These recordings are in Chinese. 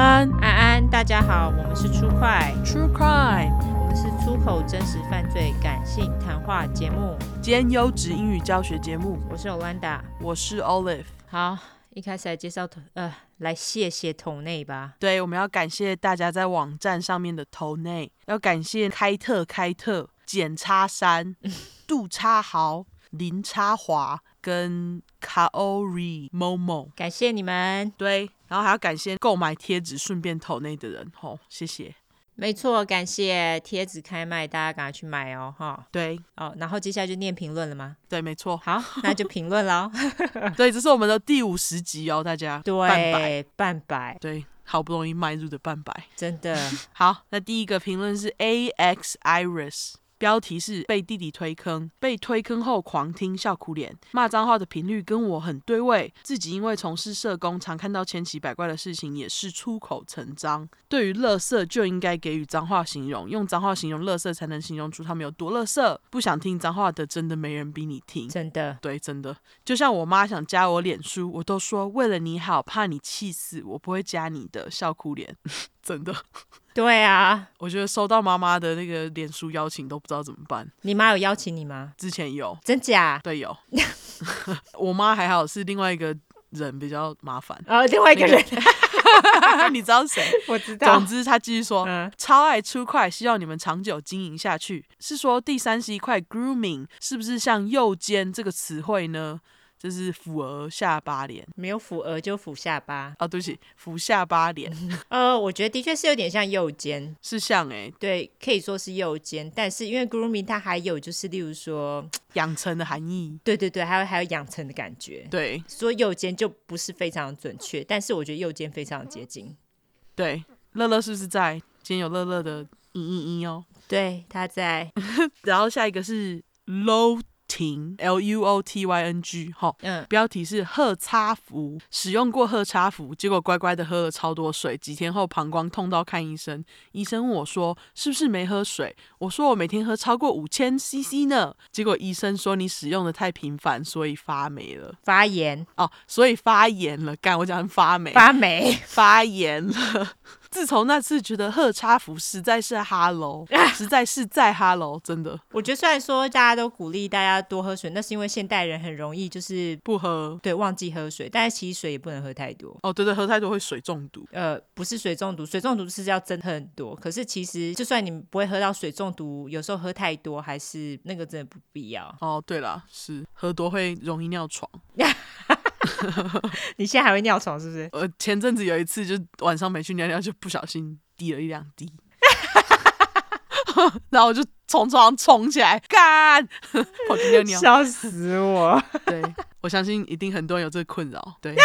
安，安安，大家好，我们是出快 True Crime，我们是出口真实犯罪感性谈话节目兼优质英语教学节目。我是 Olanda，我是 Olive。好，一开始来介绍投呃，来谢谢头内吧。对，我们要感谢大家在网站上面的头内，要感谢开特开特、简叉山、杜叉豪、林叉华跟 Kaori Momo，感谢你们。对。然后还要感谢购买贴纸顺便投内的人，吼，谢谢。没错，感谢贴纸开卖，大家赶快去买哦，哈。对，哦，然后接下来就念评论了吗？对，没错。好，那就评论喽。对，这是我们的第五十集哦，大家。对，半百，半百。对，好不容易迈入的半百，真的。好，那第一个评论是 A X Iris。标题是被弟弟推坑，被推坑后狂听笑哭脸，骂脏话的频率跟我很对位。自己因为从事社工，常看到千奇百怪的事情，也是出口成章。对于乐色就应该给予脏话形容，用脏话形容乐色，才能形容出他们有多乐色。不想听脏话的，真的没人逼你听。真的，对，真的。就像我妈想加我脸书，我都说为了你好，怕你气死，我不会加你的。笑哭脸，真的。对啊，我觉得收到妈妈的那个脸书邀请都不知道怎么办。你妈有邀请你吗？之前有，真假？对，有。我妈还好，是另外一个人比较麻烦。哦，另外一个人，那个、你知道谁？我知道。总之，他继续说，嗯、超爱出快，希望你们长久经营下去。是说第三十一块 grooming 是不是像右肩这个词汇呢？这是抚额下巴脸，没有抚额就抚下巴。啊，对不起，抚下巴脸。呃，我觉得的确是有点像右肩，是像哎、欸，对，可以说是右肩。但是因为 grooming 它还有就是，例如说 养成的含义，对对对，还有还有养成的感觉。对，说右肩就不是非常准确，但是我觉得右肩非常接近。对，乐乐是不是在？今天有乐乐的嘤嘤嘤哦。对，他在。然后下一个是 low。停，L U O T Y N G，哈，嗯，标题是喝茶服，使用过喝茶服，结果乖乖的喝了超多水，几天后膀胱痛到看医生，医生问我说是不是没喝水，我说我每天喝超过五千 CC 呢，结果医生说你使用的太频繁，所以发霉了，发炎。哦，所以发炎了，干我讲发霉，发霉，发炎了。自从那次觉得喝茶服实在是哈喽，实在是在哈喽，真的。我觉得虽然说大家都鼓励大家多喝水，那是因为现代人很容易就是不喝，对，忘记喝水。但是其实水也不能喝太多。哦，对对，喝太多会水中毒。呃，不是水中毒，水中毒是要真喝很多。可是其实就算你不会喝到水中毒，有时候喝太多还是那个真的不必要。哦，对了，是喝多会容易尿床。你现在还会尿床是不是？我，前阵子有一次，就晚上没去尿尿，就不小心滴了一两滴，然后我就从床上冲起来，干，跑去尿尿，笑死我！对，我相信一定很多人有这个困扰。对，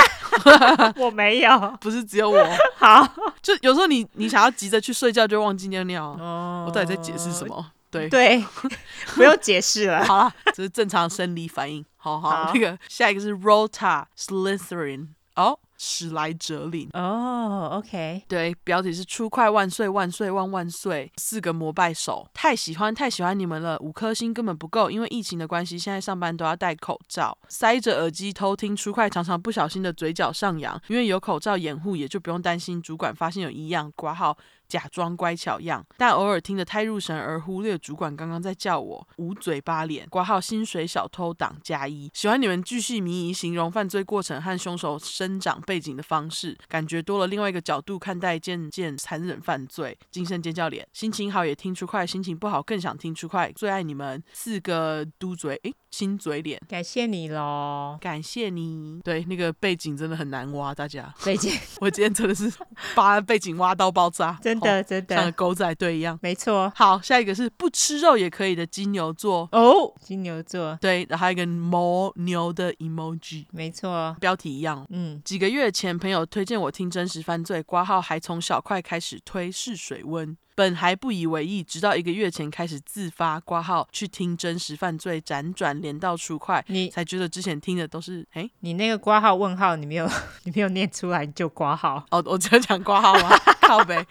我没有，不是只有我。好，就有时候你你想要急着去睡觉，就忘记尿尿。哦，我到底在解释什么？对。对，不用解释了。好了，这是正常生理反应。好好，好。那个下一个是 Rota Slytherin 哦，史莱哲林。哦，OK，对，标题是出快万岁万岁万万岁，四个膜拜手，太喜欢太喜欢你们了，五颗星根本不够，因为疫情的关系，现在上班都要戴口罩，塞着耳机偷听出快，常常不小心的嘴角上扬，因为有口罩掩护，也就不用担心主管发现有异样。挂号。假装乖巧样，但偶尔听得太入神而忽略主管刚刚在叫我捂嘴巴脸。挂号薪水小偷党加一，喜欢你们巨细靡遗形容犯罪过程和凶手生长背景的方式，感觉多了另外一个角度看待件件残忍犯罪。精神尖叫脸，心情好也听出快，心情不好更想听出快。最爱你们四个嘟嘴，诶，亲嘴脸，感谢你喽，感谢你。对，那个背景真的很难挖，大家背景，我今天真的是把背景挖到爆炸。真的真的。像狗仔队一样，没错。好，下一个是不吃肉也可以的金牛座。哦，金牛座。对，然后还有一个牦牛的 emoji，没错，标题一样。嗯，几个月前朋友推荐我听真实犯罪，挂号还从小块开始推试水温，本还不以为意，直到一个月前开始自发挂号去听真实犯罪，辗转连到出快，你才觉得之前听的都是哎，你那个挂号问号你没有 你没有念出来就挂号哦，我只有讲挂号吗？靠呗。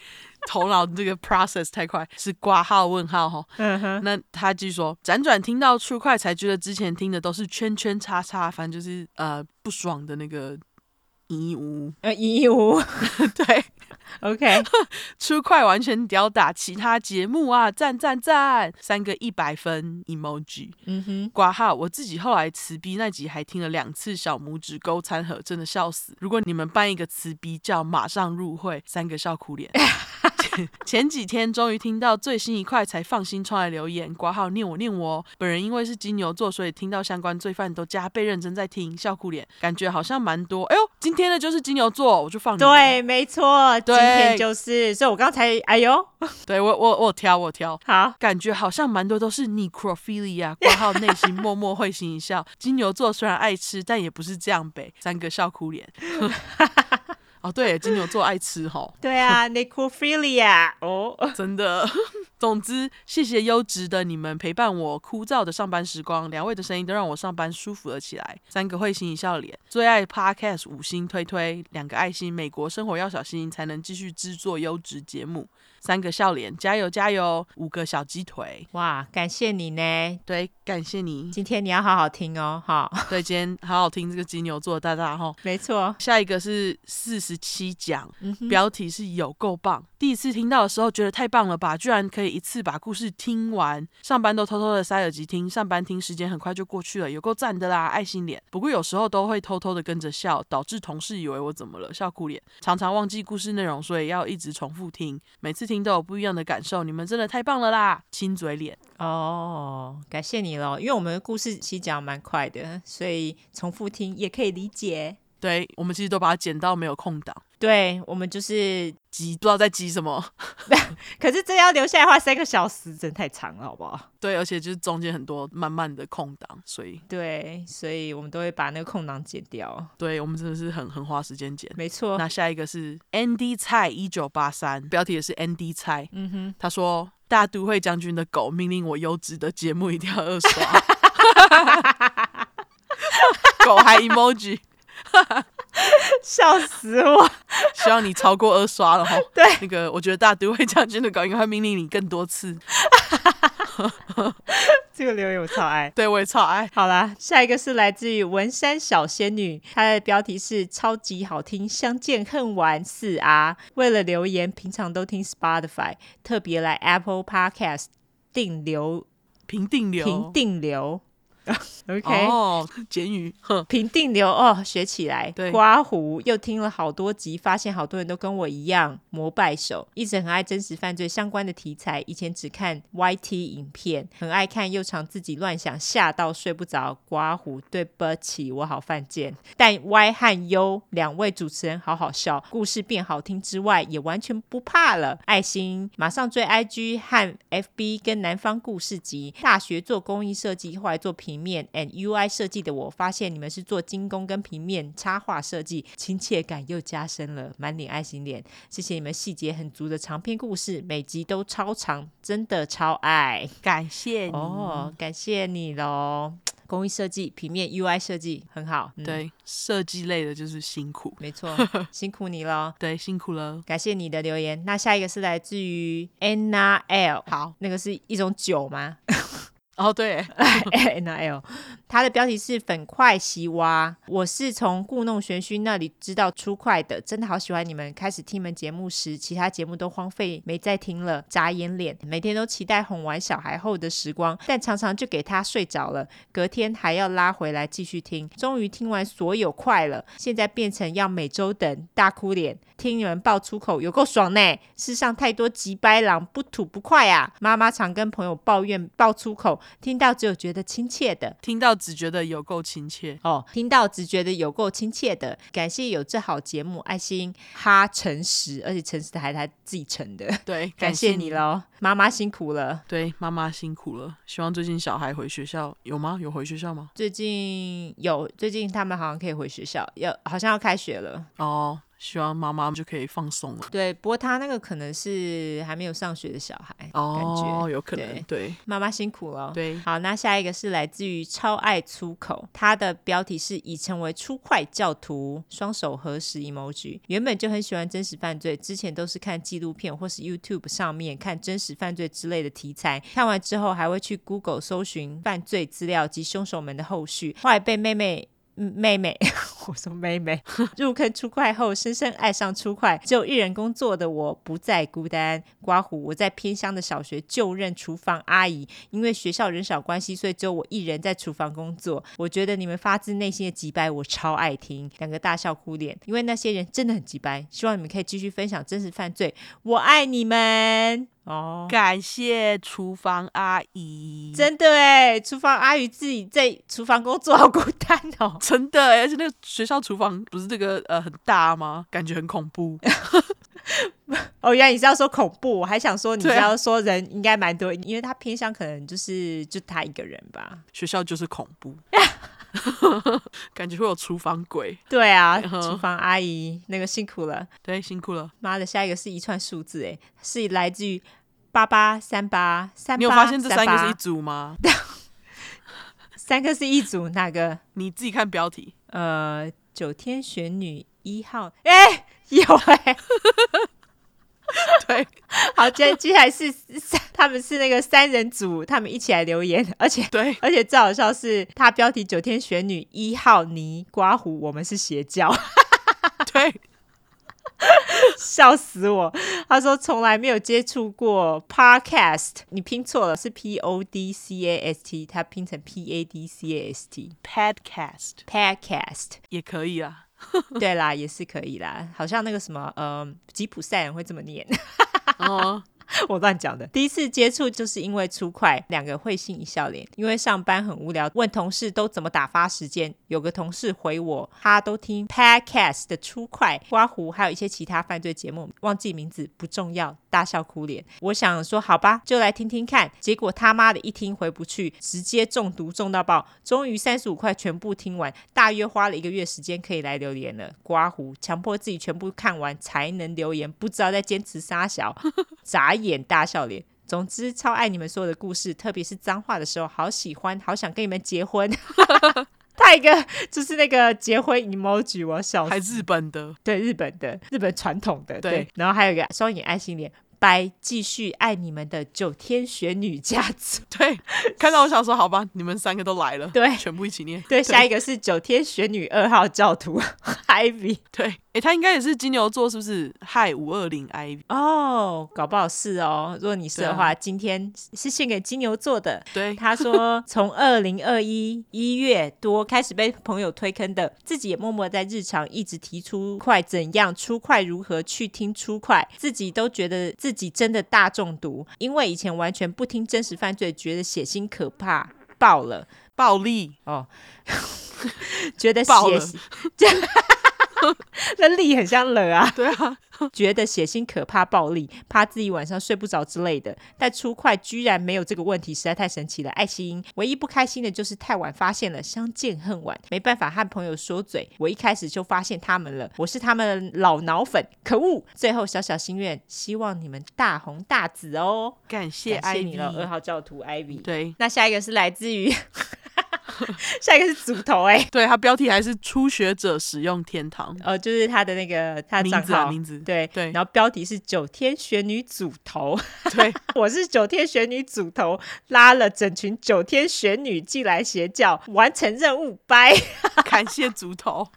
头脑这个 process 太快，是挂号问号哈。嗯哼，那他继续说，辗转听到出快，才觉得之前听的都是圈圈叉叉，反正就是呃不爽的那个咿咿呜呜，呃咿咿呜呜，对。OK，出快完全吊打其他节目啊！赞赞赞，三个一百分 emoji。嗯哼，挂号。我自己后来辞逼那集还听了两次，小拇指勾餐盒，真的笑死。如果你们办一个辞逼叫马上入会，三个笑哭脸。前几天终于听到最新一块，才放心冲来留言。挂号念我念我，本人因为是金牛座，所以听到相关罪犯都加倍认真在听，笑哭脸。感觉好像蛮多。哎呦，今天的就是金牛座，我就放你。对，没错，今天就是。所以我刚才，哎呦，对我我我挑我挑。好，感觉好像蛮多都是 necrophilia。挂号内心默默会心一笑。金牛座虽然爱吃，但也不是这样呗。三个笑哭脸。哦，对，金牛座爱吃吼。对啊，necrophilia。哦，真的。总之，谢谢优质的你们陪伴我枯燥的上班时光，两位的声音都让我上班舒服了起来。三个会心一笑脸，最爱 Podcast 五星推推，两个爱心，美国生活要小心，才能继续制作优质节目。三个笑脸，加油加油！五个小鸡腿，哇，感谢你呢，对，感谢你。今天你要好好听哦，好，对，今天好好听这个金牛座大大哈，没错。下一个是四十七讲，嗯，标题是有够棒。第一次听到的时候觉得太棒了吧，居然可以一次把故事听完。上班都偷偷的塞耳机听，上班听时间很快就过去了，有够赞的啦，爱心脸。不过有时候都会偷偷的跟着笑，导致同事以为我怎么了，笑哭脸。常常忘记故事内容，所以要一直重复听，每次听。听都有不一样的感受，你们真的太棒了啦！亲嘴脸哦，感谢你喽，因为我们的故事其实讲蛮快的，所以重复听也可以理解。对，我们其实都把它剪到没有空档。对，我们就是急，不知道在急什么。可是这要留下来的话，三个小时真的太长了，好不好？对，而且就是中间很多慢慢的空档，所以对，所以我们都会把那个空档剪掉。对，我们真的是很很花时间剪。没错。那下一个是 Andy 蔡一九八三，标题也是 Andy 蔡。嗯哼，他说大都会将军的狗命令我优质的节目一定要二刷 狗还 emoji。笑死我！希望你超过二刷了哈。对，那个我觉得大都会将军的狗应该会命令你更多次。这个留言我超爱，对我也超爱。好啦，下一个是来自于文山小仙女，她的标题是超级好听，相见恨晚四啊。为了留言，平常都听 Spotify，特别来 Apple Podcast 定留评定流评定留。OK，哦，简语，平定流哦，学起来。对，刮胡又听了好多集，发现好多人都跟我一样膜拜手，一直很爱真实犯罪相关的题材。以前只看 YT 影片，很爱看，又常自己乱想，吓到睡不着。刮胡，对不起，我好犯贱。但 Y 和 U 两位主持人好好笑，故事变好听之外，也完全不怕了。爱心，马上追 IG 和 FB 跟南方故事集。大学做工艺设计，后来做平。平面 and UI 设计的我，发现你们是做精工跟平面插画设计，亲切感又加深了，满脸爱心脸。谢谢你们细节很足的长篇故事，每集都超长，真的超爱，感谢你哦，感谢你喽。工艺设计、平面 UI 设计很好，嗯、对，设计类的就是辛苦，没错，辛苦你了，对，辛苦了，感谢你的留言。那下一个是来自于 Anna L，好，那个是一种酒吗？哦，对，N L，它的标题是粉块西瓜。我是从故弄玄虚那里知道出块的，真的好喜欢你们。开始听你们节目时，其他节目都荒废没再听了，眨眼脸。每天都期待哄完小孩后的时光，但常常就给他睡着了，隔天还要拉回来继续听。终于听完所有块了，现在变成要每周等，大哭脸。听你们爆粗口有够爽呢！世上太多急掰狼，不吐不快啊！妈妈常跟朋友抱怨爆粗口。听到只有觉得亲切的，听到只觉得有够亲切哦，听到只觉得有够亲切的。感谢有这好节目，爱心哈诚实，而且诚实的还是他自己成的。对，感谢你喽，妈妈辛苦了。对，妈妈辛苦了。希望最近小孩回学校有吗？有回学校吗？最近有，最近他们好像可以回学校，要好像要开学了哦。希望妈妈就可以放松了。对，不过他那个可能是还没有上学的小孩，哦，感觉有可能。对，妈妈辛苦了。对，好，那下一个是来自于超爱粗口，他的标题是已成为粗快教徒，双手合十 emoji。原本就很喜欢真实犯罪，之前都是看纪录片或是 YouTube 上面看真实犯罪之类的题材，看完之后还会去 Google 搜寻犯罪资料及凶手们的后续。后来被妹妹。妹妹，我说妹妹入坑出快后，深深爱上出快，只有一人工作的我不再孤单。刮胡，我在偏乡的小学就任厨房阿姨，因为学校人少关系，所以只有我一人在厨房工作。我觉得你们发自内心的机掰，我超爱听，两个大笑哭脸，因为那些人真的很机掰。希望你们可以继续分享真实犯罪，我爱你们。哦，感谢厨房阿姨，真的哎，厨房阿姨自己在厨房工作好孤单哦，真的哎，而且那个学校厨房不是这个呃很大吗？感觉很恐怖。哦，原来你是要说恐怖，我还想说你是要说人应该蛮多，因为他偏向可能就是就他一个人吧。学校就是恐怖，感觉会有厨房鬼。对啊，厨房阿姨那个辛苦了，对，辛苦了。妈的，下一个是一串数字，哎，是来自于。八八三八三八，你有发现这三个是一组吗？三个是一组，哪个？你自己看标题。呃，九天玄女一号，哎、欸，有哎、欸，对，好，接接下来是三，他们是那个三人组，他们一起来留言，而且对，而且最好笑是，他标题九天玄女一号尼刮胡，我们是邪教，对。笑死我！他说从来没有接触过 podcast，你拼错了，是 p o d c a s t，他拼成 p a d c a s t，podcast，podcast 也可以啊。对啦，也是可以啦。好像那个什么，呃，吉普赛人会这么念。哦。我乱讲的，第一次接触就是因为出快，两个会心一笑脸。因为上班很无聊，问同事都怎么打发时间。有个同事回我，他都听 Podcast 的出快、刮胡，还有一些其他犯罪节目，忘记名字不重要。大笑哭脸，我想说好吧，就来听听看。结果他妈的一听回不去，直接中毒中到爆。终于三十五块全部听完，大约花了一个月时间可以来留言了。刮胡，强迫自己全部看完才能留言，不知道在坚持杀小，眨眼大笑脸。总之超爱你们所有的故事，特别是脏话的时候，好喜欢，好想跟你们结婚。他一个就是那个结婚 emoji，我要笑死。还日本的，对日本的，日本传统的，对，对。然后还有一个双眼爱心脸。拜，继续爱你们的九天玄女家族。对，看到我想说，好吧，你们三个都来了，对，全部一起念。对，对下一个是九天玄女二号教徒 Ivy。对。哎，他应该也是金牛座，是不是？嗨，五二零 I 哦，搞不好是哦。如果你是的话，啊、今天是献给金牛座的。对，他说 从二零二一一月多开始被朋友推坑的，自己也默默在日常一直提出快怎样出快，如何去听出快，自己都觉得自己真的大中毒，因为以前完全不听真实犯罪，觉得血腥可怕爆了，暴力哦，觉得血爆了。那力很像冷啊，对啊，觉得血腥可怕、暴力，怕自己晚上睡不着之类的。但出快居然没有这个问题，实在太神奇了。爱心，唯一不开心的就是太晚发现了，相见恨晚，没办法和朋友说嘴。我一开始就发现他们了，我是他们的老脑粉，可恶！最后小小心愿，希望你们大红大紫哦。感谢，爱你了，二号教徒 Ivy。对，那下一个是来自于。下一个是组头哎、欸，对，他标题还是初学者使用天堂，呃，就是他的那个他的账号名字啊，名字。对对，然后标题是九天玄女组头，对，我是九天玄女组头，拉了整群九天玄女进来邪教，完成任务，拜，感谢组头。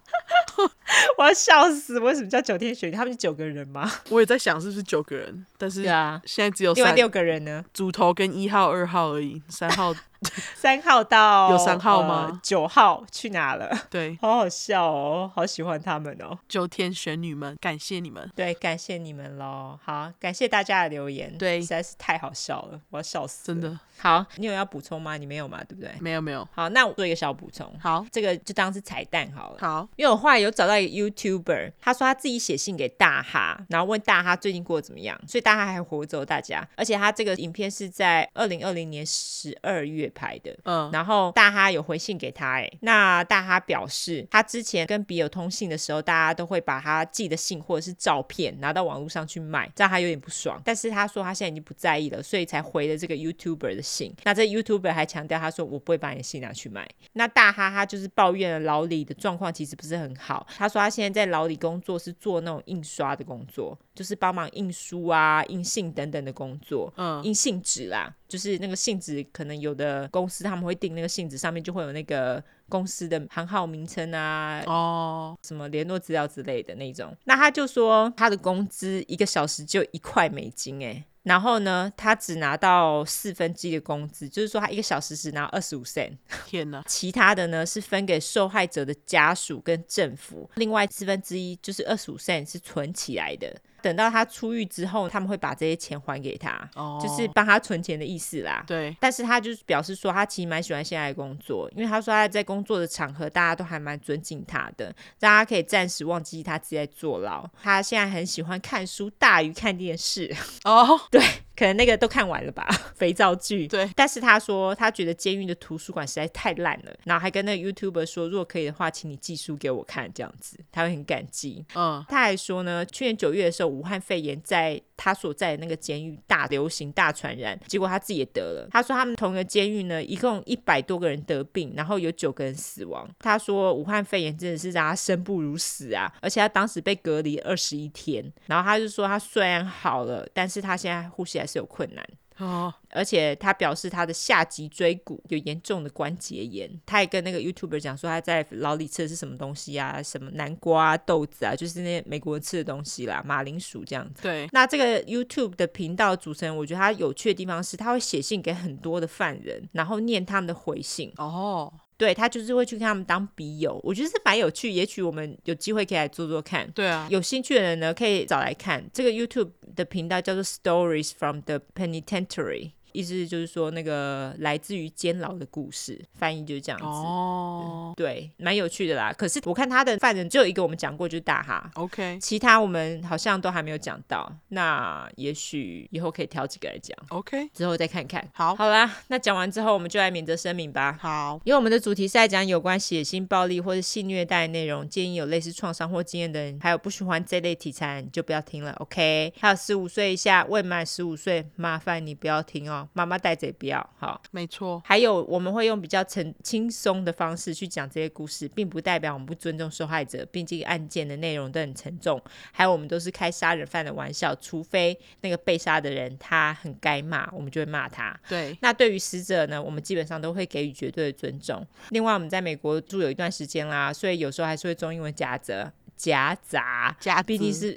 我要笑死！为什么叫九天玄女？他们是九个人吗？我也在想是不是九个人，但是啊，现在只有三另外六个人呢。主头跟一号、二号而已，三号 三号到有三号吗？九、呃、号去哪了？对，好好笑哦，好喜欢他们哦。九天玄女们，感谢你们，对，感谢你们喽。好，感谢大家的留言，对，实在是太好笑了，我要笑死，真的。好，你有要补充吗？你没有嘛？对不对？没有，没有。好，那我做一个小补充。好，这个就当是彩蛋好了。好，因为我后来有找到一个 YouTuber，他说他自己写信给大哈，然后问大哈最近过得怎么样，所以大哈还活着，大家。而且他这个影片是在二零二零年十二月拍的。嗯，然后大哈有回信给他，哎，那大哈表示，他之前跟笔友通信的时候，大家都会把他寄的信或者是照片拿到网络上去卖，这样他有点不爽。但是他说他现在已经不在意了，所以才回了这个 YouTuber 的信。那这 YouTube YouTuber 还强调，他说我不会把你的信拿去卖。那大哈哈就是抱怨了老李的状况其实不是很好。他说他现在在牢里工作是做那种印刷的工作。就是帮忙印书啊、印信等等的工作。嗯，印信纸啦，就是那个信纸，可能有的公司他们会订那个信纸，上面就会有那个公司的行号名称啊，哦，什么联络资料之类的那种。那他就说他的工资一个小时就一块美金，哎。然后呢，他只拿到四分之一的工资，就是说他一个小时只拿二十五 cent。天哪！其他的呢是分给受害者的家属跟政府，另外四分之一就是二十五 cent 是存起来的。等到他出狱之后，他们会把这些钱还给他，oh, 就是帮他存钱的意思啦。对，但是他就是表示说，他其实蛮喜欢现在的工作，因为他说他在工作的场合，大家都还蛮尊敬他的，让他可以暂时忘记他自己在坐牢。他现在很喜欢看书，大于看电视。哦，oh. 对，可能那个都看完了吧，肥皂剧。对，但是他说他觉得监狱的图书馆实在太烂了，然后还跟那个 YouTuber 说，如果可以的话，请你寄书给我看，这样子他会很感激。嗯，他还说呢，去年九月的时候。武汉肺炎在他所在的那个监狱大流行、大传染，结果他自己也得了。他说他们同一个监狱呢，一共一百多个人得病，然后有九个人死亡。他说武汉肺炎真的是让他生不如死啊！而且他当时被隔离二十一天，然后他就说他虽然好了，但是他现在呼吸还是有困难。哦，而且他表示他的下脊椎骨有严重的关节炎。他也跟那个 YouTuber 讲说他在牢里吃的是什么东西啊，什么南瓜、豆子啊，就是那些美国人吃的东西啦，马铃薯这样子。对。那这个 YouTube 的频道主持人，我觉得他有趣的地方是，他会写信给很多的犯人，然后念他们的回信。哦。对，他就是会去跟他们当笔友，我觉得是蛮有趣。也许我们有机会可以来做做看。对啊，有兴趣的人呢，可以找来看。这个 YouTube 的频道叫做 Stories from the Penitentiary。意思就是说，那个来自于监牢的故事，翻译就是这样子。哦，对，蛮有趣的啦。可是我看他的犯人只有一个，我们讲过就是大哈。OK，其他我们好像都还没有讲到。那也许以后可以挑几个来讲。OK，之后再看看。好，好啦，那讲完之后，我们就来免责声明吧。好，因为我们的主题是在讲有关血腥暴力或者性虐待内容，建议有类似创伤或经验的人，还有不喜欢这类题材，你就不要听了。OK，还有十五岁以下未满十五岁，麻烦你不要听哦。妈妈带着也不要，好，没错。还有，我们会用比较轻轻松的方式去讲这些故事，并不代表我们不尊重受害者。毕竟案件的内容都很沉重，还有我们都是开杀人犯的玩笑，除非那个被杀的人他很该骂，我们就会骂他。对，那对于死者呢，我们基本上都会给予绝对的尊重。另外，我们在美国住有一段时间啦，所以有时候还是会中英文夹杂。夹杂，夹，毕竟是，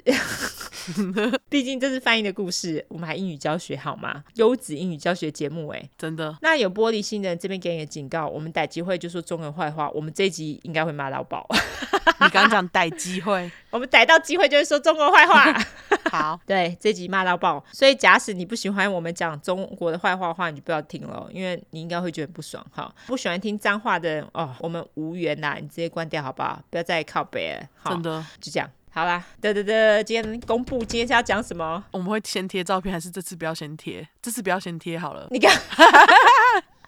毕竟这是翻译的故事，我们还英语教学好吗？优质英语教学节目，哎，真的。那有玻璃心的人这边给你的警告，我们逮机会就说中文坏话，我们这一集应该会骂到爆。你刚刚讲逮机会，我们逮到机会就会说中国坏话。好，对，这集骂到爆。所以假使你不喜欢我们讲中国的坏话的话，你就不要听了，因为你应该会觉得不爽。哈，不喜欢听脏话的人哦，我们无缘啦，你直接关掉好不好？不要再靠北了。好，真的。就这样，好啦，得得得，今天公布，今天是要讲什么？我们会先贴照片，还是这次不要先贴？这次不要先贴好了。你看。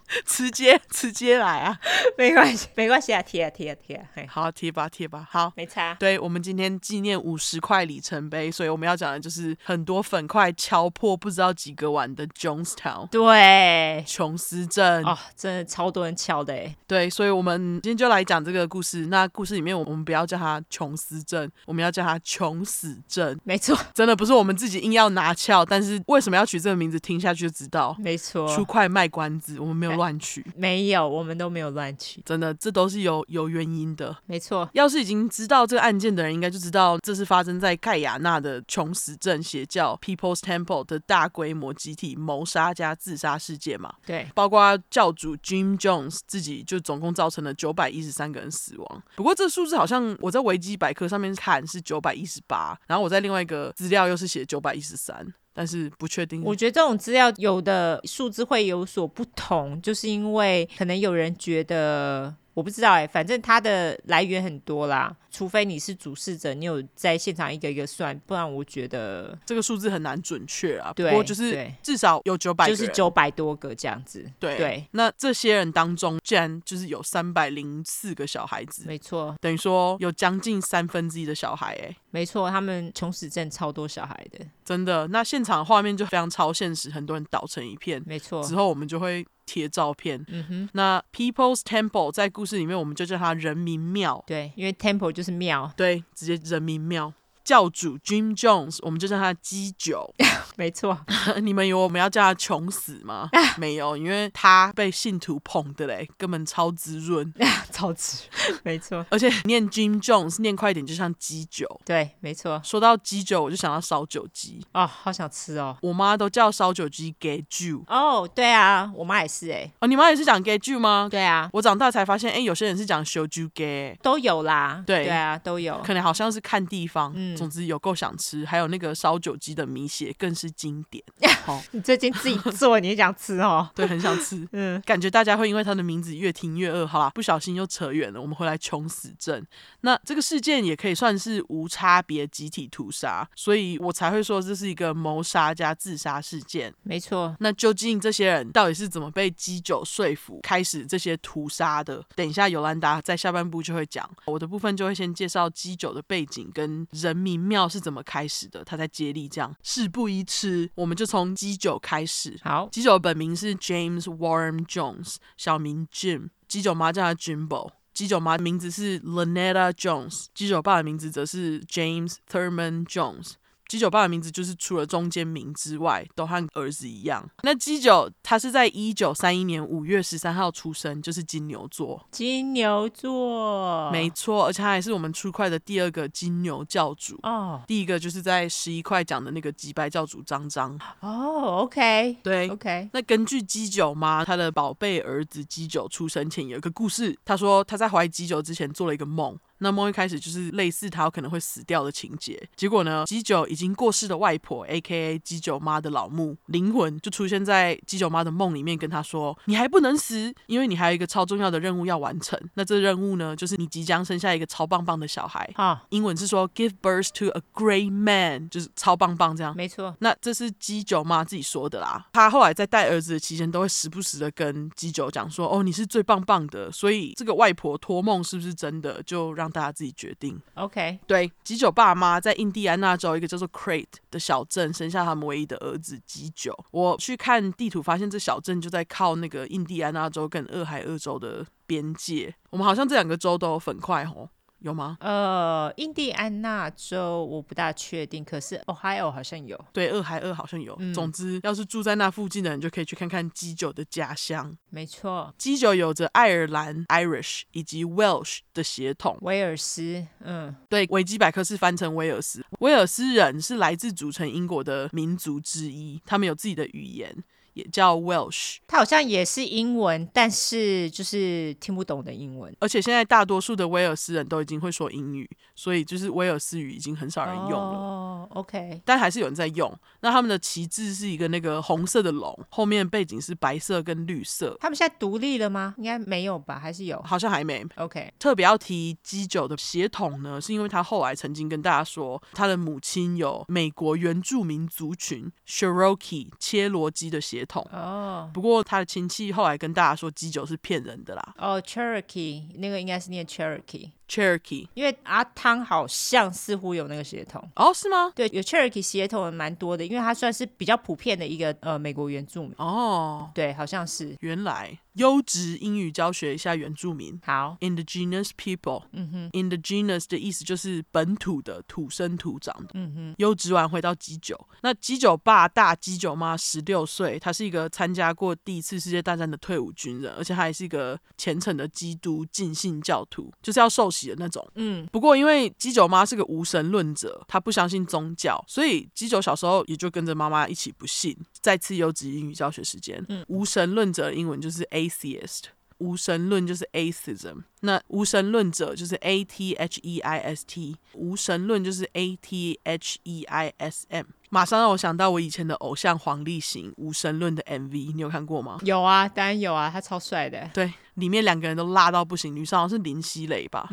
直接直接来啊，没关系，没关系啊，贴啊贴啊贴啊，嘿，好贴吧贴吧，好，没差。对，我们今天纪念五十块里程碑，所以我们要讲的就是很多粉块敲破不知道几个碗的 Jonestown，对，琼斯镇哦，真的超多人敲的哎。对，所以我们今天就来讲这个故事。那故事里面，我们不要叫它琼斯镇，我们要叫它穷死镇。没错，真的不是我们自己硬要拿翘，但是为什么要取这个名字，听下去就知道。没错，出块卖关子，我们没有乱取。没有，我们都没有乱取，真的，这都是有有原因的。没错，要是已经知道这个案件的人，应该就知道这是发生在盖亚纳的琼死镇邪教 People's Temple 的大规模集体谋杀加自杀事件嘛。对，包括教主 Jim Jones 自己就总共造成了九百一十三个人死亡。不过这数字好像我在维基百科上面看是九百一十八，然后我在另外一个资料又是写九百一十三。但是不确定。我觉得这种资料有的数字会有所不同，就是因为可能有人觉得。我不知道哎、欸，反正它的来源很多啦，除非你是主事者，你有在现场一个一个算，不然我觉得这个数字很难准确啊。对，不过就是至少有九百，就是九百多个这样子。对对，那这些人当中，竟然就是有三百零四个小孩子，没错，等于说有将近三分之一的小孩哎、欸，没错，他们穷死症超多小孩的，真的。那现场画面就非常超现实，很多人倒成一片，没错。之后我们就会。贴照片，嗯哼，那 People's Temple 在故事里面，我们就叫它人民庙，对，因为 Temple 就是庙，对，直接人民庙。教主 Jim Jones，我们就叫他鸡九。没错，你们以为我们要叫他穷死吗？没有，因为他被信徒捧的嘞，根本超滋润，超滋润，没错。而且念 Jim Jones 念快一点，就像鸡酒。对，没错。说到鸡酒，我就想到烧酒鸡哦，好想吃哦。我妈都叫烧酒鸡给酒。哦，对啊，我妈也是哎。哦，你妈也是讲给酒吗？对啊，我长大才发现，哎，有些人是讲烧酒鸡，都有啦。对对啊，都有。可能好像是看地方，嗯，总之有够想吃。还有那个烧酒鸡的米血更是经典。哦，你最近自己 做，你也想吃哦？对，很想吃。嗯，感觉大家会因为他的名字越听越饿。好啦，不小心又扯远了。我们回来穷死镇。那这个事件也可以算是无差别集体屠杀，所以我才会说这是一个谋杀加自杀事件。没错。那究竟这些人到底是怎么被基酒说服开始这些屠杀的？等一下，尤兰达在下半部就会讲。我的部分就会先介绍基酒的背景跟人民庙是怎么开始的。他在接力这样，事不宜迟，我们就从基九开始。好，基九的本名是 James Warren Jones，小名 Jim。基九妈叫他 Jimbo。基酒妈的名字是 Lanetta Jones，基酒爸的名字则是 James Thurman Jones。基九爸的名字就是除了中间名之外，都和儿子一样。那基九他是在一九三一年五月十三号出生，就是金牛座。金牛座，没错，而且他还是我们出块的第二个金牛教主哦。第一个就是在十一块讲的那个击败教主张张。哦，OK，对，OK。那根据基九妈她的宝贝儿子基九出生前有一个故事，他说他在怀基九之前做了一个梦。那梦一开始就是类似他有可能会死掉的情节，结果呢，基九已经过世的外婆，A.K.A. 基九妈的老母灵魂就出现在基九妈的梦里面，跟他说：“你还不能死，因为你还有一个超重要的任务要完成。那这任务呢，就是你即将生下一个超棒棒的小孩。啊，英文是说 ‘give birth to a great man’，就是超棒棒这样。没错。那这是基九妈自己说的啦。她后来在带儿子的期间，都会时不时的跟基九讲说：‘哦，你是最棒棒的。’所以这个外婆托梦是不是真的，就让大家自己决定。OK，对，吉九爸妈在印第安纳州一个叫做 Crate 的小镇生下他们唯一的儿子吉九。我去看地图，发现这小镇就在靠那个印第安纳州跟俄亥俄州的边界。我们好像这两个州都有粉块哦。有吗？呃，印第安纳州我不大确定，可是 Ohio 好像有。对，俄亥俄好像有。嗯、总之，要是住在那附近的人，就可以去看看基酒的家乡。没错，基酒有着爱尔兰 （Irish） 以及 Welsh 的血统。威尔斯，嗯，对，维基百科是翻成威尔斯。威尔斯人是来自组成英国的民族之一，他们有自己的语言。也叫 Welsh，它好像也是英文，但是就是听不懂的英文。而且现在大多数的威尔斯人都已经会说英语，所以就是威尔斯语已经很少人用了。哦，OK，但还是有人在用。那他们的旗帜是一个那个红色的龙，后面背景是白色跟绿色。他们现在独立了吗？应该没有吧？还是有？好像还没。OK，特别要提基九的血统呢，是因为他后来曾经跟大家说，他的母亲有美国原住民族群 Cherokee 切罗基的血统。哦，oh. 不过他的亲戚后来跟大家说，基酒是骗人的啦。哦、oh,，Cherokee 那个应该是念 Cherokee。Cherokee，因为阿汤好像似乎有那个血统。哦，是吗？对，有 Cherokee 血统的蛮多的，因为它算是比较普遍的一个呃美国原住民。哦，对，好像是。原来优质英语教学一下原住民，好，Indigenous people，嗯哼，Indigenous 的意思就是本土的、土生土长的，嗯哼。优质完回到基九，那基九爸大基九妈十六岁，他是一个参加过第一次世界大战的退伍军人，而且他还是一个虔诚的基督浸信教徒，就是要受洗的那种，嗯。不过因为基九妈是个无神论者，她不相信宗教，所以基九小时候也就跟着妈妈一起不信。再次优质英语教学时间，嗯，无神论者的英文就是 atheist，无神论就是 atheism，那无神论者就是 a t h e i s t，无神论就是 a t h e i s m。马上让我想到我以前的偶像黄立行无神论的 MV，你有看过吗？有啊，当然有啊，他超帅的。对，里面两个人都辣到不行，女生好像是林熙蕾吧？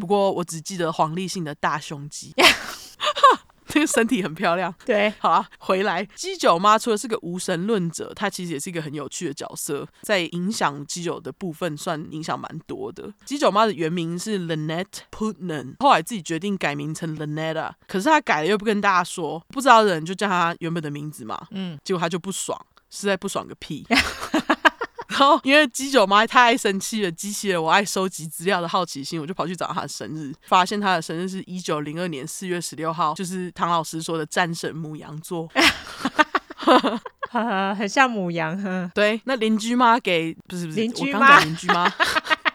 不过我只记得黄立行的大胸肌。这个身体很漂亮，对，好啊，回来。基九妈除了是个无神论者，她其实也是一个很有趣的角色，在影响基九的部分算影响蛮多的。基九妈的原名是 Lynette Putnam，后来自己决定改名成 Lynetta，可是她改了又不跟大家说，不知道的人就叫她原本的名字嘛，嗯，结果她就不爽，实在不爽个屁。然后因为鸡酒妈太爱生气了，激起了我爱收集资料的好奇心，我就跑去找她的生日，发现她的生日是一九零二年四月十六号，就是唐老师说的战神母羊座。很像母羊。对，那邻居妈给不是不是邻居妈，我刚讲邻居妈。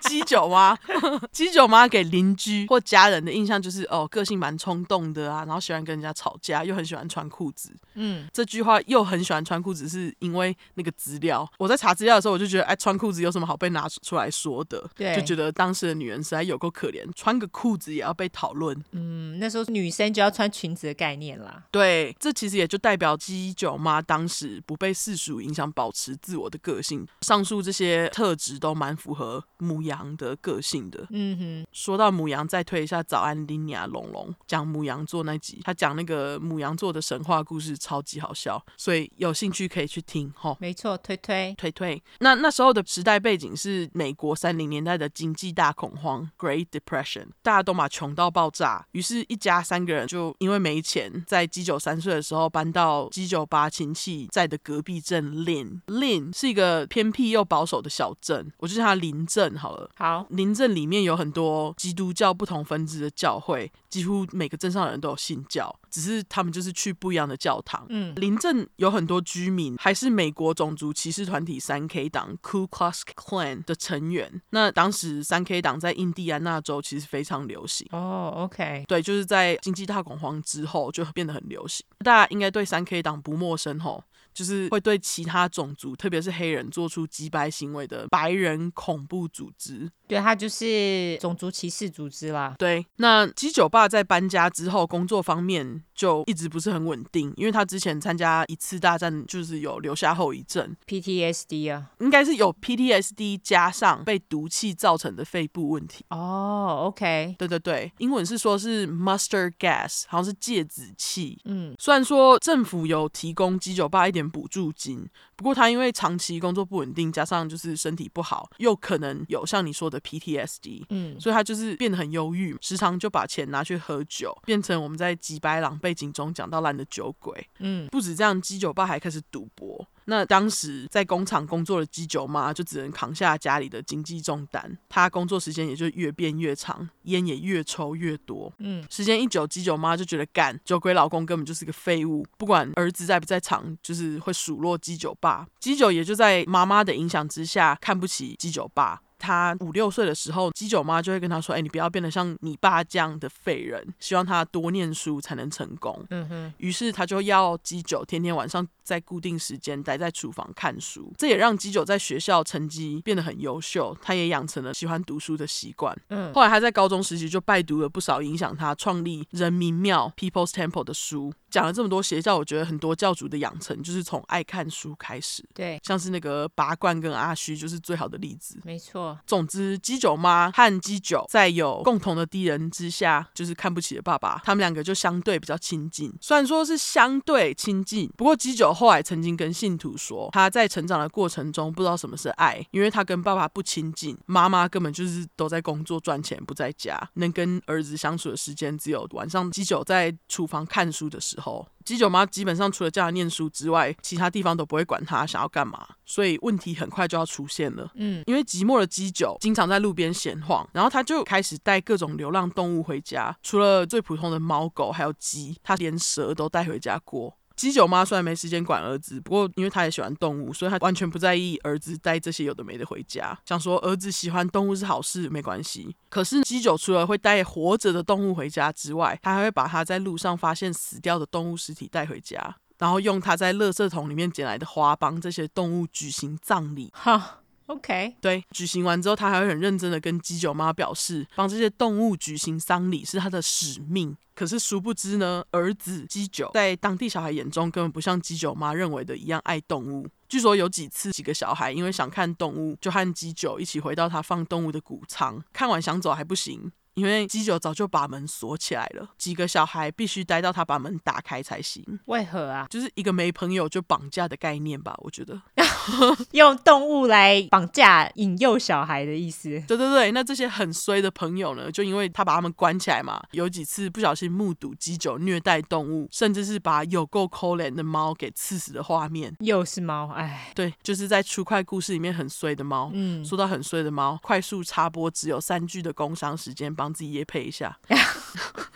鸡酒妈，鸡酒妈给邻居或家人的印象就是哦，个性蛮冲动的啊，然后喜欢跟人家吵架，又很喜欢穿裤子。嗯，这句话又很喜欢穿裤子，是因为那个资料。我在查资料的时候，我就觉得，哎，穿裤子有什么好被拿出来说的？对，就觉得当时的女人实在有够可怜，穿个裤子也要被讨论。嗯，那时候女生就要穿裙子的概念啦。对，这其实也就代表鸡酒妈当时不被世俗影响，保持自我的个性。上述这些特质都蛮符合牡羊的个性的，嗯哼。说到母羊，再推一下早安林雅龙龙讲母羊座那集，他讲那个母羊座的神话故事，超级好笑，所以有兴趣可以去听哈。没错，推推推推。那那时候的时代背景是美国三零年代的经济大恐慌 （Great Depression），大家都嘛穷到爆炸，于是，一家三个人就因为没钱，在基九三岁的时候搬到基九八亲戚在的隔壁镇 Lynn。Lynn 是一个偏僻又保守的小镇，我就叫它林镇好了。好，林镇里面有很多基督教不同分支的教会，几乎每个镇上的人都有信教，只是他们就是去不一样的教堂。嗯，林镇有很多居民还是美国种族歧视团体三 K 党 Ku Klux Klan 的成员。那当时三 K 党在印第安纳州其实非常流行。哦，OK，对，就是在经济大恐慌之后就变得很流行。大家应该对三 K 党不陌生吼。就是会对其他种族，特别是黑人，做出击败行为的白人恐怖组织。对，他就是种族歧视组织啦。对，那鸡酒吧在搬家之后，工作方面就一直不是很稳定，因为他之前参加一次大战，就是有留下后遗症，PTSD 啊，应该是有 PTSD 加上被毒气造成的肺部问题。哦，OK，对对对，英文是说是 mustard gas，好像是芥子气。嗯，虽然说政府有提供鸡酒吧一点。补助金，不过他因为长期工作不稳定，加上就是身体不好，又可能有像你说的 PTSD，嗯，所以他就是变得很忧郁，时常就把钱拿去喝酒，变成我们在吉白朗背景中讲到烂的酒鬼，嗯，不止这样，鸡酒吧还开始赌博。那当时在工厂工作的鸡酒妈就只能扛下家里的经济重担，她工作时间也就越变越长，烟也越抽越多。嗯，时间一久，鸡酒妈就觉得干酒鬼老公根本就是个废物，不管儿子在不在场，就是会数落鸡酒爸。鸡酒也就在妈妈的影响之下，看不起鸡酒爸。他五六岁的时候，鸡酒妈就会跟他说：“哎，你不要变得像你爸这样的废人，希望他多念书才能成功。”嗯哼。于是他就要鸡酒天天晚上在固定时间待在厨房看书，这也让鸡酒在学校成绩变得很优秀，他也养成了喜欢读书的习惯。嗯。后来他在高中时期就拜读了不少影响他创立人民庙 （People's Temple） 的书。讲了这么多邪教，我觉得很多教主的养成就是从爱看书开始。对，像是那个拔罐跟阿虚就是最好的例子。没错。总之，鸡酒妈和鸡酒在有共同的敌人之下，就是看不起的爸爸，他们两个就相对比较亲近。虽然说是相对亲近，不过鸡酒后来曾经跟信徒说，他在成长的过程中不知道什么是爱，因为他跟爸爸不亲近，妈妈根本就是都在工作赚钱，不在家，能跟儿子相处的时间只有晚上鸡酒在厨房看书的时候。后，鸡酒妈基本上除了叫他念书之外，其他地方都不会管他想要干嘛，所以问题很快就要出现了。嗯，因为寂寞的鸡酒经常在路边闲晃，然后他就开始带各种流浪动物回家，除了最普通的猫狗，还有鸡，他连蛇都带回家过。鸡酒妈虽然没时间管儿子，不过因为她也喜欢动物，所以她完全不在意儿子带这些有的没的回家。想说儿子喜欢动物是好事，没关系。可是鸡酒除了会带活着的动物回家之外，他还会把他在路上发现死掉的动物尸体带回家，然后用他在垃圾桶里面捡来的花帮这些动物举行葬礼。哈。OK，对，举行完之后，他还会很认真的跟鸡酒妈表示，帮这些动物举行丧礼是他的使命。可是殊不知呢，儿子鸡酒在当地小孩眼中根本不像鸡酒妈认为的一样爱动物。据说有几次，几个小孩因为想看动物，就和鸡酒一起回到他放动物的谷仓，看完想走还不行。因为鸡酒早就把门锁起来了，几个小孩必须待到他把门打开才行。为何啊？就是一个没朋友就绑架的概念吧，我觉得。用动物来绑架、引诱小孩的意思。对对对，那这些很衰的朋友呢，就因为他把他们关起来嘛，有几次不小心目睹基九虐待动物，甚至是把有够可怜的猫给刺死的画面。又是猫，哎，对，就是在出块故事里面很衰的猫。嗯，说到很衰的猫，快速插播，只有三句的工商时间，帮自己也配一下。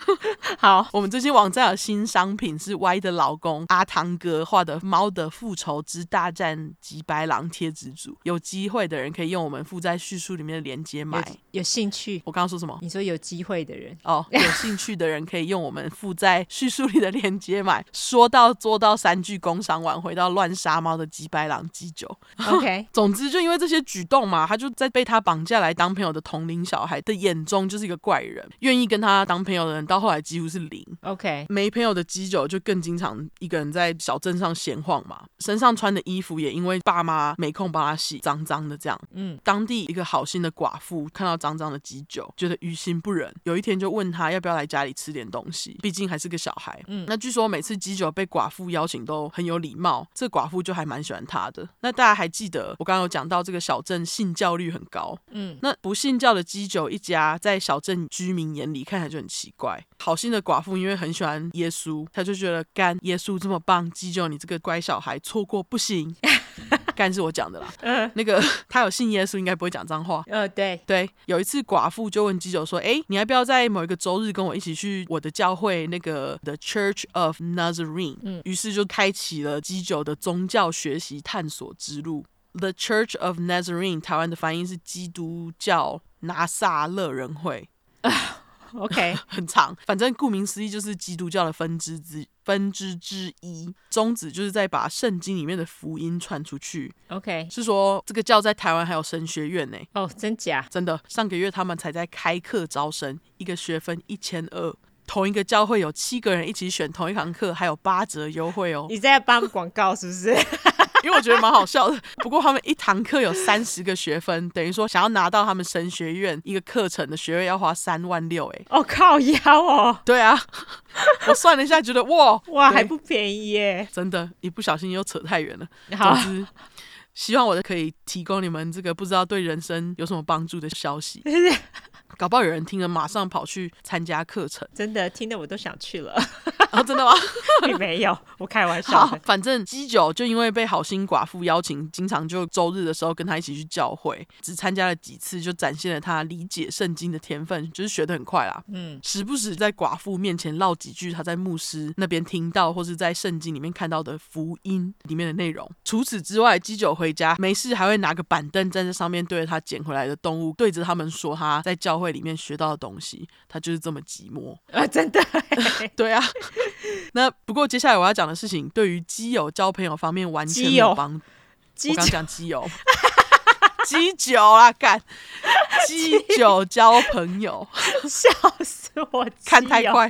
好，我们最近网站有新商品是 Y 的老公阿汤哥画的《猫的复仇之大战吉白狼》贴纸组，有机会的人可以用我们附在叙述里面的链接买。有，有兴趣？我刚刚说什么？你说有机会的人哦，有兴趣的人可以用我们附在叙述里的链接买。说到做到，三句工商完回到乱杀猫的鸡白狼鸡酒。OK，总之就因为这些举动嘛，他就在被他绑架来当朋友的同龄小孩的眼中就是一个怪人，愿意跟他当朋友的人到后来几乎是零。OK，没朋友的鸡酒就更经常一个人在小镇上闲晃嘛，身上穿的衣服也因为爸妈没空帮他洗，脏脏的这样。嗯，当地一个好心的寡妇看到脏脏的基酒，觉得于心不忍，有一天就问他要不要来家里吃点东西，毕竟还是个小孩。嗯，那据说每次基酒被寡妇邀请都很有礼貌，这寡妇就还蛮喜欢他的。那大家还记得我刚刚有讲到这个小镇信教率很高。嗯，那不信教的基酒一家在小镇居民眼里看起来就很奇怪。好心的寡妇因为很喜欢耶稣，他就觉得干耶稣这么棒，基酒你这个乖小孩错过不行。干是我讲的啦。嗯，那个他有信耶稣，应该不会讲脏话。呃，对对。有一次寡妇就问基九说：“哎，你要不要在某一个周日跟我一起去我的教会那个 The Church of Nazarene？” 嗯，于是就开启了基九的宗教学习探索之路。The Church of Nazarene，台湾的翻译是基督教拿撒勒人会。OK，很长，反正顾名思义就是基督教的分支之分支之一，宗旨就是在把圣经里面的福音传出去。OK，是说这个教在台湾还有神学院呢？哦，真假？真的，上个月他们才在开课招生，一个学分一千二，同一个教会有七个人一起选同一堂课，还有八折优惠哦。你在帮广告是不是？因为我觉得蛮好笑的，不过他们一堂课有三十个学分，等于说想要拿到他们神学院一个课程的学位要花三万六，哎，哦靠腰哦，对啊，我算了一下，觉得哇哇还不便宜耶，真的，一不小心又扯太远了。好，总之，希望我可以提供你们这个不知道对人生有什么帮助的消息。搞不好有人听了马上跑去参加课程，真的听的我都想去了。啊，真的吗？并没有，我开玩笑。反正基九就因为被好心寡妇邀请，经常就周日的时候跟他一起去教会，只参加了几次就展现了他理解圣经的天分，就是学得很快啦。嗯，时不时在寡妇面前唠几句他在牧师那边听到或是在圣经里面看到的福音里面的内容。除此之外，基九回家没事还会拿个板凳站在上面，对着他捡回来的动物，对着他们说他在教会里面学到的东西。他就是这么寂寞 啊！真的，对啊。那不过接下来我要讲的事情，对于基友交朋友方面完全没有帮。我刚讲基友，基酒啊，干基酒交朋友，笑死我！看太快，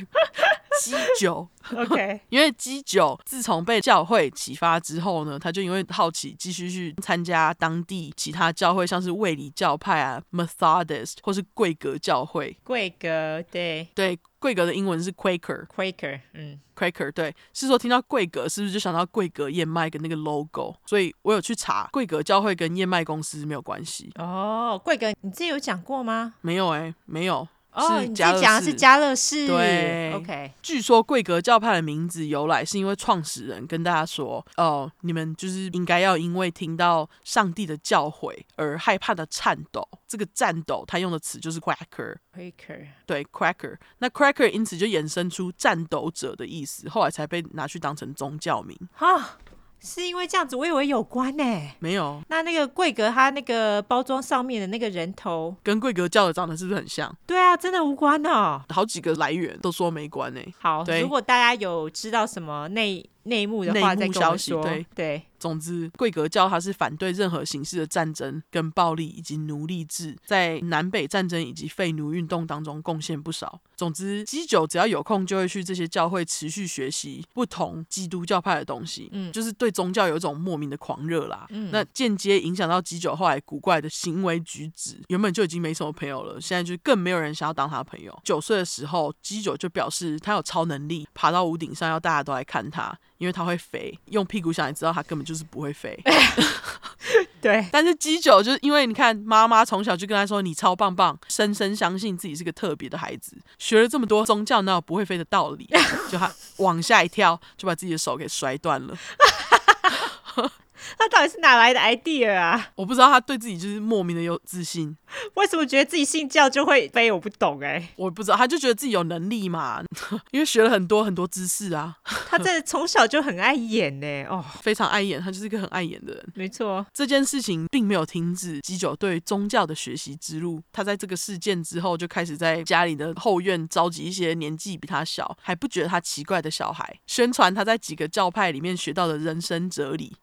基九。OK，因为基九自从被教会启发之后呢，他就因为好奇继续去参加当地其他教会，像是卫理教派啊、Methodist 或是贵格教会。贵格，对对，贵格的英文是 Quaker，Quaker，嗯，Quaker，对，是说听到贵格是不是就想到贵格燕麦跟那个 logo？所以我有去查，贵格教会跟燕麦公司没有关系。哦，贵格，你自己有讲过吗？没有哎、欸，没有。哦，你讲的是家乐士。对，OK。据说贵格教派的名字由来是因为创始人跟大家说：“哦，你们就是应该要因为听到上帝的教诲而害怕的颤抖。”这个颤抖，他用的词就是 “cracker”。cracker 对 cracker，。那 cracker 因此就衍生出颤抖者的意思，后来才被拿去当成宗教名。哈。是因为这样子，我以为有关呢、欸。没有。那那个贵格，他那个包装上面的那个人头，跟贵格叫的长得是不是很像？对啊，真的无关哦。好几个来源都说没关呢、欸。好，如果大家有知道什么内内幕的话，再跟我说。对对。总之，贵格教它是反对任何形式的战争跟暴力以及奴隶制，在南北战争以及废奴运动当中贡献不少。总之，基九只要有空就会去这些教会持续学习不同基督教派的东西，嗯，就是对宗教有一种莫名的狂热啦。嗯，那间接影响到基九后来古怪的行为举止，原本就已经没什么朋友了，现在就更没有人想要当他的朋友。九岁的时候，基九就表示他有超能力，爬到屋顶上要大家都来看他。因为他会飞。用屁股想也知道，他根本就是不会飞。对，但是鸡九就是因为你看，妈妈从小就跟他说你超棒棒，深深相信自己是个特别的孩子，学了这么多宗教，哪有不会飞的道理？就他往下一跳，就把自己的手给摔断了。他到底是哪来的 idea 啊？我不知道，他对自己就是莫名的有自信。为什么觉得自己信教就会飞？我不懂哎、欸，我不知道，他就觉得自己有能力嘛，因为学了很多很多知识啊。他这从小就很爱演呢、欸，哦，非常爱演，他就是一个很爱演的人。没错，这件事情并没有停止基九对宗教的学习之路。他在这个事件之后，就开始在家里的后院召集一些年纪比他小还不觉得他奇怪的小孩，宣传他在几个教派里面学到的人生哲理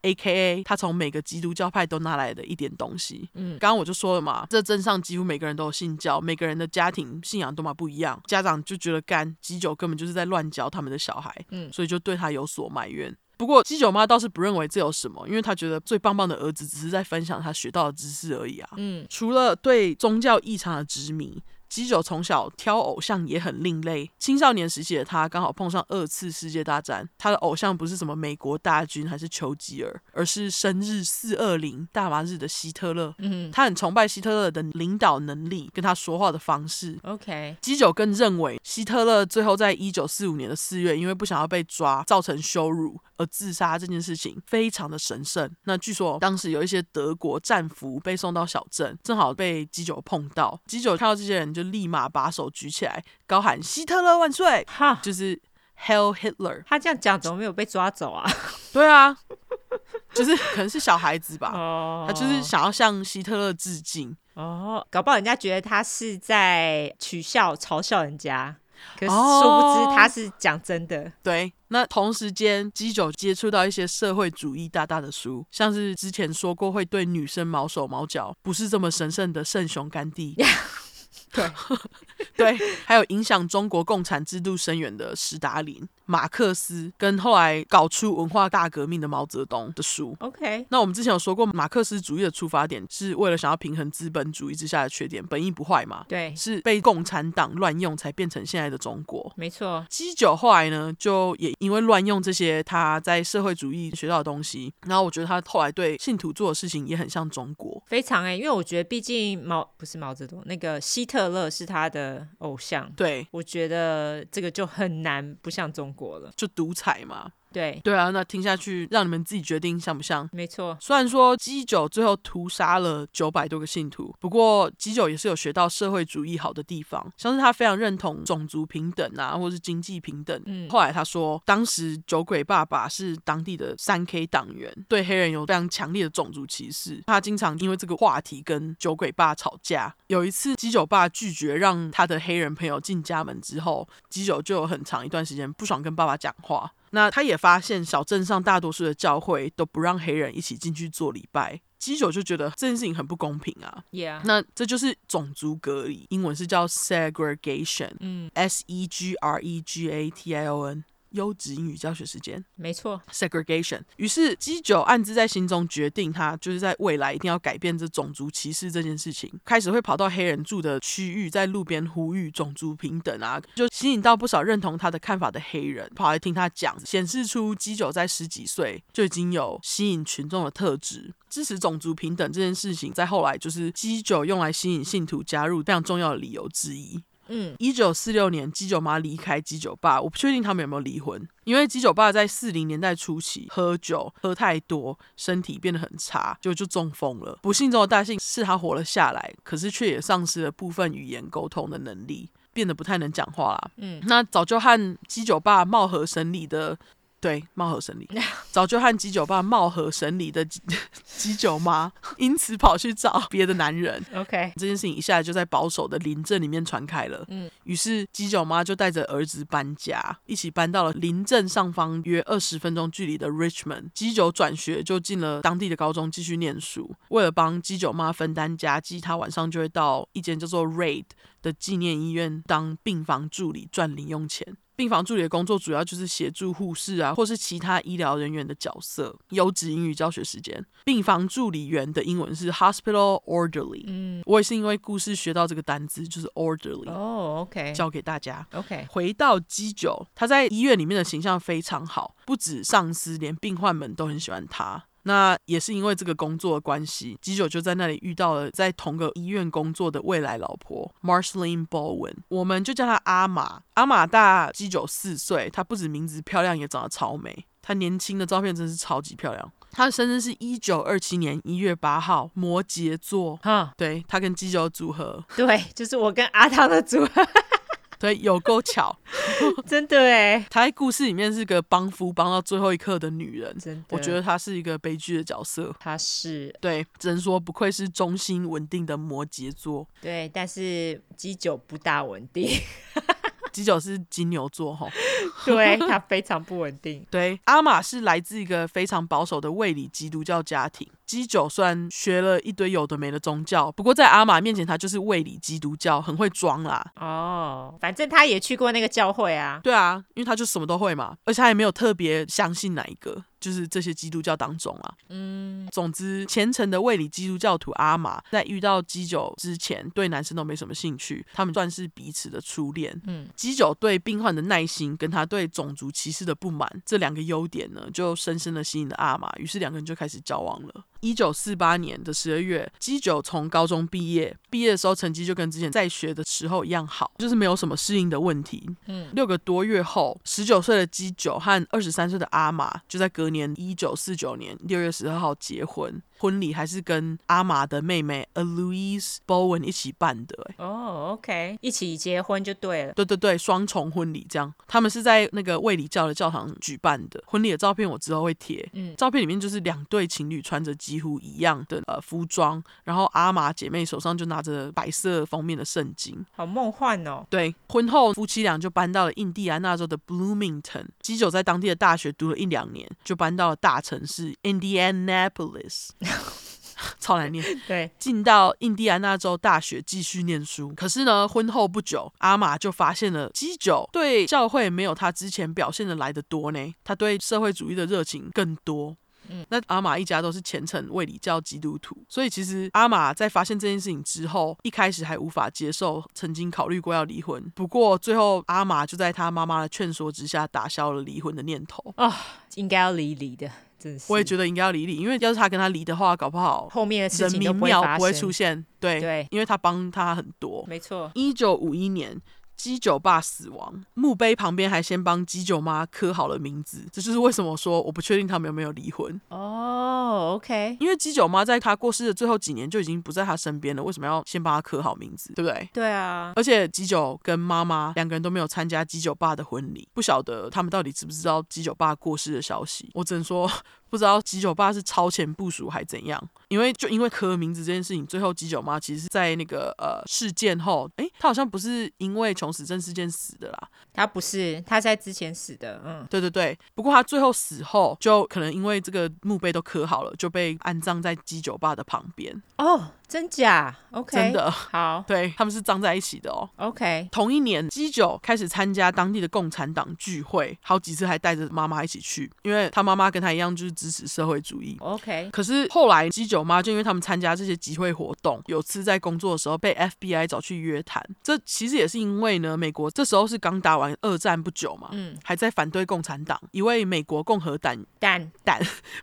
他从每个基督教派都拿来的一点东西。嗯，刚刚我就说了嘛，这镇上几乎每个人都有信教，每个人的家庭信仰都嘛不一样，家长就觉得干基九根本就是在乱教他们的小孩，嗯，所以就对他有所埋怨。不过基九妈倒是不认为这有什么，因为她觉得最棒棒的儿子只是在分享他学到的知识而已啊。嗯，除了对宗教异常的执迷。基九从小挑偶像也很另类。青少年时期的他刚好碰上二次世界大战，他的偶像不是什么美国大军还是丘吉尔，而是生日四二零大麻日的希特勒。嗯，他很崇拜希特勒的领导能力跟他说话的方式。OK，基九更认为希特勒最后在一九四五年的四月，因为不想要被抓，造成羞辱而自杀这件事情非常的神圣。那据说当时有一些德国战俘被送到小镇，正好被基九碰到。基九看到这些人就。就立马把手举起来，高喊“希特勒万岁”，哈，就是 “Hell Hitler”。他这样讲怎么没有被抓走啊？对啊，就是可能是小孩子吧，哦、他就是想要向希特勒致敬。哦，搞不好人家觉得他是在取笑、嘲笑人家，可是殊不知他是讲真的。哦、对。那同时间，基九接触到一些社会主义大大的书，像是之前说过会对女生毛手毛脚，不是这么神圣的圣雄甘地。对，对，还有影响中国共产制度深远的史达林、马克思，跟后来搞出文化大革命的毛泽东的书。OK，那我们之前有说过，马克思主义的出发点是为了想要平衡资本主义之下的缺点，本意不坏嘛？对，是被共产党乱用才变成现在的中国。没错，基九后来呢，就也因为乱用这些他在社会主义学到的东西，然后我觉得他后来对信徒做的事情也很像中国，非常哎、欸，因为我觉得毕竟毛不是毛泽东，那个希特勒是他的偶像，对，我觉得这个就很难不像中国了，就独裁嘛。对对啊，那听下去让你们自己决定像不像？没错，虽然说基九最后屠杀了九百多个信徒，不过基九也是有学到社会主义好的地方，像是他非常认同种族平等啊，或是经济平等。嗯，后来他说，当时酒鬼爸爸是当地的三 K 党员，对黑人有非常强烈的种族歧视，他经常因为这个话题跟酒鬼爸吵架。有一次，基九爸拒绝让他的黑人朋友进家门之后，基九就有很长一段时间不爽跟爸爸讲话。那他也发现小镇上大多数的教会都不让黑人一起进去做礼拜，基九就觉得这件事情很不公平啊。Yeah. 那这就是种族隔离，英文是叫 segregation，嗯，S E G R E G A T I O N。优质英语教学时间，没错，segregation。于是基九暗自在心中决定，他就是在未来一定要改变这种族歧视这件事情。开始会跑到黑人住的区域，在路边呼吁种族平等啊，就吸引到不少认同他的看法的黑人跑来听他讲，显示出基九在十几岁就已经有吸引群众的特质。支持种族平等这件事情，在后来就是基九用来吸引信徒加入非常重要的理由之一。嗯，一九四六年，基九妈离开基九爸，我不确定他们有没有离婚，因为基九爸在四零年代初期喝酒喝太多，身体变得很差，就就中风了。不幸中的大幸是他活了下来，可是却也丧失了部分语言沟通的能力，变得不太能讲话啦。嗯，那早就和基九爸貌合神离的。对，貌合神离，早就和鸡酒爸貌合神离的基基九妈，因此跑去找别的男人。OK，这件事情一下子就在保守的林镇里面传开了。嗯，于是鸡酒妈就带着儿子搬家，一起搬到了邻镇上方约二十分钟距离的 Richmond。基九转学就进了当地的高中继续念书。为了帮鸡酒妈分担家计，他晚上就会到一间叫做 Raid 的纪念医院当病房助理赚零用钱。病房助理的工作主要就是协助护士啊，或是其他医疗人员的角色。优质英语教学时间，病房助理员的英文是 hospital orderly。嗯，我也是因为故事学到这个单字，就是 orderly。哦，OK，教给大家。OK，回到基九，他在医院里面的形象非常好，不止上司，连病患们都很喜欢他。那也是因为这个工作的关系，基九就在那里遇到了在同个医院工作的未来老婆 Marceline Bowen，我们就叫她阿玛。阿玛大基九四岁，她不止名字漂亮，也长得超美。她年轻的照片真是超级漂亮。她的生日是一九二七年一月八号，摩羯座。哈对，她跟基九组合，对，就是我跟阿汤的组合。对，有够巧，真的哎！她在故事里面是个帮夫帮到最后一刻的女人，真的，我觉得她是一个悲剧的角色。她是对，只能说不愧是中心稳定的摩羯座。对，但是基酒不大稳定。基九是金牛座吼，对，他非常不稳定。对，阿玛是来自一个非常保守的卫理基督教家庭。基九虽然学了一堆有的没的宗教，不过在阿玛面前，他就是卫理基督教，很会装啦。哦，反正他也去过那个教会啊。对啊，因为他就什么都会嘛，而且他也没有特别相信哪一个。就是这些基督教当中啊，嗯，总之虔诚的卫理基督教徒阿玛在遇到基九之前，对男生都没什么兴趣，他们算是彼此的初恋。嗯，基九对病患的耐心，跟他对种族歧视的不满，这两个优点呢，就深深的吸引了阿玛，于是两个人就开始交往了。一九四八年的十二月，基九从高中毕业，毕业的时候成绩就跟之前在学的时候一样好，就是没有什么适应的问题。嗯，六个多月后，十九岁的基九和二十三岁的阿玛就在隔年一九四九年六月十二号结婚。婚礼还是跟阿玛的妹妹 Aloise Bowen 一起办的，欸，哦，oh，OK，一起结婚就对了，对对对，双重婚礼这样，他们是在那个卫理教的教堂举办的。婚礼的照片我之后会贴，嗯，照片里面就是两对情侣穿着几乎一样的呃服装，然后阿玛姐妹手上就拿着白色封面的圣经，好梦幻哦。对，婚后夫妻俩就搬到了印第安纳州的 Bloomington，基酒在当地的大学读了一两年，就搬到了大城市 Indianapolis。超难念。对，进到印第安纳州大学继续念书。可是呢，婚后不久，阿玛就发现了基酒对教会没有他之前表现的来得多呢。他对社会主义的热情更多。嗯，那阿玛一家都是虔诚卫理教基督徒，所以其实阿玛在发现这件事情之后，一开始还无法接受，曾经考虑过要离婚。不过最后，阿玛就在他妈妈的劝说之下，打消了离婚的念头。啊、哦，应该要离离的。我也觉得应该要离离，因为要是他跟他离的话，搞不好后面的事情都不会，不会出现。对对，因为他帮他很多。没错。一九五一年，基九爸死亡，墓碑旁边还先帮基九妈刻好了名字。这就是为什么说我不确定他们有没有离婚。哦、oh，OK。因为基九妈在他过世的最后几年就已经不在他身边了，为什么要先帮他刻好名字？对不对？对啊。而且基九跟妈妈两个人都没有参加基九爸的婚礼，不晓得他们到底知不知道基九爸过世的消息。我只能说。不知道基酒吧是超前部署还怎样，因为就因为刻名字这件事情，最后基九妈其实是在那个呃事件后，诶，她好像不是因为穷死症事件死的啦，她不是，她在之前死的，嗯，对对对，不过她最后死后，就可能因为这个墓碑都刻好了，就被安葬在基九爸的旁边。哦。真假？OK，真的好，对，他们是葬在一起的哦。OK，同一年，基九开始参加当地的共产党聚会，好几次还带着妈妈一起去，因为他妈妈跟他一样就是支持社会主义。OK，可是后来基九妈就因为他们参加这些集会活动，有次在工作的时候被 FBI 找去约谈。这其实也是因为呢，美国这时候是刚打完二战不久嘛，嗯，还在反对共产党。一位美国共和党党党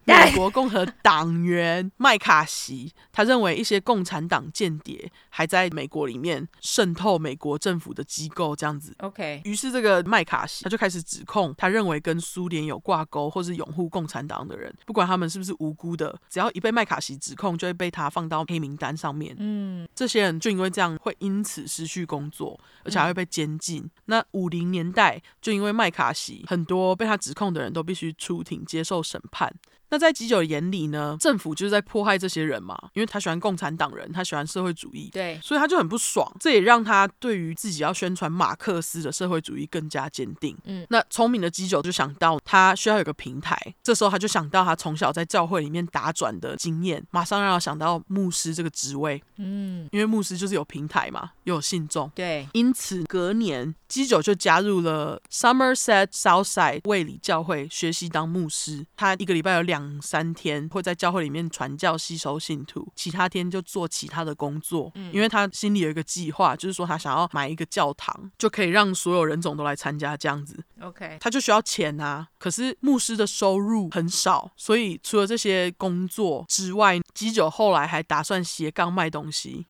美国共和党员麦卡锡，他认为一些共共产党间谍还在美国里面渗透美国政府的机构，这样子。OK，于是这个麦卡锡他就开始指控，他认为跟苏联有挂钩或是拥护共产党的人，不管他们是不是无辜的，只要一被麦卡锡指控，就会被他放到黑名单上面。嗯，这些人就因为这样会因此失去工作，而且还会被监禁。嗯、那五零年代就因为麦卡锡，很多被他指控的人都必须出庭接受审判。那在基九眼里呢，政府就是在迫害这些人嘛，因为他喜欢共产党人，他喜欢社会主义，对，所以他就很不爽。这也让他对于自己要宣传马克思的社会主义更加坚定。嗯，那聪明的基九就想到他需要有个平台，这时候他就想到他从小在教会里面打转的经验，马上让他想到牧师这个职位。嗯，因为牧师就是有平台嘛，又有信众。对，因此隔年基九就加入了 Somerset Southside 卫理教会学习当牧师。他一个礼拜有两三天会在教会里面传教、吸收信徒，其他天就做其他的工作。嗯，因为他心里有一个计划，就是说他想要买一个教堂，就可以让所有人种都来参加这样子。OK，他就需要钱啊。可是牧师的收入很少，所以除了这些工作之外，基九后来还打算斜杠卖东西。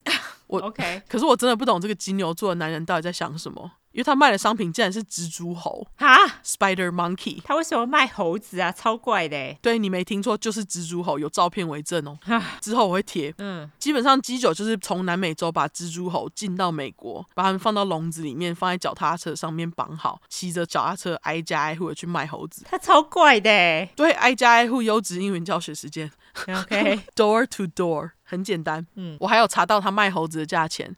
我 OK，可是我真的不懂这个金牛座的男人到底在想什么。因为他卖的商品竟然是蜘蛛猴哈，Spider Monkey，他为什么卖猴子啊？超怪的！对，你没听错，就是蜘蛛猴，有照片为证哦。之后我会贴。嗯，基本上基酒就是从南美洲把蜘蛛猴进到美国，把它们放到笼子里面，放在脚踏车上面绑好，骑着脚踏车挨家挨户的去卖猴子。他超怪的。对，挨家挨户优质英文教学时间。OK，door to door，很简单。嗯，我还有查到他卖猴子的价钱，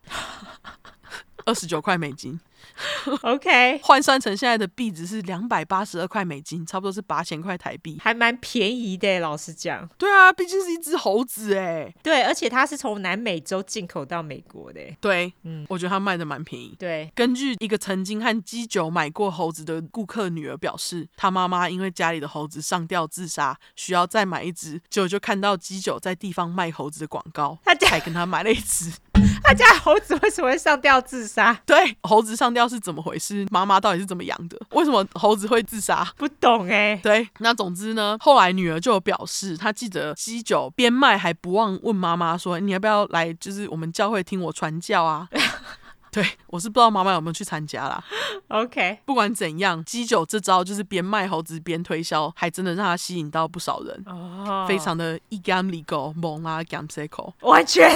二十九块美金。OK，换算成现在的币值是两百八十二块美金，差不多是八千块台币，还蛮便宜的。老实讲，对啊，毕竟是一只猴子哎。对，而且它是从南美洲进口到美国的。对，嗯，我觉得它卖的蛮便宜。对，根据一个曾经和基九买过猴子的顾客女儿表示，她妈妈因为家里的猴子上吊自杀，需要再买一只，结果就看到基九在地方卖猴子的广告，他才跟他买了一只。他家猴子为什么会上吊自杀？对，猴子上吊是怎么回事？妈妈到底是怎么养的？为什么猴子会自杀？不懂哎、欸。对，那总之呢，后来女儿就有表示，她记得鸡九边卖还不忘问妈妈说：“你要不要来？就是我们教会听我传教啊？” 对，我是不知道妈妈有没有去参加啦。OK，不管怎样，鸡酒这招就是边卖猴子边推销，还真的让他吸引到不少人。哦，非常的一干利狗猛啊，干塞口，完全。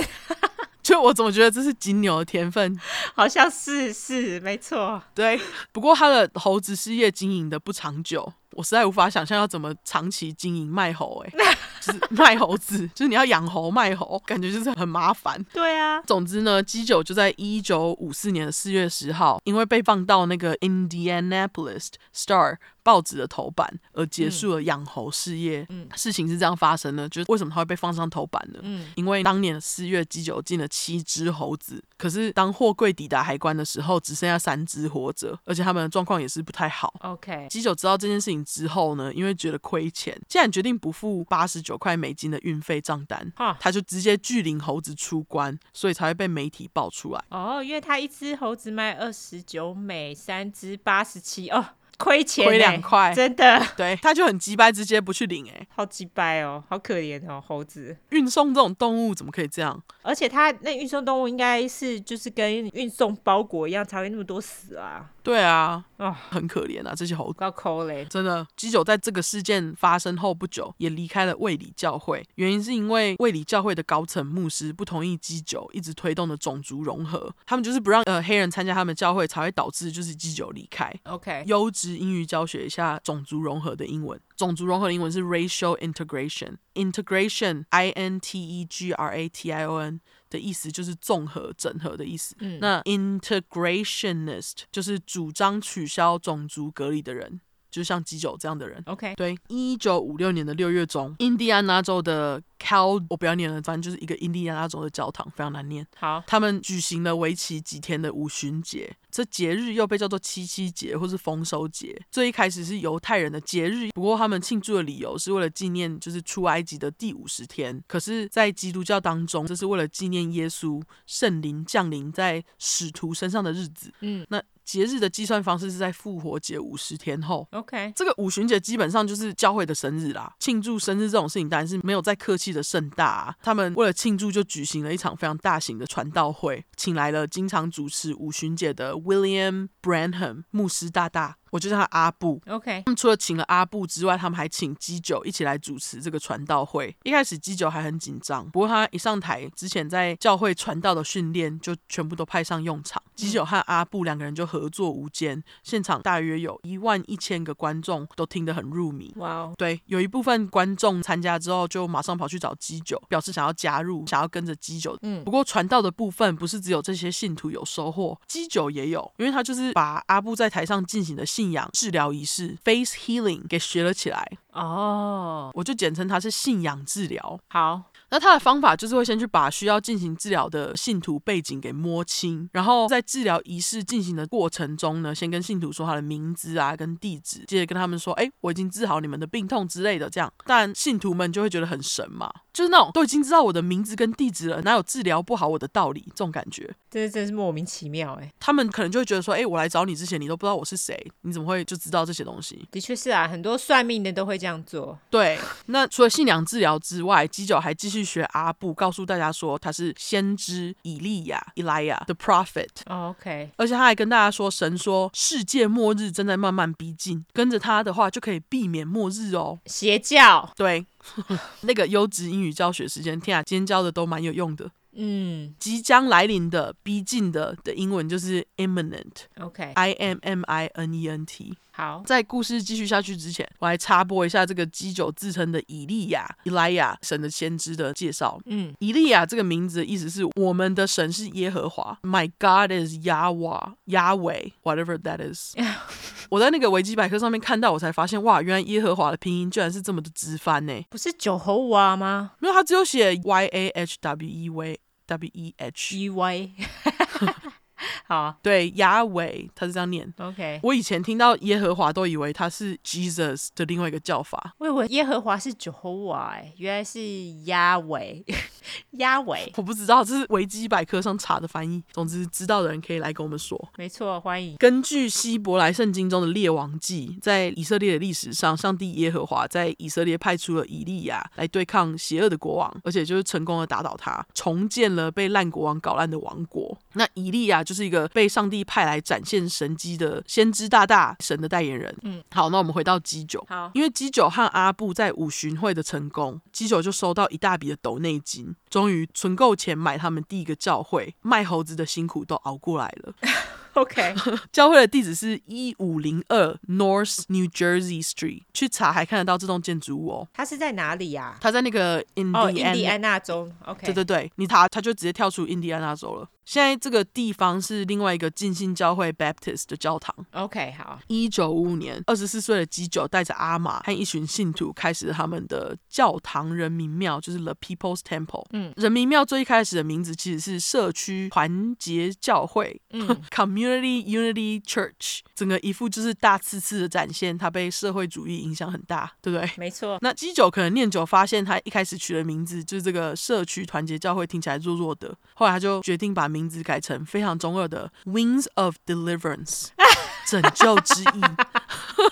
就我怎么觉得这是金牛的天分？好像是是没错。对，不过他的猴子事业经营的不长久。我实在无法想象要怎么长期经营卖猴，欸，哎，就是卖猴子，就是你要养猴卖猴，感觉就是很麻烦。对啊，总之呢，基九就在一九五四年的四月十号，因为被放到那个 Indianapolis Star 报纸的头版而结束了养猴事业。嗯，事情是这样发生的，就是为什么他会被放上头版呢？嗯，因为当年的四月，基九进了七只猴子，可是当货柜抵达海关的时候，只剩下三只活着，而且他们的状况也是不太好。OK，基九知道这件事情之后呢，因为觉得亏钱，竟然决定不付八十九块美金的运费账单，哈他就直接拒领猴子出关，所以才会被媒体爆出来。哦，因为他一只猴子卖二十九美，三只八十七哦。亏钱亏两块，真的，对，他就很鸡掰，直接不去领，哎，好鸡掰哦，好可怜哦，猴子运送这种动物怎么可以这样？而且他那运送动物应该是就是跟运送包裹一样，才会那么多死啊。对啊，哦，很可怜啊，这些猴子。高抠嘞，真的。基九在这个事件发生后不久，也离开了卫理教会，原因是因为卫理教会的高层牧师不同意基九一直推动的种族融合，他们就是不让呃黑人参加他们教会，才会导致就是基九离开。OK，优质英语教学一下种族融合的英文，种族融合的英文是 racial integration，integration，I N T E G R A T I O N。的意思就是综合整合的意思。嗯，那 integrationist 就是主张取消种族隔离的人，就像基九这样的人。OK，对，一九五六年的六月中，印第安纳州的 Cal，我不要念了，反正就是一个印第安纳州的教堂，非常难念。好，他们举行了为期几天的五旬节。这节日又被叫做七七节或是丰收节。最一开始是犹太人的节日，不过他们庆祝的理由是为了纪念就是出埃及的第五十天。可是，在基督教当中，这是为了纪念耶稣圣灵降临在使徒身上的日子。嗯，那节日的计算方式是在复活节五十天后。OK，这个五旬节基本上就是教会的生日啦。庆祝生日这种事情当然是没有再客气的盛大啊。他们为了庆祝，就举行了一场非常大型的传道会，请来了经常主持五旬节的。William Branham 牧师大大， 我就叫他阿布。OK，他们除了请了阿布之外，他们还请基九一起来主持这个传道会。一开始基九还很紧张，不过他一上台之前在教会传道的训练就全部都派上用场。基九和阿布两个人就合作无间，现场大约有一万一千个观众都听得很入迷。哇哦，对，有一部分观众参加之后就马上跑去找基九，表示想要加入，想要跟着基九。嗯，不过传道的部分不是只有这些信徒有收获，基九也有，因为他就是把阿布在台上进行的信仰治疗仪式 （face healing） 给学了起来。哦，我就简称它是信仰治疗。好。那他的方法就是会先去把需要进行治疗的信徒背景给摸清，然后在治疗仪式进行的过程中呢，先跟信徒说他的名字啊跟地址，接着跟他们说，哎，我已经治好你们的病痛之类的，这样，但信徒们就会觉得很神嘛，就是那种都已经知道我的名字跟地址了，哪有治疗不好我的道理？这种感觉，这真是莫名其妙哎。他们可能就会觉得说，哎，我来找你之前，你都不知道我是谁，你怎么会就知道这些东西？的确是啊，很多算命的都会这样做。对，那除了信仰治疗之外，基九还继续学阿布。告诉大家说他是先知以利亚，Elijah the prophet。Oh, OK，而且他还跟大家说，神说世界末日正在慢慢逼近，跟着他的话就可以避免末日哦。邪教，对，那个优质英语教学时间，天啊，今天教的都蛮有用的。嗯，即将来临的、逼近的的英文就是 imminent。OK，I M M I N E N T。好，在故事继续下去之前，我来插播一下这个基酒自称的以利亚 （Elijah） 神的先知的介绍。嗯，以利亚这个名字的意思是我们的神是耶和华，My God is Yahweh，Yahweh，whatever that is。我在那个维基百科上面看到，我才发现哇，原来耶和华的拼音居然是这么的直翻呢？不是九猴娃吗？没有，他只有写 Y A H W E W W E H E Y。好，对，亚伟他是这样念。OK，我以前听到耶和华都以为他是 Jesus 的另外一个叫法。我以为耶和华是 Jehovah，哎，原来是亚伟，亚伟。我不知道，这是维基百科上查的翻译。总之，知道的人可以来跟我们说。没错，欢迎。根据希伯来圣经中的列王记，在以色列的历史上，上帝耶和华在以色列派出了以利亚来对抗邪恶的国王，而且就是成功的打倒他，重建了被烂国王搞烂的王国。那以利亚就是一个被上帝派来展现神迹的先知大大，神的代言人。嗯，好，那我们回到基九。好，因为基九和阿布在五巡会的成功，基九就收到一大笔的斗内金，终于存够钱买他们第一个教会。卖猴子的辛苦都熬过来了。OK，教会的地址是一五零二 North New Jersey Street，去查还看得到这栋建筑物哦。它是在哪里呀、啊？它在那个印第安、哦、印第安纳州。OK，对对对，你查它就直接跳出印第安纳州了。现在这个地方是另外一个浸信教会 Baptist 的教堂。OK，好。一九五五年，二十四岁的基九带着阿玛和一群信徒开始他们的教堂人民庙，就是 The People's Temple。嗯，人民庙最一开始的名字其实是社区团结教会。嗯，Community Unity Church，整个一副就是大刺刺的展现，它被社会主义影响很大，对不对？没错。那基九可能念久，发现他一开始取的名字就是这个社区团结教会，听起来弱弱的，后来他就决定把名字改成非常中二的 Wings of Deliverance，拯救之翼。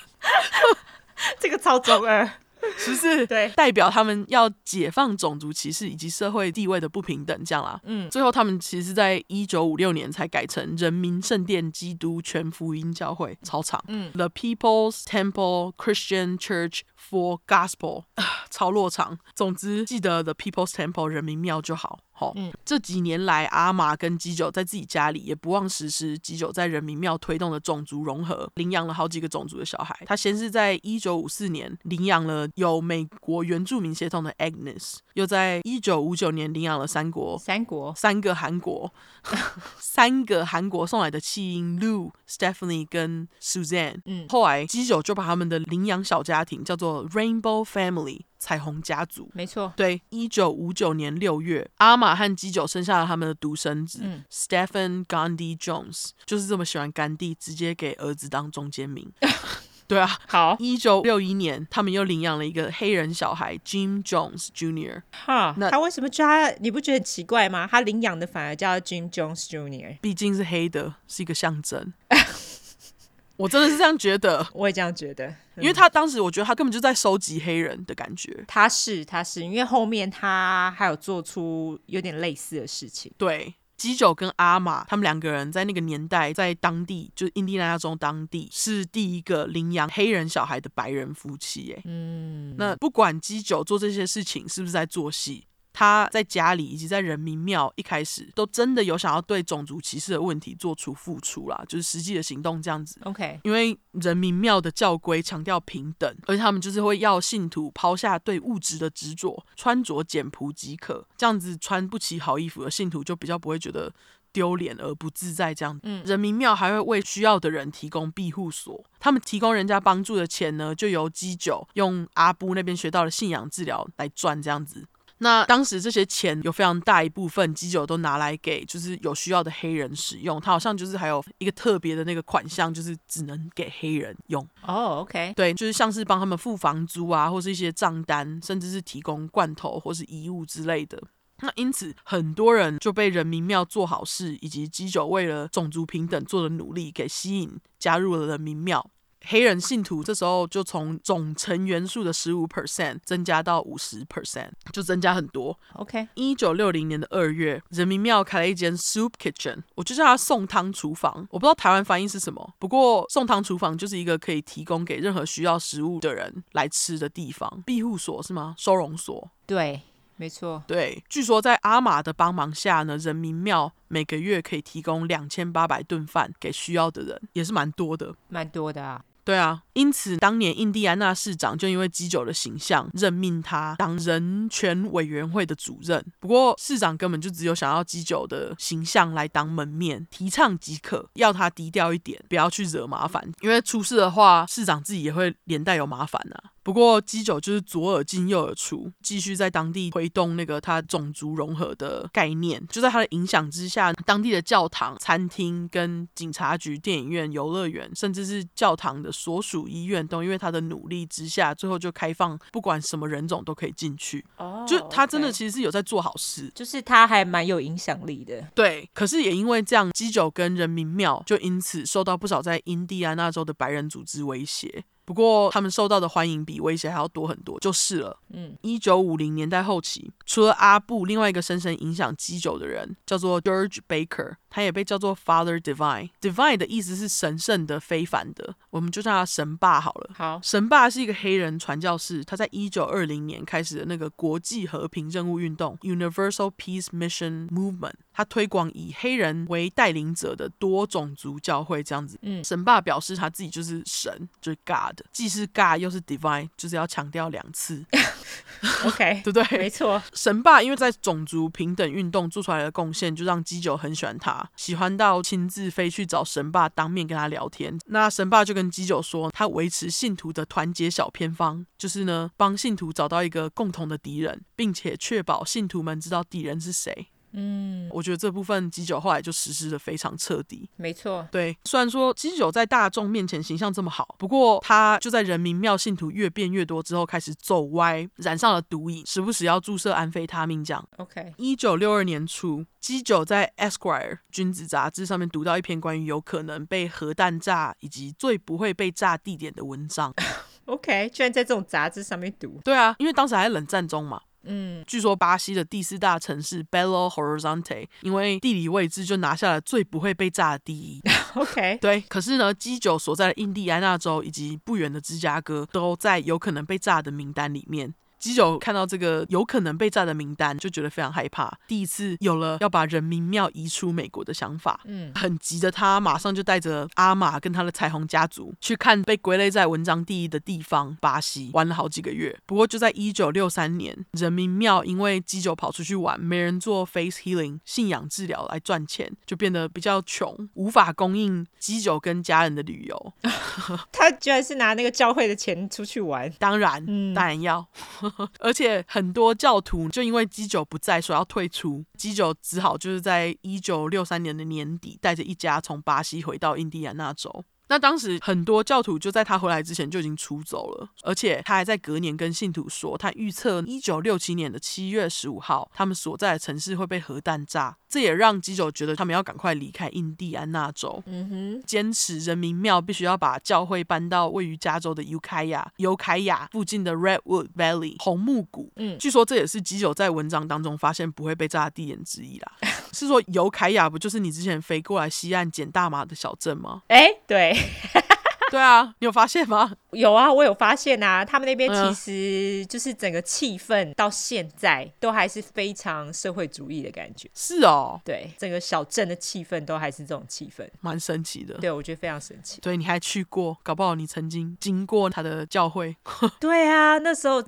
这个超中二。是不是？对，代表他们要解放种族歧视以及社会地位的不平等，这样啦。嗯，最后他们其实是在一九五六年才改成人民圣殿基督全福音教会，超长。嗯，The People's Temple Christian Church for Gospel，超落长。总之，记得 The People's Temple 人民庙就好。好，嗯，这几年来，阿玛跟基九在自己家里也不忘实施基九在人民庙推动的种族融合，领养了好几个种族的小孩。他先是在一九五四年领养了有美国原住民血统的 Agnes，又在一九五九年领养了三国三国三个韩国 三个韩国送来的弃婴 Lou、Stephanie 跟 Suzanne。嗯，后来基九就把他们的领养小家庭叫做 Rainbow Family。彩虹家族，没错。对，一九五九年六月，阿玛和基九生下了他们的独生子、嗯、Stephen Gandhi Jones，就是这么喜欢甘地，直接给儿子当中间名。对啊，好。一九六一年，他们又领养了一个黑人小孩 Jim Jones Jr. 哈，那他为什么叫他？你不觉得很奇怪吗？他领养的反而叫 Jim Jones Jr.，毕竟是黑的，是一个象征。我真的是这样觉得，我也这样觉得，因为他当时我觉得他根本就在收集黑人的感觉。他是，他是因为后面他还有做出有点类似的事情。对。基九跟阿玛他们两个人在那个年代在当地，就是印第安纳州当地是第一个领养黑人小孩的白人夫妻。哎，嗯，那不管基九做这些事情是不是在做戏。他在家里以及在人民庙一开始都真的有想要对种族歧视的问题做出付出啦，就是实际的行动这样子。OK，因为人民庙的教规强调平等，而且他们就是会要信徒抛下对物质的执着，穿着简朴即可。这样子穿不起好衣服的信徒就比较不会觉得丢脸而不自在。这样，嗯，人民庙还会为需要的人提供庇护所，他们提供人家帮助的钱呢，就由基九用阿布那边学到的信仰治疗来赚，这样子。那当时这些钱有非常大一部分基酒都拿来给就是有需要的黑人使用，他好像就是还有一个特别的那个款项，就是只能给黑人用。哦、oh，OK，对，就是像是帮他们付房租啊，或是一些账单，甚至是提供罐头或是衣物之类的。那因此很多人就被人民庙做好事以及基酒为了种族平等做的努力给吸引，加入了人民庙。黑人信徒这时候就从总成员数的十五 percent 增加到五十 percent，就增加很多。OK，一九六零年的二月，人民庙开了一间 soup kitchen，我就叫它送汤厨房。我不知道台湾翻译是什么，不过送汤厨房就是一个可以提供给任何需要食物的人来吃的地方。庇护所是吗？收容所？对，没错。对，据说在阿玛的帮忙下呢，人民庙每个月可以提供两千八百顿饭给需要的人，也是蛮多的，蛮多的啊。对啊，因此当年印第安纳市长就因为基酒的形象，任命他当人权委员会的主任。不过市长根本就只有想要基酒的形象来当门面，提倡即可，要他低调一点，不要去惹麻烦，因为出事的话，市长自己也会连带有麻烦啊。不过基九就是左耳进右耳出，继续在当地推动那个他种族融合的概念。就在他的影响之下，当地的教堂、餐厅、跟警察局、电影院、游乐园，甚至是教堂的所属医院，都因为他的努力之下，最后就开放，不管什么人种都可以进去。哦，oh, 就他真的其实是有在做好事就是他还蛮有影响力的。对，可是也因为这样，基九跟人民庙就因此受到不少在印第安纳州的白人组织威胁。不过，他们受到的欢迎比威胁还要多很多，就是了。嗯，一九五零年代后期，除了阿布，另外一个深深影响基酒的人叫做 George Baker，他也被叫做 Father Divine。Divine 的意思是神圣的、非凡的，我们就叫他神爸好了。好，神爸是一个黑人传教士，他在一九二零年开始的那个国际和平任务运动 （Universal Peace Mission Movement）。他推广以黑人为带领者的多种族教会，这样子。嗯，神爸表示他自己就是神，就是 God，既是 God 又是 Divine，就是要强调两次。OK，对不对？没错。神爸因为在种族平等运动做出来的贡献，就让基九很喜欢他，喜欢到亲自飞去找神爸当面跟他聊天。那神爸就跟基九说，他维持信徒的团结小偏方，就是呢，帮信徒找到一个共同的敌人，并且确保信徒们知道敌人是谁。嗯，我觉得这部分基酒后来就实施的非常彻底。没错，对，虽然说基酒在大众面前形象这么好，不过他就在人民庙信徒越变越多之后开始走歪，染上了毒瘾，时不时要注射安非他命这样。OK，一九六二年初，基酒在 Esquire 君子杂志上面读到一篇关于有可能被核弹炸以及最不会被炸地点的文章。OK，居然在这种杂志上面读？对啊，因为当时还在冷战中嘛。嗯，据说巴西的第四大城市 Belo Horizonte 因为地理位置就拿下了最不会被炸的第一。OK，对。可是呢，基九所在的印第安纳州以及不远的芝加哥都在有可能被炸的名单里面。基九看到这个有可能被炸的名单，就觉得非常害怕，第一次有了要把人民庙移出美国的想法。嗯，很急的他马上就带着阿玛跟他的彩虹家族去看被归类在文章第一的地方巴西，玩了好几个月。不过就在一九六三年，人民庙因为基九跑出去玩，没人做 face healing 信仰治疗来赚钱，就变得比较穷，无法供应基九跟家人的旅游。他居然是拿那个教会的钱出去玩，当然，嗯，当然要。而且很多教徒就因为基酒不在，说要退出，基酒只好就是在一九六三年的年底，带着一家从巴西回到印第安纳州。那当时很多教徒就在他回来之前就已经出走了，而且他还在隔年跟信徒说，他预测一九六七年的七月十五号，他们所在的城市会被核弹炸。这也让基九觉得他们要赶快离开印第安纳州，嗯哼，坚持人民庙必须要把教会搬到位于加州的尤凯亚、尤凯亚附近的 Redwood Valley 红木谷。嗯，据说这也是基九在文章当中发现不会被炸的地点之一啦。是说尤凯亚不就是你之前飞过来西岸捡大麻的小镇吗？哎，对。对啊，你有发现吗？有啊，我有发现啊。他们那边其实就是整个气氛到现在都还是非常社会主义的感觉。是哦，对，整个小镇的气氛都还是这种气氛，蛮神奇的。对，我觉得非常神奇。对，你还去过，搞不好你曾经经过他的教会。对啊，那时候。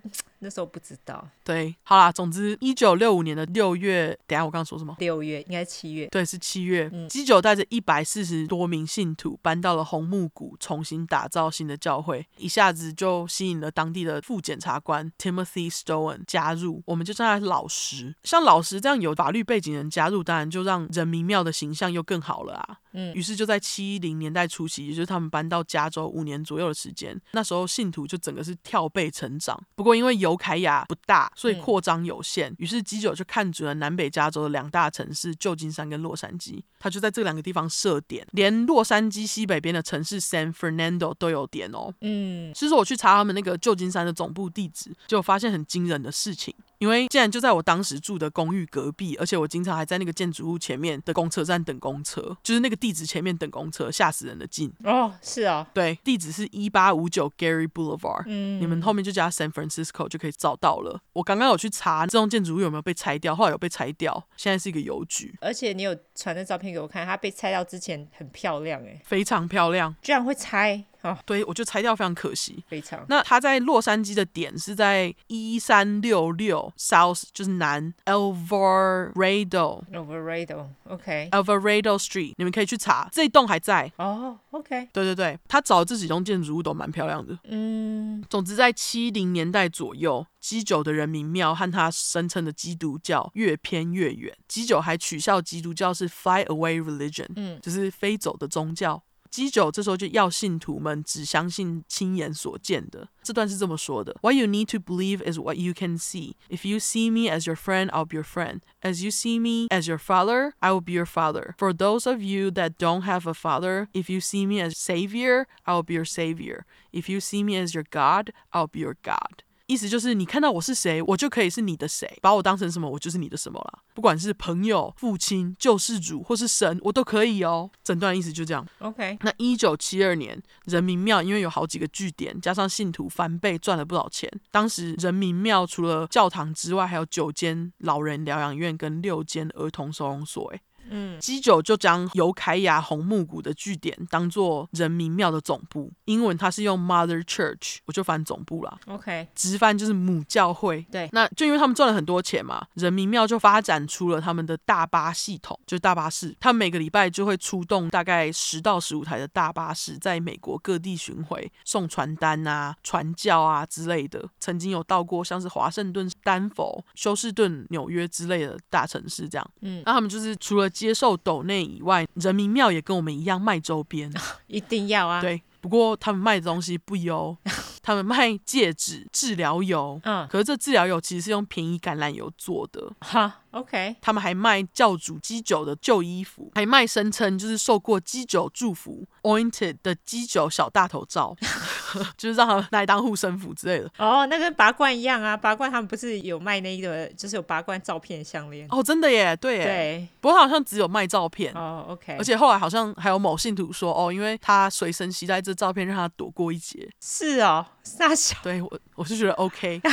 那时候不知道，对，好啦，总之，一九六五年的六月，等下我刚刚说什么？六月应该七月，对，是七月。嗯，基九带着一百四十多名信徒搬到了红木谷，重新打造新的教会，一下子就吸引了当地的副检察官 Timothy Stone 加入。我们就叫他老实，像老实这样有法律背景的人加入，当然就让人民庙的形象又更好了啊。嗯，于是就在七零年代初期，也就是他们搬到加州五年左右的时间，那时候信徒就整个是跳背成长。不过因为尤凯亚不大，所以扩张有限，嗯、于是基九就看准了南北加州的两大城市旧金山跟洛杉矶，他就在这两个地方设点，连洛杉矶西北边的城市 San Fernando 都有点哦。嗯，其实我去查他们那个旧金山的总部地址，就发现很惊人的事情。因为竟然就在我当时住的公寓隔壁，而且我经常还在那个建筑物前面的公车站等公车，就是那个地址前面等公车，吓死人的近哦。是啊，对，地址是一八五九 Gary Boulevard，嗯，你们后面就加 San Francisco 就可以找到了。我刚刚有去查这栋建筑物有没有被拆掉，后来有被拆掉，现在是一个邮局。而且你有传的照片给我看，它被拆掉之前很漂亮诶，非常漂亮，居然会拆。哦，对，我就拆掉非常可惜。非常。那他在洛杉矶的点是在一三六六 South，就是南 Alvarado。Alvarado，OK。Alvarado Street，你们可以去查，这一栋还在。哦，OK。对对对，他找的这几栋建筑物都蛮漂亮的。嗯。总之，在七零年代左右，基九的人民庙和他声称的基督教越偏越远。基九还取笑基督教是 Fly Away Religion，嗯，就是飞走的宗教。基九这时候就要信徒们只相信亲眼所见的。这段是这么说的：What you need to believe is what you can see. If you see me as your friend, I'll be your friend. As you see me as your father, I will be your father. For those of you that don't have a father, if you see me as savior, I will be your savior. If you see me as your God, I'll be your God. 意思就是，你看到我是谁，我就可以是你的谁，把我当成什么，我就是你的什么了。不管是朋友、父亲、救世主或是神，我都可以哦。整段意思就这样。OK。那一九七二年，人民庙因为有好几个据点，加上信徒翻倍，赚了不少钱。当时人民庙除了教堂之外，还有九间老人疗养院跟六间儿童收容所。哎。嗯，基九就将尤凯亚红木谷的据点当做人民庙的总部，英文它是用 Mother Church，我就翻总部啦。OK，直翻就是母教会。对，那就因为他们赚了很多钱嘛，人民庙就发展出了他们的大巴系统，就是大巴士，他们每个礼拜就会出动大概十到十五台的大巴士，在美国各地巡回送传单啊、传教啊之类的。曾经有到过像是华盛顿、丹佛、休斯顿、纽约之类的大城市这样。嗯，那他们就是除了接受斗内以外，人民庙也跟我们一样卖周边，一定要啊。对，不过他们卖的东西不优，他们卖戒指、治疗油。嗯，可是这治疗油其实是用便宜橄榄油做的。哈。OK，他们还卖教主基酒的旧衣服，还卖声称就是受过基酒祝福 ointed 的基酒小大头照，就是让他们拿来当护身符之类的。哦，oh, 那跟拔罐一样啊，拔罐他们不是有卖那个，就是有拔罐照片项链。哦，真的耶，对耶，对。不过好像只有卖照片。哦、oh,，OK。而且后来好像还有某信徒说，哦，因为他随身携带这照片，让他躲过一劫。是哦，傻小。对我，我是觉得 OK。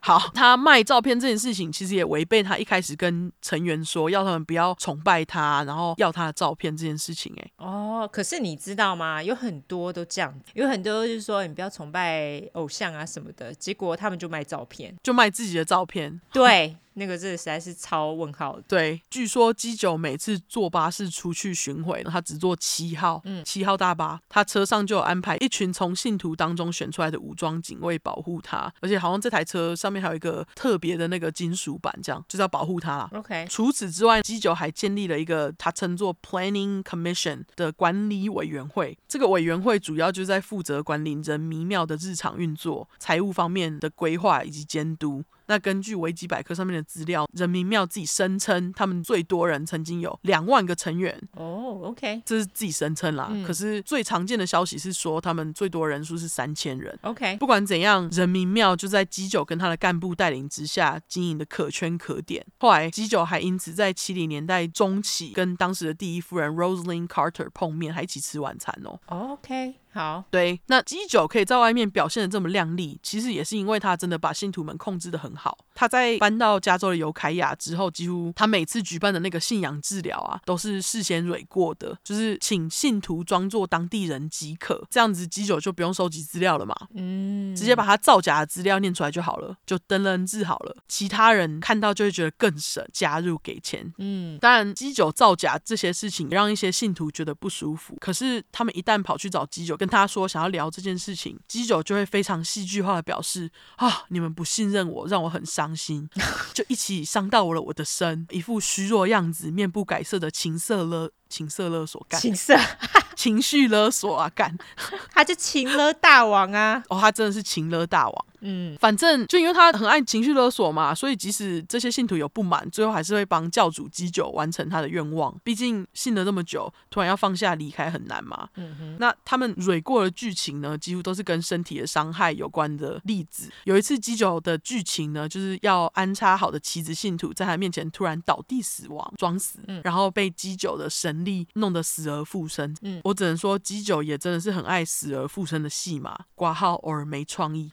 好，他卖照片这件事情其实也违背他一开始跟成员说要他们不要崇拜他，然后要他的照片这件事情。哎，哦，可是你知道吗？有很多都这样，有很多就是说你不要崇拜偶像啊什么的，结果他们就卖照片，就卖自己的照片。对。那个这实在是超问号的。对，据说基九每次坐巴士出去巡回，他只坐七号，嗯，七号大巴，他车上就有安排一群从信徒当中选出来的武装警卫保护他，而且好像这台车上面还有一个特别的那个金属板，这样就是要保护他啦。OK。除此之外，基九还建立了一个他称作 Planning Commission 的管理委员会，这个委员会主要就在负责管理人民庙的日常运作、财务方面的规划以及监督。那根据维基百科上面的资料，人民庙自己声称他们最多人曾经有两万个成员。哦、oh,，OK，这是自己声称啦、嗯。可是最常见的消息是说，他们最多人数是三千人。OK，不管怎样，人民庙就在基九跟他的干部带领之下经营的可圈可点。后来基九还因此在七零年代中期跟当时的第一夫人 Rosalynn Carter 碰面，还一起吃晚餐哦。OK。好，对，那基九可以在外面表现的这么靓丽，其实也是因为他真的把信徒们控制的很好。他在搬到加州的尤凯亚之后，几乎他每次举办的那个信仰治疗啊，都是事先蕊过的，就是请信徒装作当地人即可，这样子基九就不用收集资料了嘛，嗯，直接把他造假的资料念出来就好了，就登人字好了，其他人看到就会觉得更省，加入给钱，嗯，当然基九造假这些事情让一些信徒觉得不舒服，可是他们一旦跑去找基九跟他说想要聊这件事情，基九就会非常戏剧化的表示啊，你们不信任我，让我很伤心，就一起伤到我了我的身，一副虚弱样子，面不改色的情色勒情色勒索干，情色 情绪勒索啊干，他就情勒大王啊，哦，他真的是情勒大王。嗯，反正就因为他很爱情绪勒索嘛，所以即使这些信徒有不满，最后还是会帮教主基九完成他的愿望。毕竟信了这么久，突然要放下离开很难嘛。嗯哼。那他们蕊过的剧情呢，几乎都是跟身体的伤害有关的例子。有一次基九的剧情呢，就是要安插好的棋子信徒在他面前突然倒地死亡，装死，嗯，然后被基九的神力弄得死而复生。嗯，我只能说基九也真的是很爱死而复生的戏嘛，挂号偶尔没创意。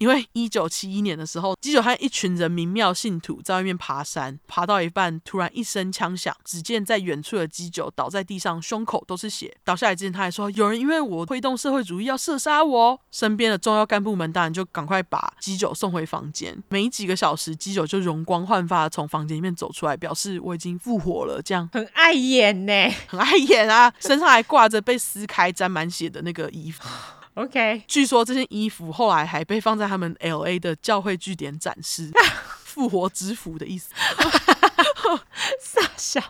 因为一九七一年的时候，基九和一群人民庙信徒在外面爬山，爬到一半，突然一声枪响，只见在远处的基九倒在地上，胸口都是血。倒下来之前，他还说：“有人因为我推动社会主义要射杀我。”身边的重要干部们当然就赶快把基九送回房间。没几个小时，基九就容光焕发的从房间里面走出来，表示我已经复活了。这样很碍眼呢，很碍眼啊，身上还挂着被撕开沾满血的那个衣服。OK，据说这件衣服后来还被放在他们 LA 的教会据点展示，复活之符的意思。傻笑，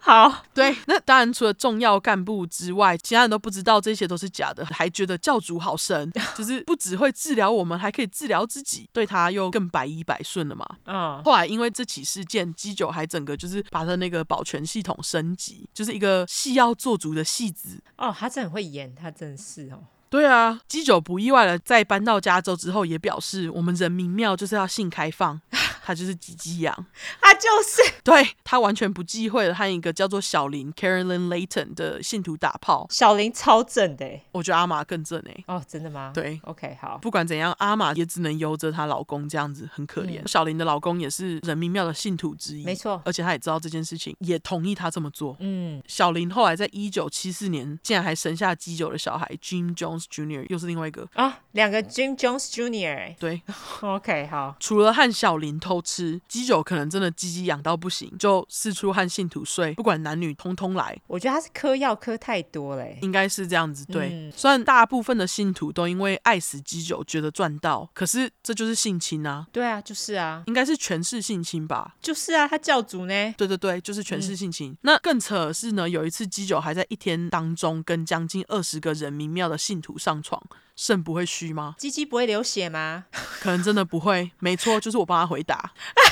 好，对，那当然除了重要干部之外，其他人都不知道这些都是假的，还觉得教主好神，就是不只会治疗我们，还可以治疗自己，对他又更百依百顺了嘛。嗯，后来因为这起事件，基九还整个就是把他那个保全系统升级，就是一个戏要做足的戏子。哦，他真的很会演，他真是哦。对啊，基九不意外的，在搬到加州之后，也表示我们人民庙就是要性开放，他就是鸡鸡痒，他就是，对，他完全不忌讳的和一个叫做小林 Carolyn Layton 的信徒打炮。小林超正的，我觉得阿玛更正哎。哦，真的吗？对，OK，好。不管怎样，阿玛也只能由着她老公这样子，很可怜。嗯。小林的老公也是人民庙的信徒之一，没错，而且他也知道这件事情，也同意他这么做。嗯，小林后来在一九七四年，竟然还生下基九的小孩 Jim Jones Jr.，又是另外一个啊，两个 Jim Jones Jr. 对，OK，好。除了和小林偷吃，基酒可能真的鸡鸡痒到不行，就四处和信徒睡，不管男女，通通来。我觉得他是嗑药嗑太多了，应该是这样子。对，嗯，虽然大部分的信徒都因为爱死基酒觉得赚到，可是这就是性侵啊。对啊，就是啊，应该是权势性侵吧？就是啊，他教主呢？对对对，就是权势性侵。嗯。那更扯的是呢，有一次基酒还在一天当中跟将近二十个人民庙的信徒上床。肾不会虚吗？鸡鸡不会流血吗？可能真的不会。没错，就是我帮他回答。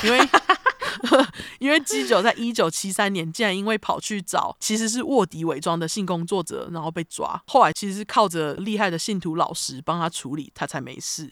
因为 因为基九在一九七三年竟然因为跑去找其实是卧底伪装的性工作者，然后被抓。后来其实是靠着厉害的信徒老师帮他处理，他才没事。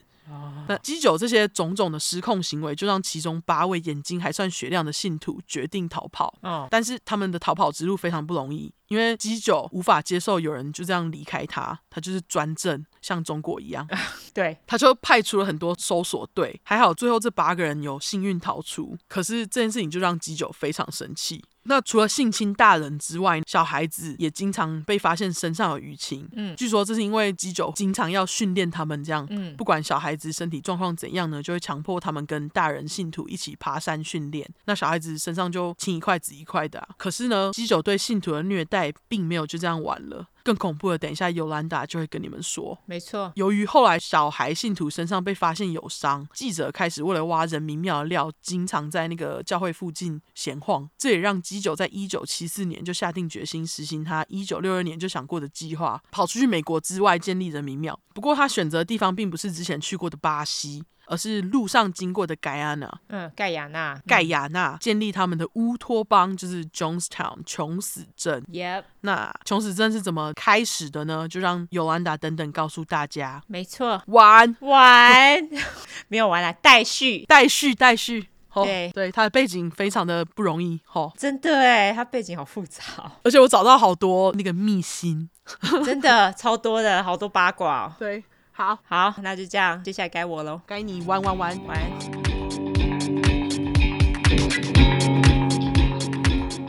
那基九这些种种的失控行为，就让其中八位眼睛还算雪亮的信徒决定逃跑。哦，但是他们的逃跑之路非常不容易，因为基九无法接受有人就这样离开他，他就是专政，像中国一样。对，他就派出了很多搜索队，还好最后这八个人有幸运逃出。可是这件事情就让基九非常生气。那除了性侵大人之外，小孩子也经常被发现身上有淤青。嗯，据说这是因为基九经常要训练他们这样。嗯，不管小孩子身体状况怎样呢，就会强迫他们跟大人信徒一起爬山训练。那小孩子身上就青一块紫一块的啊。可是呢，基九对信徒的虐待并没有就这样完了。更恐怖的，等一下尤兰达就会跟你们说。没错，由于后来小孩信徒身上被发现有伤，记者开始为了挖人民庙的料，经常在那个教会附近闲晃。这也让基九在一九七四年就下定决心实行他一九六二年就想过的计划，跑出去美国之外建立人民庙。不过他选择的地方并不是之前去过的巴西。而是路上经过的盖亚纳。嗯，盖亚纳，盖亚纳建立他们的乌托邦，就是 Jonestown 穷死镇。Yep，那穷死镇是怎么开始的呢？就让尤安达等等告诉大家。没错，玩玩 没有玩了，待续，待续，待续。哦、对对，他的背景非常的不容易。哦，真的哎，他背景好复杂，而且我找到好多那个秘辛，真的超多的，好多八卦、哦。对，好，好，那就这样，接下来该我喽，该你玩玩玩玩。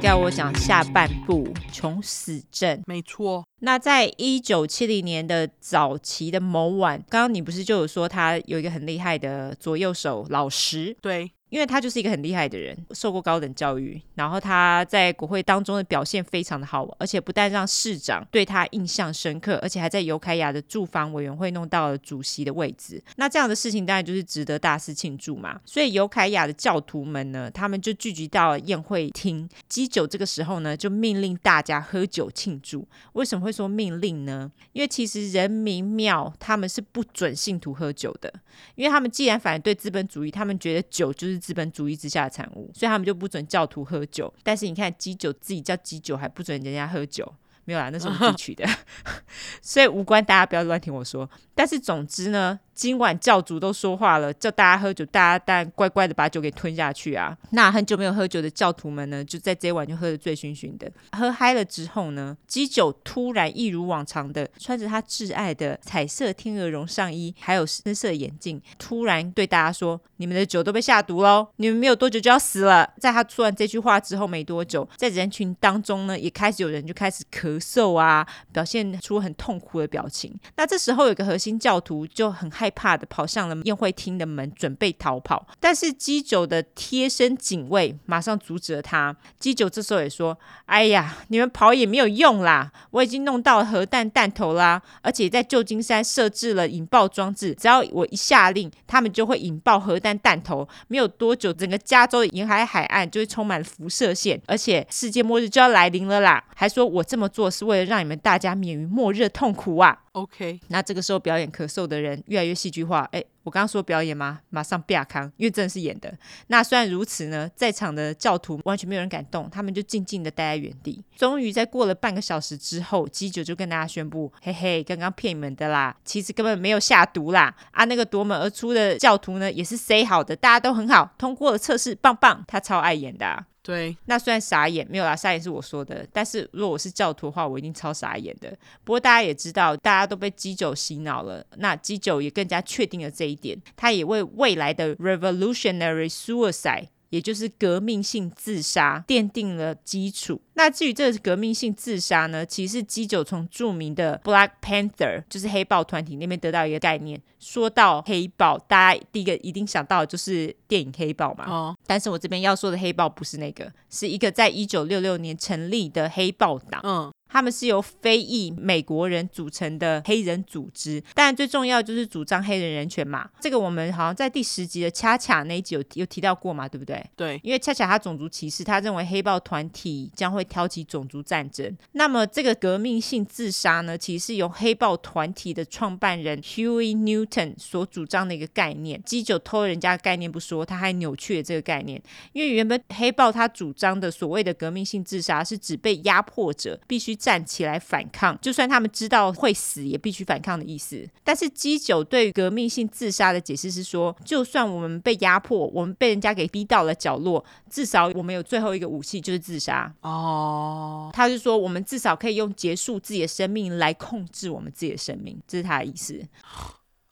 要我讲下半部穷死症，没错。那在一九七零年的早期的某晚，刚刚你不是就有说他有一个很厉害的左右手老石？对。因为他就是一个很厉害的人，受过高等教育，然后他在国会当中的表现非常的好，而且不但让市长对他印象深刻，而且还在尤凯亚的住房委员会弄到了主席的位置。那这样的事情当然就是值得大肆庆祝嘛。所以尤凯亚的教徒们呢，他们就聚集到了宴会厅。基酒这个时候呢，就命令大家喝酒庆祝。为什么会说命令呢？因为其实人民庙他们是不准信徒喝酒的，因为他们既然反对资本主义，他们觉得酒就是。资本主义之下的产物，所以他们就不准教徒喝酒。但是你看，基酒自己叫基酒，还不准人家喝酒。没有啦，那是我们自己 取的，所以无关，大家不要乱听我说。但是总之呢，今晚教主都说话了，叫大家喝酒，大家当然乖乖的把酒给吞下去啊。那很久没有喝酒的教徒们呢，就在这一晚就喝得醉醺醺的。喝嗨了之后呢，基酒突然一如往常的穿着他挚爱的彩色天鹅绒上衣，还有深色眼镜，突然对大家说：“你们的酒都被下毒喽，你们没有多久就要死了。”在他说完这句话之后没多久，在人群当中呢，也开始有人就开始咳。嗽啊，表现出很痛苦的表情。那这时候有个核心教徒就很害怕的跑向了宴会厅的门，准备逃跑。但是基九的贴身警卫马上阻止了他。基九这时候也说：“哎呀，你们跑也没有用啦，我已经弄到核弹弹头啦，而且在旧金山设置了引爆装置，只要我一下令，他们就会引爆核弹弹头。没有多久，整个加州的沿海海岸就会充满辐射线，而且世界末日就要来临了啦。”还说我这么做是为了让你们大家免于末日痛苦啊！OK，那这个时候表演咳嗽的人越来越戏剧化。哎，我刚刚说表演吗？马上变康，因为真的是演的。那虽然如此呢，在场的教徒完全没有人敢动，他们就静静的待在原地。终于在过了半个小时之后，基九就跟大家宣布：嘿嘿，刚刚骗你们的啦，其实根本没有下毒啦！啊，那个夺门而出的教徒呢，也是 say 好的，大家都很好，通过了测试，棒棒。他超爱演的啊。对，那虽然傻眼，没有啦，傻眼是我说的。但是如果我是教徒的话，我一定超傻眼的。不过大家也知道，大家都被基九洗脑了。那基九也更加确定了这一点，他也为未来的 revolutionary suicide。也就是革命性自杀奠定了基础。那至于这个革命性自杀呢，其实是基九从著名的 Black Panther，就是黑豹团体那边得到一个概念。说到黑豹，大家第一个一定想到的就是电影《黑豹》嘛。哦。但是我这边要说的黑豹不是那个，是一个在一九六六年成立的黑豹党。嗯。他们是由非裔美国人组成的黑人组织，但最重要就是主张黑人人权嘛。这个我们好像在第十集的恰恰那一集有有提到过嘛，对不对？对，因为恰恰他种族歧视，他认为黑豹团体将会挑起种族战争。那么这个革命性自杀呢，其实是由黑豹团体的创办人 Huey Newton 所主张的一个概念。基九偷人家的概念不说，他还扭曲了这个概念。因为原本黑豹他主张的所谓的革命性自杀，是指被压迫者必须站起来反抗，就算他们知道会死，也必须反抗的意思。但是基九对革命性自杀的解释是说，就算我们被压迫，我们被人家给逼到了角落，至少我们有最后一个武器，就是自杀。哦，他是说，我们至少可以用结束自己的生命来控制我们自己的生命，这是他的意思。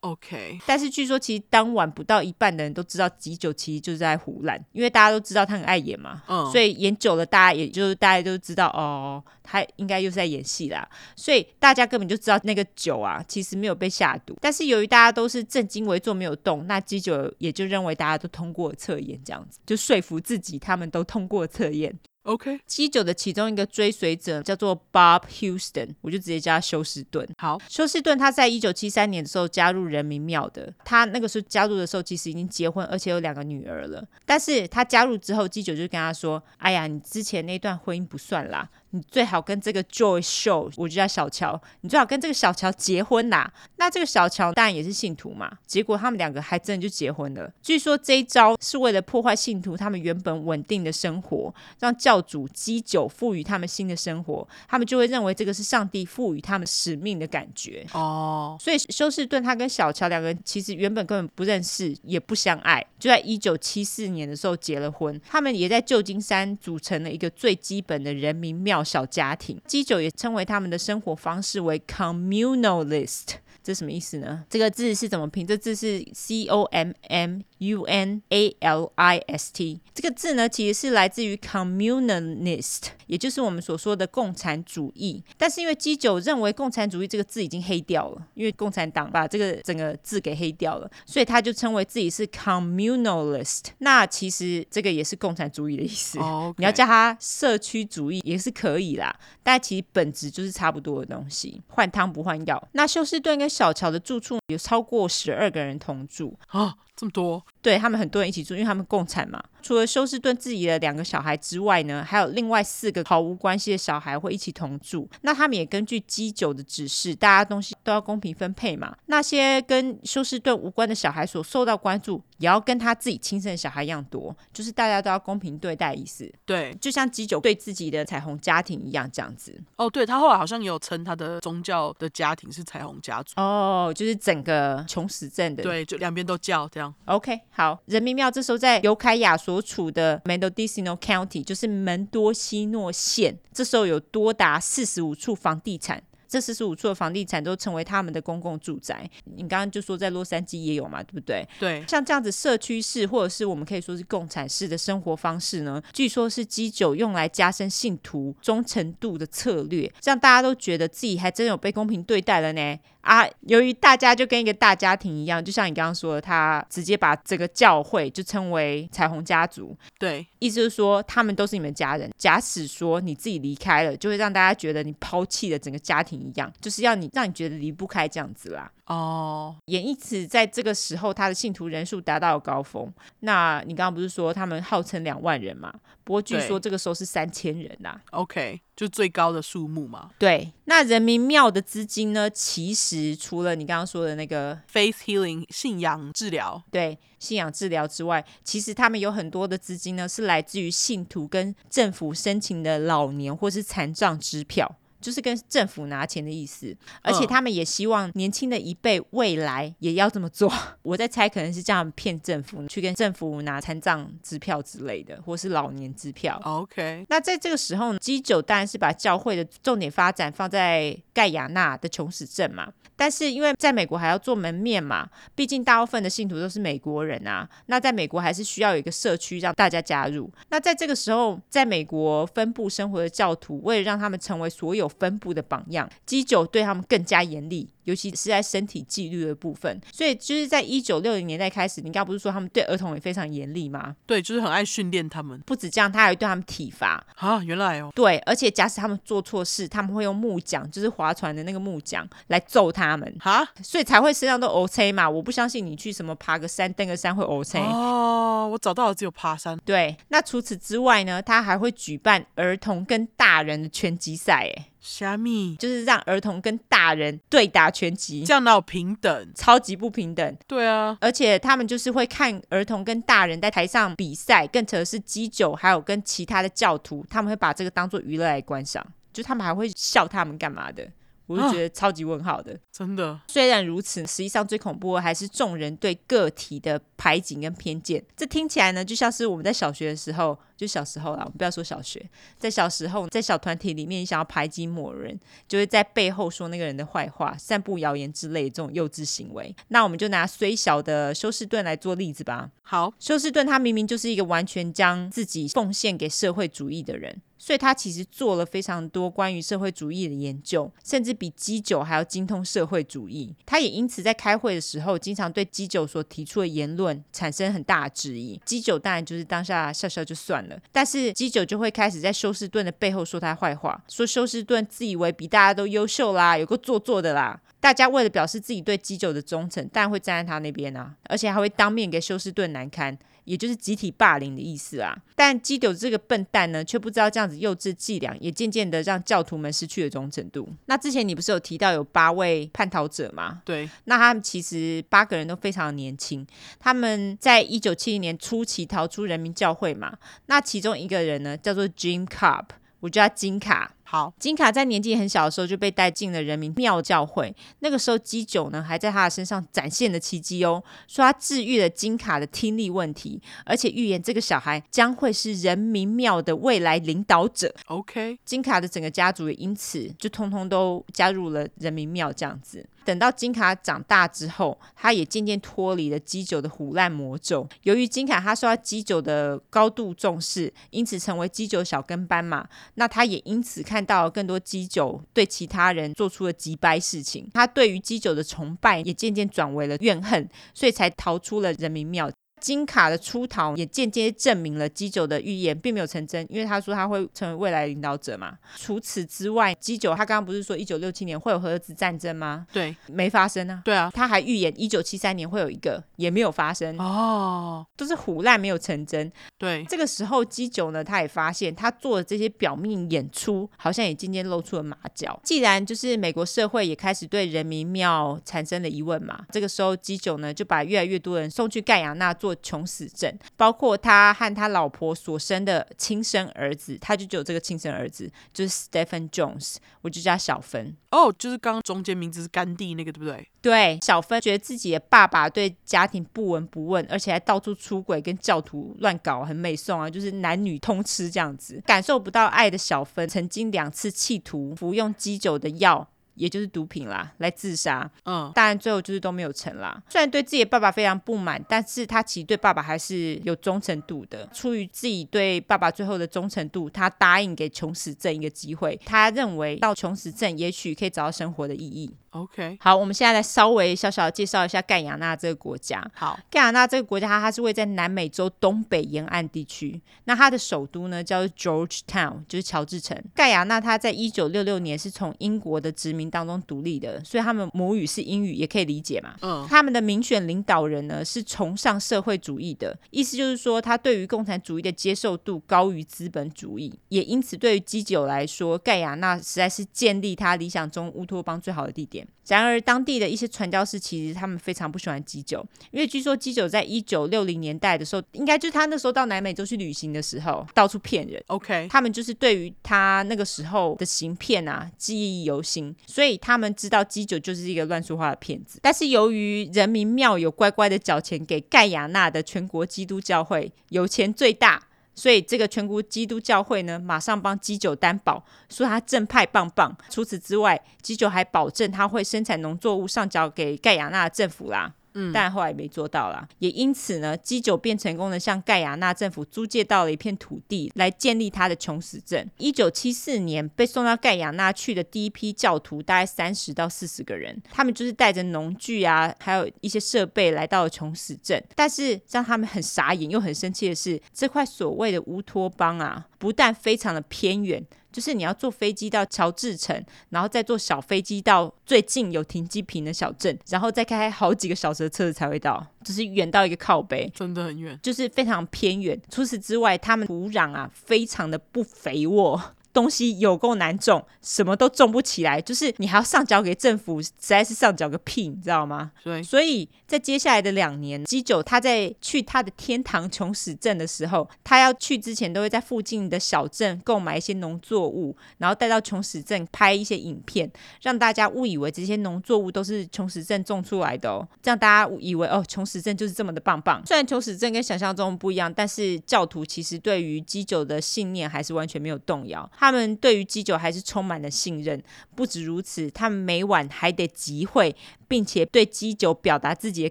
OK，但是据说其实当晚不到一半的人都知道吉九其实就是在胡烂，因为大家都知道他很爱演嘛，嗯，所以演久了，大家也就是大家都知道哦，他应该又是在演戏啦，所以大家根本就知道那个酒啊其实没有被下毒，但是由于大家都是正襟危坐没有动，那基九也就认为大家都通过测验，这样子就说服自己他们都通过测验。OK，基九的其中一个追随者叫做 Bob Houston，我就直接叫他休斯顿。好，休斯顿他在一九七三年的时候加入人民庙的，他那个时候加入的时候其实已经结婚，而且有两个女儿了。但是他加入之后，基九就跟他说：“哎呀，你之前那段婚姻不算啦。”你最好跟这个 Joy Show，我就叫小乔，你最好跟这个小乔结婚呐。那这个小乔当然也是信徒嘛，结果他们两个还真的就结婚了。据说这一招是为了破坏信徒他们原本稳定的生活，让教主基酒赋予他们新的生活，他们就会认为这个是上帝赋予他们使命的感觉。哦，所以休斯顿他跟小乔两个人其实原本根本不认识，也不相爱，就在一九七四年的时候结了婚。他们也在旧金山组成了一个最基本的人民庙小家庭。基酒也称为他们的生活方式为 communalist。这什么意思呢？这个字是怎么拼？这字是 C O M M U N A L I S T。这个字呢，其实是来自于 communalist，也就是我们所说的共产主义。但是因为基酒认为共产主义这个字已经黑掉了，因为共产党把这个整个字给黑掉了，所以他就称为自己是 communalist。那其实这个也是共产主义的意思。Oh. 你要叫它社区主义也是可以啦，但其实本质就是差不多的东西，换汤不换药。那休斯顿跟小乔的住处有超过十二个人同住。啊，这么多？对，他们很多人一起住，因为他们共产嘛。除了休斯顿自己的两个小孩之外呢，还有另外四个毫无关系的小孩会一起同住。那他们也根据基酒的指示，大家东西都要公平分配嘛。那些跟休斯顿无关的小孩所受到关注，也要跟他自己亲生的小孩一样多，就是大家都要公平对待意思。对，就像基酒对自己的彩虹家庭一样，这样子。哦，对，他后来好像也有称他的宗教的家庭是彩虹家族。哦，就是整个穷死镇的。对，就两边都叫这样。OK，好，人民庙这时候在尤凯亚所处的 Mendocino County，就是门多西诺县，这时候有多达四十五处房地产。这四十五处的房地产都成为他们的公共住宅。你刚刚就说在洛杉矶也有嘛，对不对？对，像这样子社区式或者是我们可以说是共产式的生活方式呢，据说是基酒用来加深信徒忠诚度的策略，让大家都觉得自己还真有被公平对待了呢。啊，由于大家就跟一个大家庭一样，就像你刚刚说的，他直接把这个教会就称为彩虹家族。对，意思是说他们都是你们家人。假使说你自己离开了，就会让大家觉得你抛弃了整个家庭一样，就是要你让你觉得离不开这样子啦。哦，也因此在这个时候，他的信徒人数达到了高峰。那你刚刚不是说他们号称两万人嘛？不过据说这个时候是三千人呐。OK，就最高的数目嘛。对，那人民庙的资金呢？其实除了你刚刚说的那个 Faith Healing 信仰治疗，对，信仰治疗之外，其实他们有很多的资金呢，是来自于信徒跟政府申请的老年或是残障支票。就是跟政府拿钱的意思，而且他们也希望年轻的一辈未来也要这么做。我在猜，可能是这样骗政府去跟政府拿残障支票之类的，或是老年支票。OK，那在这个时候，基酒当然是把教会的重点发展放在盖亚纳的穷死镇嘛。但是因为在美国还要做门面嘛，毕竟大部分的信徒都是美国人啊。那在美国还是需要有一个社区让大家加入。那在这个时候，在美国分布生活的教徒，为了让他们成为所有分布的榜样，基酒对他们更加严厉。尤其是在身体纪律的部分，所以就是在一九六零年代开始，你刚刚不是说他们对儿童也非常严厉吗？对，就是很爱训练他们。不止这样，他还会对他们体罚啊！原来哦，对，而且假使他们做错事，他们会用木桨，就是划船的那个木桨来揍他们。哈，所以才会身上都 OK 嘛。我不相信你去什么爬个山、登个山会 OK 哦。我找到了，只有爬山。对，那除此之外呢，他还会举办儿童跟大人的拳击赛，哎。虾米就是让儿童跟大人对打拳击，这样哪有平等？超级不平等。对啊，而且他们就是会看儿童跟大人在台上比赛，更扯的是基酒还有跟其他的教徒，他们会把这个当做娱乐来观赏，就他们还会笑他们干嘛的。我就觉得超级问号的，真的。虽然如此，实际上最恐怖的还是众人对个体的排挤跟偏见。这听起来呢，就像是我们在小学的时候，就小时候啦，我们不要说小学，在小时候，在小团体里面，你想要排挤某人，就会在背后说那个人的坏话，散布谣言之类的这种幼稚行为。那我们就拿虽小的休斯顿来做例子吧。好，休斯顿他明明就是一个完全将自己奉献给社会主义的人。所以他其实做了非常多关于社会主义的研究，甚至比基酒还要精通社会主义。他也因此在开会的时候，经常对基酒所提出的言论产生很大的质疑。基酒当然就是当下笑笑就算了，但是基酒就会开始在休士顿的背后说他坏话，说休士顿自以为比大家都优秀啦，有个做作的啦。大家为了表示自己对基酒的忠诚，当然会站在他那边啊，而且还会当面给休斯顿难堪。也就是集体霸凌的意思啊，但基丢这个笨蛋呢，却不知道这样子幼稚伎俩，也渐渐的让教徒们失去了忠诚度。那之前你不是有提到有八位叛逃者吗？对，那他们其实八个人都非常年轻，他们在一九七零年初期逃出人民教会嘛。那其中一个人呢，叫做 Jim Cobb，我叫他金卡。好，金卡在年纪很小的时候就被带进了人民庙教会。那个时候，基酒呢还在他的身上展现了奇迹哦，说他治愈了金卡的听力问题，而且预言这个小孩将会是人民庙的未来领导者。OK，金卡的整个家族也因此就通通都加入了人民庙这样子。等到金卡长大之后，他也渐渐脱离了基酒的腐烂魔咒。由于金卡他受到基酒的高度重视，因此成为基酒小跟班嘛。那他也因此看到了更多基酒对其他人做出了击败事情，他对于基酒的崇拜也渐渐转为了怨恨，所以才逃出了人民庙。金卡的出逃也间接证明了基酒的预言并没有成真，因为他说他会成为未来领导者嘛。除此之外，基酒他刚刚不是说一九六七年会有核子战争吗？对，没发生啊。对啊，他还预言一九七三年会有一个，也没有发生。哦，都是唬烂没有成真。对，这个时候基酒呢，他也发现他做的这些表面演出，好像也渐渐露出了马脚。既然就是美国社会也开始对人民庙产生了疑问嘛，这个时候基酒呢就把越来越多人送去盖亚纳做穷死症，包括他和他老婆所生的亲生儿子，他就只有这个亲生儿子，就是 Stephen Jones，我就叫小芬。哦，就是刚刚中间名字是甘地那个，对不对？对，小芬觉得自己的爸爸对家庭不闻不问，而且还到处出轨，跟教徒乱搞，很美颂啊，就是男女通吃这样子，感受不到爱的小芬，曾经两次企图服用基酒的药。也就是毒品啦，来自杀。嗯，当然最后就是都没有成啦。虽然对自己的爸爸非常不满，但是他其实对爸爸还是有忠诚度的。出于自己对爸爸最后的忠诚度，他答应给穷死症一个机会。他认为到穷死镇也许可以找到生活的意义。OK，好，我们现在来稍微小小的介绍一下盖亚纳这个国家。好，盖亚纳这个国家，它它是位在南美洲东北沿岸地区。那它的首都呢叫做 Georgetown，就是乔治城。盖亚纳它在一九六六年是从英国的殖民当中独立的，所以他们母语是英语，也可以理解嘛。嗯，他们的民选领导人呢是崇尚社会主义的，意思就是说他对于共产主义的接受度高于资本主义，也因此对于基酒来说，盖亚纳实在是建立他理想中乌托邦最好的地点。然而，当地的一些传教士其实他们非常不喜欢基酒，因为据说基酒在一九六零年代的时候，应该就是他那时候到南美洲去旅行的时候，到处骗人。OK，他们就是对于他那个时候的行骗啊记忆犹新，所以他们知道基酒就是一个乱说话的骗子。但是由于人民庙有乖乖的缴钱给盖亚纳的全国基督教会，有钱最大。所以这个全国基督教会呢，马上帮基酒担保，说他正派棒棒。除此之外，基酒还保证他会生产农作物上缴给盖亚纳政府啦。但后来没做到啦，也因此呢，基酒便成功的向盖亚纳政府租借到了一片土地，来建立他的穷死镇。一九七四年被送到盖亚纳去的第一批教徒，大概三十到四十个人，他们就是带着农具啊，还有一些设备来到了穷死镇。但是让他们很傻眼又很生气的是，这块所谓的乌托邦啊，不但非常的偏远。就是你要坐飞机到乔治城，然后再坐小飞机到最近有停机坪的小镇，然后再开好几个小时的车子才会到，就是远到一个靠北，真的很远，就是非常偏远。除此之外，他们土壤啊非常的不肥沃。东西有够难种，什么都种不起来，就是你还要上缴给政府，实在是上缴个屁，你知道吗？对，所以在接下来的两年，基九他在去他的天堂穷死镇的时候，他要去之前都会在附近的小镇购买一些农作物，然后带到穷死镇拍一些影片，让大家误以为这些农作物都是穷死镇种出来的哦，这样大家以为哦，穷死镇就是这么的棒棒。虽然穷死镇跟想象中不一样，但是教徒其实对于基九的信念还是完全没有动摇。他们对于基酒还是充满了信任。不止如此，他们每晚还得集会，并且对基酒表达自己的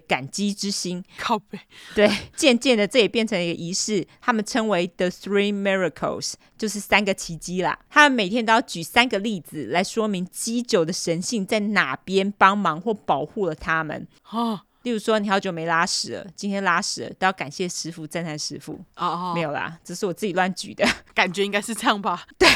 感激之心。靠背。对，渐渐的这也变成一个仪式，他们称为 The Three Miracles，就是三个奇迹啦。他们每天都要举三个例子来说明基酒的神性在哪边帮忙或保护了他们。例如说，你好久没拉屎了，今天拉屎了，都要感谢师傅，赞叹师傅。哦哦，没有啦，这是我自己乱举的，感觉应该是这样吧？对。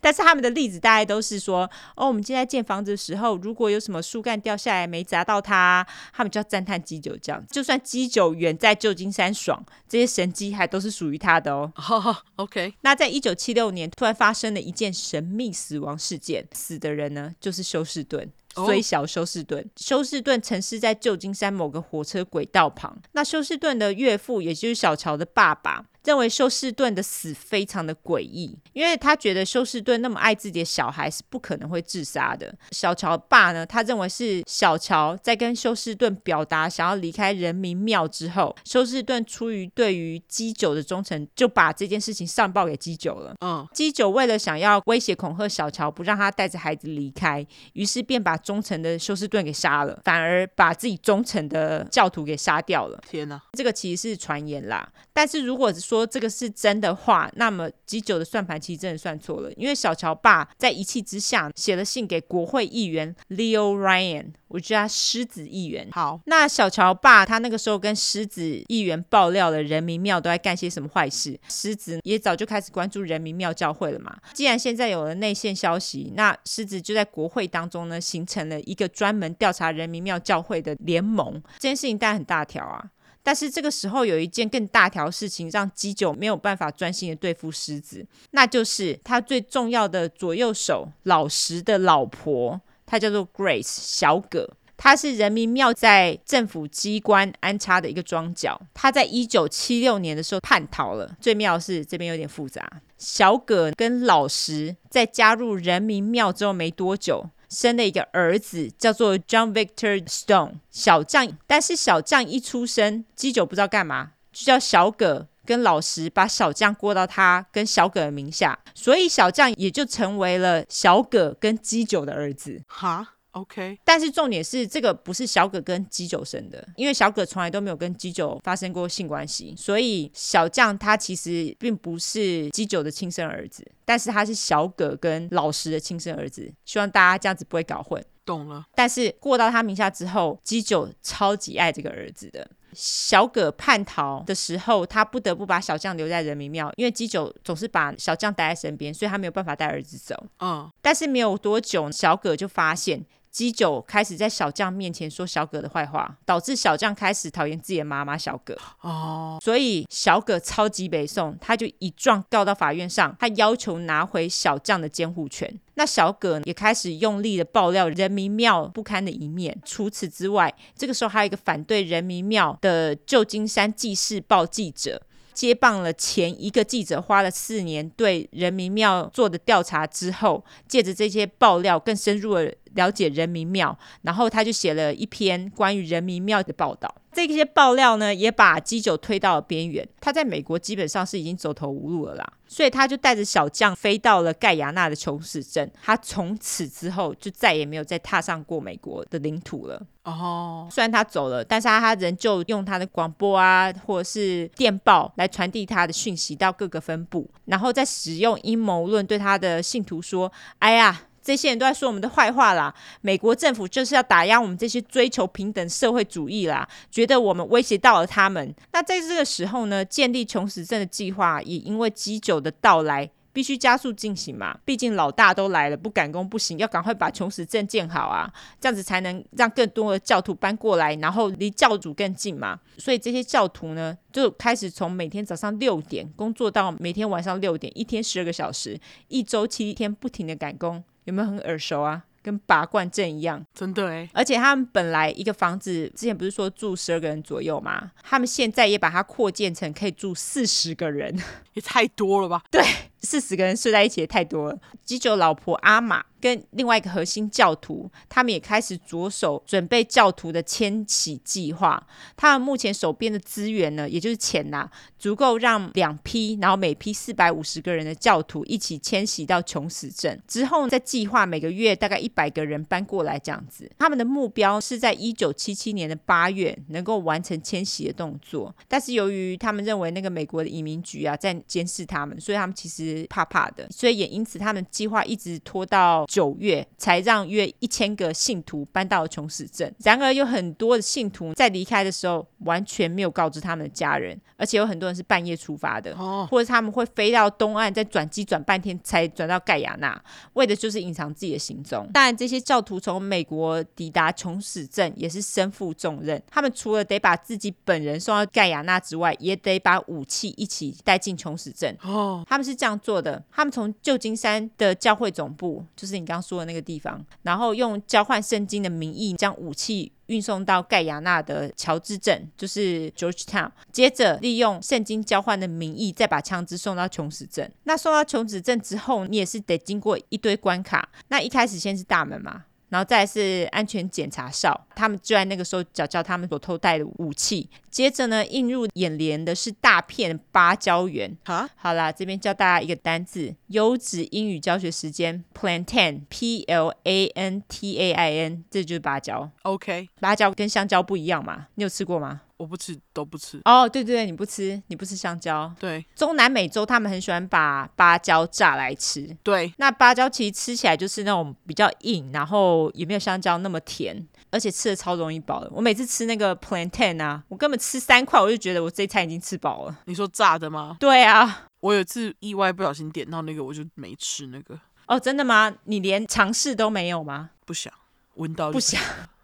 但是他们的例子大概都是说，哦，我们今天在建房子的时候，如果有什么树干掉下来没砸到它，他们就要赞叹基酒这样。就算基酒远在旧金山爽，这些神迹还都是属于他的哦。哦，OK。那在一九七六年，突然发生了一件神秘死亡事件，死的人呢，就是休士顿。所以小休士顿，休士顿曾是在旧金山某个火车轨道旁。那休士顿的岳父，也就是小乔的爸爸。认为休斯顿的死非常的诡异，因为他觉得休斯顿那么爱自己的小孩是不可能会自杀的。小乔爸呢，他认为是小乔在跟休斯顿表达想要离开人民庙之后，休斯顿出于对于基九的忠诚，就把这件事情上报给基九了。嗯，基九为了想要威胁恐吓小乔，不让他带着孩子离开，于是便把忠诚的休斯顿给杀了，反而把自己忠诚的教徒给杀掉了。天哪，这个其实是传言啦。但是如果说这个是真的话，那么基九的算盘其实真的算错了，因为小乔爸在一气之下写了信给国会议员 Leo Ryan，我叫他狮子议员。好，那小乔爸他那个时候跟狮子议员爆料了人民庙都在干些什么坏事，狮子也早就开始关注人民庙教会了嘛。既然现在有了内线消息，那狮子就在国会当中呢，形成了一个专门调查人民庙教会的联盟。这件事情当然很大条啊。但是这个时候有一件更大条事情让基九没有办法专心的对付狮子，那就是他最重要的左右手老实的老婆，她叫做 Grace 小葛，她是人民庙在政府机关安插的一个桩脚，她在一九七六年的时候叛逃了。最妙的是这边有点复杂，小葛跟老实在加入人民庙之后没多久。生了一个儿子，叫做 John Victor Stone 小将。但是小将一出生，基九不知道干嘛，就叫小葛跟老石把小将过到他跟小葛的名下，所以小将也就成为了小葛跟基九的儿子。哈？OK，但是重点是这个不是小葛跟基九生的，因为小葛从来都没有跟基九发生过性关系，所以小将他其实并不是基九的亲生儿子，但是他是小葛跟老实的亲生儿子。希望大家这样子不会搞混。懂了。但是过到他名下之后，基九超级爱这个儿子的。小葛叛逃的时候，他不得不把小将留在人民庙，因为基九总是把小将带在身边，所以他没有办法带儿子走。嗯，但是没有多久，小葛就发现。基九开始在小将面前说小葛的坏话，导致小将开始讨厌自己的妈妈小葛。哦，所以小葛超级北宋，他就一状告到法院上，他要求拿回小将的监护权。那小葛也开始用力的爆料人民庙不堪的一面。除此之外，这个时候还有一个反对人民庙的旧金山纪事报记者。接棒了前一个记者花了四年对人民庙做的调查之后，借着这些爆料更深入的了解人民庙，然后他就写了一篇关于人民庙的报道。这些爆料呢，也把基酒推到了边缘。他在美国基本上是已经走投无路了啦，所以他就带着小将飞到了盖亚纳的琼斯镇。他从此之后就再也没有再踏上过美国的领土了。哦，虽然他走了，但是他他仍旧用他的广播啊，或者是电报来传递他的讯息到各个分部，然后再使用阴谋论对他的信徒说：“哎呀。”这些人都在说我们的坏话啦！美国政府就是要打压我们这些追求平等社会主义啦，觉得我们威胁到了他们。那在这个时候呢，建立琼斯镇的计划也因为基九的到来，必须加速进行嘛。毕竟老大都来了，不赶工不行，要赶快把琼斯镇建好啊，这样子才能让更多的教徒搬过来，然后离教主更近嘛。所以这些教徒呢，就开始从每天早上六点工作到每天晚上六点，一天十二个小时，一周七天不停的赶工。有没有很耳熟啊？跟拔罐症一样，真的哎！而且他们本来一个房子之前不是说住十二个人左右吗？他们现在也把它扩建成可以住四十个人，也太多了吧？对，四十个人睡在一起也太多了。基九老婆阿玛跟另外一个核心教徒，他们也开始着手准备教徒的迁徙计划。他们目前手边的资源呢，也就是钱呐、足够让两批，然后每批四百五十个人的教徒一起迁徙到琼斯镇。之后再计划每个月大概一百个人搬过来这样子。他们的目标是在一九七七年的八月能够完成迁徙的动作。但是由于他们认为那个美国的移民局啊在监视他们，所以他们其实直怕怕的，所以也因此他们计划一直拖到九月，才让约一千个信徒搬到了琼斯镇。然而有很多的信徒在离开的时候完全没有告知他们的家人，而且有很多人是半夜出发的，哦，或者他们会飞到东岸，再转机转半天才转到盖亚纳，为的就是隐藏自己的行踪。当然，这些教徒从美国抵达琼斯镇也是身负重任，他们除了得把自己本人送到盖亚纳之外，也得把武器一起带进琼斯镇。哦，他们是这样做的：他们从旧金山的教会总部，就是你刚刚说的那个地方，然后用交换圣经的名义将武器运送到盖亚纳的乔治镇，就是 Georgetown。接着利用圣经交换的名义，再把枪支送到琼斯镇。那送到琼斯镇之后，你也是得经过一堆关卡。那一开始先是大门嘛。然后再是安全检查哨，他们就在那个时候找到他们所偷带的武器。接着呢，映入眼帘的是大片芭蕉园。好，好啦，这边教大家一个单字，优质英语教学时间，plantain，p l a n t a i n，这就是芭蕉。OK，芭蕉跟香蕉不一样嘛？你有吃过吗？我不吃，都不吃。哦，对对对，你不吃，你不吃香蕉。对中南美洲他们很喜欢把芭蕉榨来吃。对，那芭蕉其实吃起来就是那种比较硬，然后也没有香蕉那么甜，而且吃的超容易饱的。我每次吃那个 plantain 啊，我根本吃三块，我就觉得我这一餐已经吃饱了。你说炸的吗？对啊，我有一次意外不小心点到那个，我就没吃那个。哦，真的吗？你连尝试都没有吗？不想，闻到不想。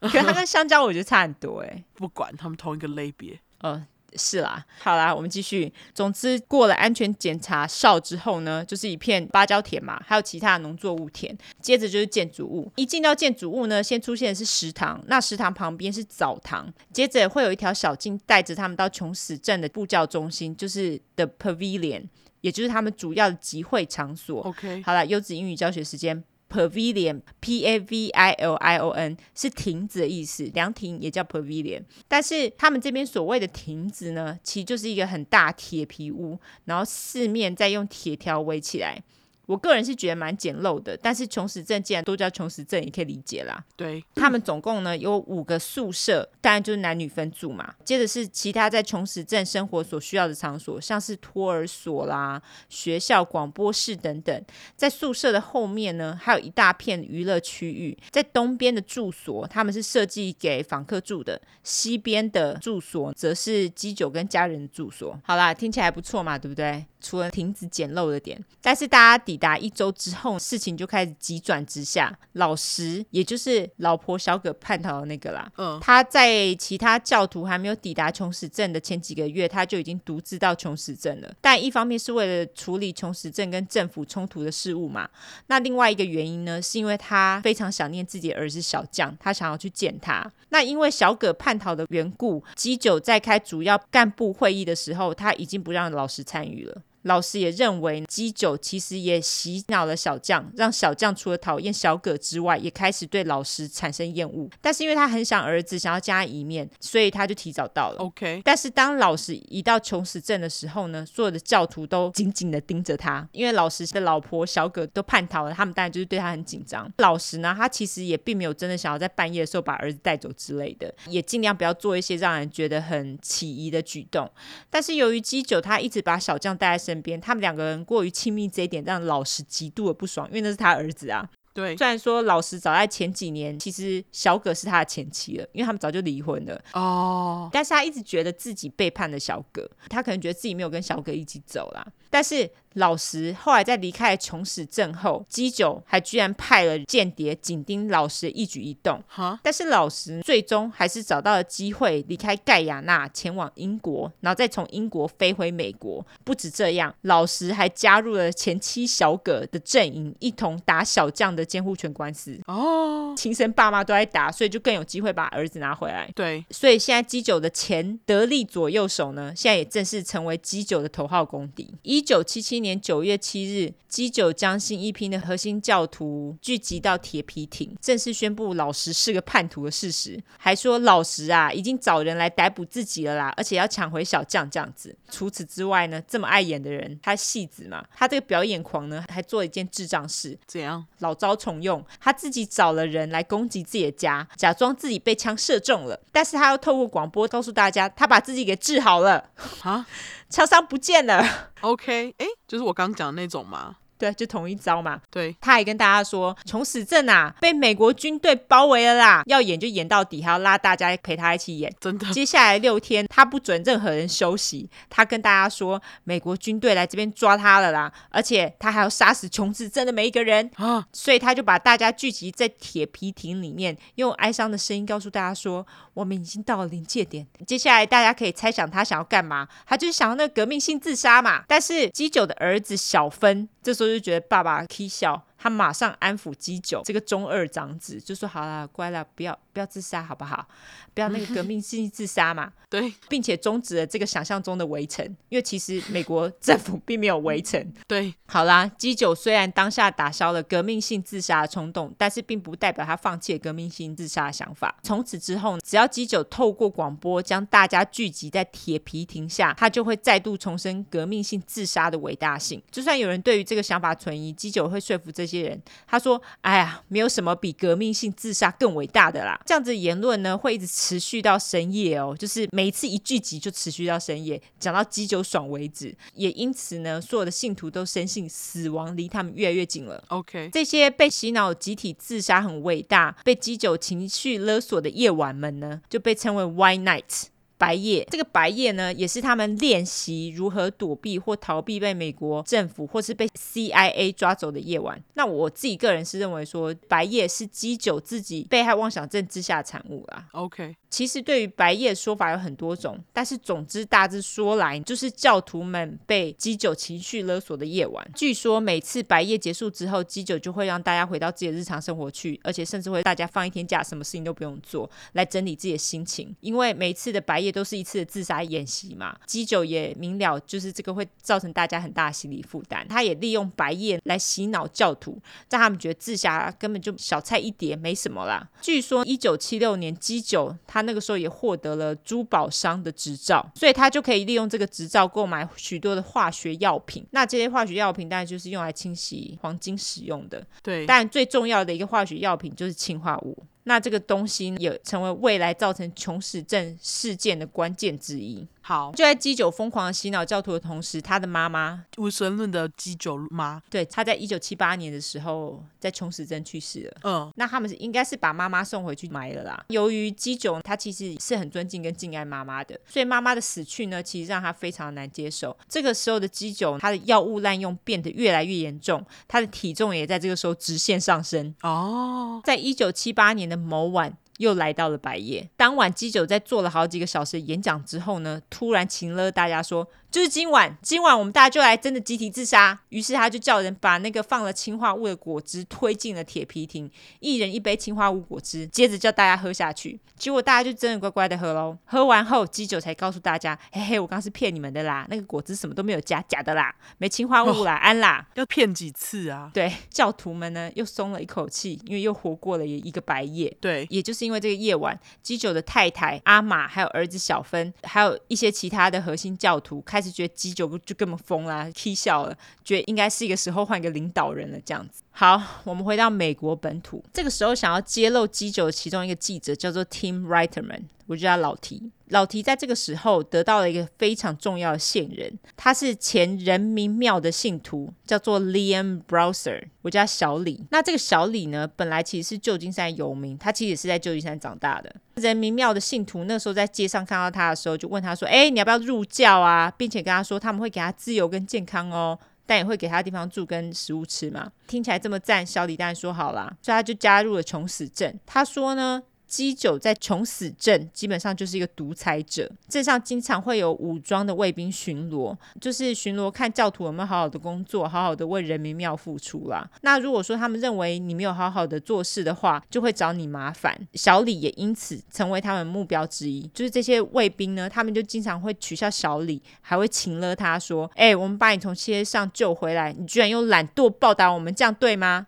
可是它跟香蕉我觉得差很多哎，不管他们同一个类别。哦，是啦，好啦，我们继续。总之过了安全检查哨之后呢，就是一片芭蕉田嘛，还有其他的农作物田。接着就是建筑物，一进到建筑物呢，先出现的是食堂，那食堂旁边是澡堂，接着会有一条小径带着他们到琼史镇的布教中心，就是 The Pavilion，也就是他们主要的集会场所。OK，好了，优质英语教学时间。Pavilion，P A V I L I O N 是亭子的意思，凉亭也叫 Pavilion。但是他们这边所谓的亭子呢，其实就是一个很大铁皮屋，然后四面再用铁条围起来。我个人是觉得蛮简陋的，但是琼史镇既然都叫琼史镇，也可以理解啦。对，他们总共呢有五个宿舍，当然就是男女分住嘛。接着是其他在琼史镇生活所需要的场所，像是托儿所啦、学校、广播室等等。在宿舍的后面呢，还有一大片娱乐区域。在东边的住所，他们是设计给访客住的；西边的住所则是基九跟家人的住所。好啦，听起来不错嘛，对不对？除了停止捡漏的点，但是大家抵达一周之后，事情就开始急转直下。老实，也就是老婆小葛叛逃的那个啦，嗯，他在其他教徒还没有抵达琼史镇的前几个月，他就已经独自到琼史镇了。但一方面是为了处理琼史镇跟政府冲突的事务嘛，那另外一个原因呢，是因为他非常想念自己的儿子小将，他想要去见他。那因为小葛叛逃的缘故，基九在开主要干部会议的时候，他已经不让老实参与了。老师也认为基九其实也洗脑了小将，让小将除了讨厌小葛之外，也开始对老师产生厌恶。但是因为他很想儿子，想要见他一面，所以他就提早到了。OK。但是当老师一到琼史镇的时候呢，所有的教徒都紧紧的盯着他，因为老师的老婆小葛都叛逃了，他们当然就是对他很紧张。老师呢，他其实也并没有真的想要在半夜的时候把儿子带走之类的，也尽量不要做一些让人觉得很起疑的举动。但是由于基九他一直把小将带在身边，他们两个人过于亲密这一点让老实极度的不爽，因为那是他儿子啊。对，虽然说老实早在前几年，其实小葛是他的前妻了，因为他们早就离婚了。哦，但是他一直觉得自己背叛了小葛，他可能觉得自己没有跟小葛一起走啦。但是老石后来在离开琼史镇后，基九还居然派了间谍紧盯老石的一举一动。哈，但是老石最终还是找到了机会离开盖亚纳，前往英国，然后再从英国飞回美国。不止这样，老石还加入了前妻小葛的阵营，一同打小将的监护权官司。哦，亲生爸妈都在打，所以就更有机会把儿子拿回来。对，所以现在基九的前得力左右手呢，现在也正式成为基九的头号公敌。一九七七年九月七日，基九将新一批的核心教徒聚集到铁皮亭，正式宣布老实是个叛徒的事实，还说老实啊已经找人来逮捕自己了啦，而且要抢回小将这样子。除此之外呢，这么爱演的人，他戏子嘛，他这个表演狂呢，还做了一件智障事，怎样？老招重用，他自己找了人来攻击自己的家，假装自己被枪射中了，但是他要透过广播告诉大家，他把自己给治好了。啊？枪伤不见了。OK，哎，就是我刚讲的那种吗？对，就同一招嘛。对，他还跟大家说，穷死镇啊，被美国军队包围了啦，要演就演到底，还要拉大家陪他一起演。真的，接下来六天，他不准任何人休息。他跟大家说，美国军队来这边抓他了啦，而且他还要杀死穷死镇的每一个人啊！所以他就把大家聚集在铁皮亭里面，用哀伤的声音告诉大家说，我们已经到了临界点。接下来大家可以猜想他想要干嘛？他就是想要那个革命性自杀嘛。但是基九的儿子小芬这时候就觉得爸爸起笑。他马上安抚基九这个中二长子，就说：“好了，乖了，不要不要自杀，好不好？不要那个革命性自杀嘛。”对，并且终止了这个想象中的围城，因为其实美国政府并没有围城。对，好啦，基九虽然当下打消了革命性自杀的冲动，但是并不代表他放弃了革命性自杀的想法。从此之后，只要基九透过广播将大家聚集在铁皮亭下，他就会再度重申革命性自杀的伟大性。就算有人对于这个想法存疑，基九会说服这些人。他说：“哎呀，没有什么比革命性自杀更伟大的啦。”这样子言论呢，会一直持续到深夜哦，就是每次一聚集就持续到深夜，讲到基酒爽为止。也因此呢，所有的信徒都深信死亡离他们越来越近了。OK，这些被洗脑集体自杀很伟大、被基酒情绪勒索的夜晚们呢，就被称为 White Night。白夜，这个白夜呢，也是他们练习如何躲避或逃避被美国政府或是被 CIA 抓走的夜晚。那我自己个人是认为说，白夜是基九自己被害妄想症之下的产物啦。OK。其实对于白夜说法有很多种，但是总之大致说来，就是教徒们被基九情绪勒索的夜晚。据说每次白夜结束之后，基九就会让大家回到自己的日常生活去，而且甚至会大家放一天假，什么事情都不用做，来整理自己的心情。因为每次的白夜都是一次的自杀演习嘛，基九也明了，就是这个会造成大家很大的心理负担。他也利用白夜来洗脑教徒，让他们觉得自杀根本就小菜一碟，没什么啦。据说一九七六年，基九他。他那个时候也获得了珠宝商的执照，所以他就可以利用这个执照购买许多的化学药品。那这些化学药品当然就是用来清洗黄金使用的。对，但最重要的一个化学药品就是氰化物。那这个东西也成为未来造成穷死症事件的关键之一。好，就在基九疯狂的洗脑教徒的同时，他的妈妈无神论的基九妈，对，他在一九七八年的时候在穷死镇去世了。嗯，那他们是应该是把妈妈送回去埋了啦。由于基九他其实是很尊敬跟敬爱妈妈的，所以妈妈的死去呢，其实让他非常难接受。这个时候的基九，他的药物滥用变得越来越严重，他的体重也在这个时候直线上升。哦，在一九七八年的某晚。又来到了白夜。当晚，基九在做了好几个小时演讲之后呢，突然请了大家说。就是今晚，今晚我们大家就来真的集体自杀。于是他就叫人把那个放了氰化物的果汁推进了铁皮亭，一人一杯氰化物果汁，接着叫大家喝下去。结果大家就真的乖乖的喝喽。喝完后，基酒才告诉大家：“嘿嘿，我刚刚是骗你们的啦，那个果汁什么都没有加，假的啦，没氰化物啦，哦、安啦。”要骗几次啊？对，教徒们呢又松了一口气，因为又活过了一个白夜。对，也就是因为这个夜晚，基酒的太太阿玛，还有儿子小芬，还有一些其他的核心教徒开开始觉得基九就根本疯啦，气笑了，觉得应该是一个时候换一个领导人了，这样子。好，我们回到美国本土，这个时候想要揭露基九的其中一个记者叫做 Tim Writerman，我叫他老提。老提在这个时候得到了一个非常重要的线人，他是前人民庙的信徒，叫做 Liam Browser，我叫小李。那这个小李呢，本来其实是旧金山游民，他其实也是在旧金山长大的。人民庙的信徒那时候在街上看到他的时候，就问他说：“哎，你要不要入教啊？”并且跟他说他们会给他自由跟健康哦。但也会给他地方住跟食物吃嘛，听起来这么赞，小李当然说好啦，所以他就加入了穷死镇。他说呢。基九在穷死镇基本上就是一个独裁者，镇上经常会有武装的卫兵巡逻，就是巡逻看教徒有没有好好的工作，好好的为人民庙付出啦。那如果说他们认为你没有好好的做事的话，就会找你麻烦。小李也因此成为他们目标之一，就是这些卫兵呢，他们就经常会取笑小李，还会请勒他说：“哎、我们把你从街上救回来，你居然用懒惰报答我们，这样对吗？”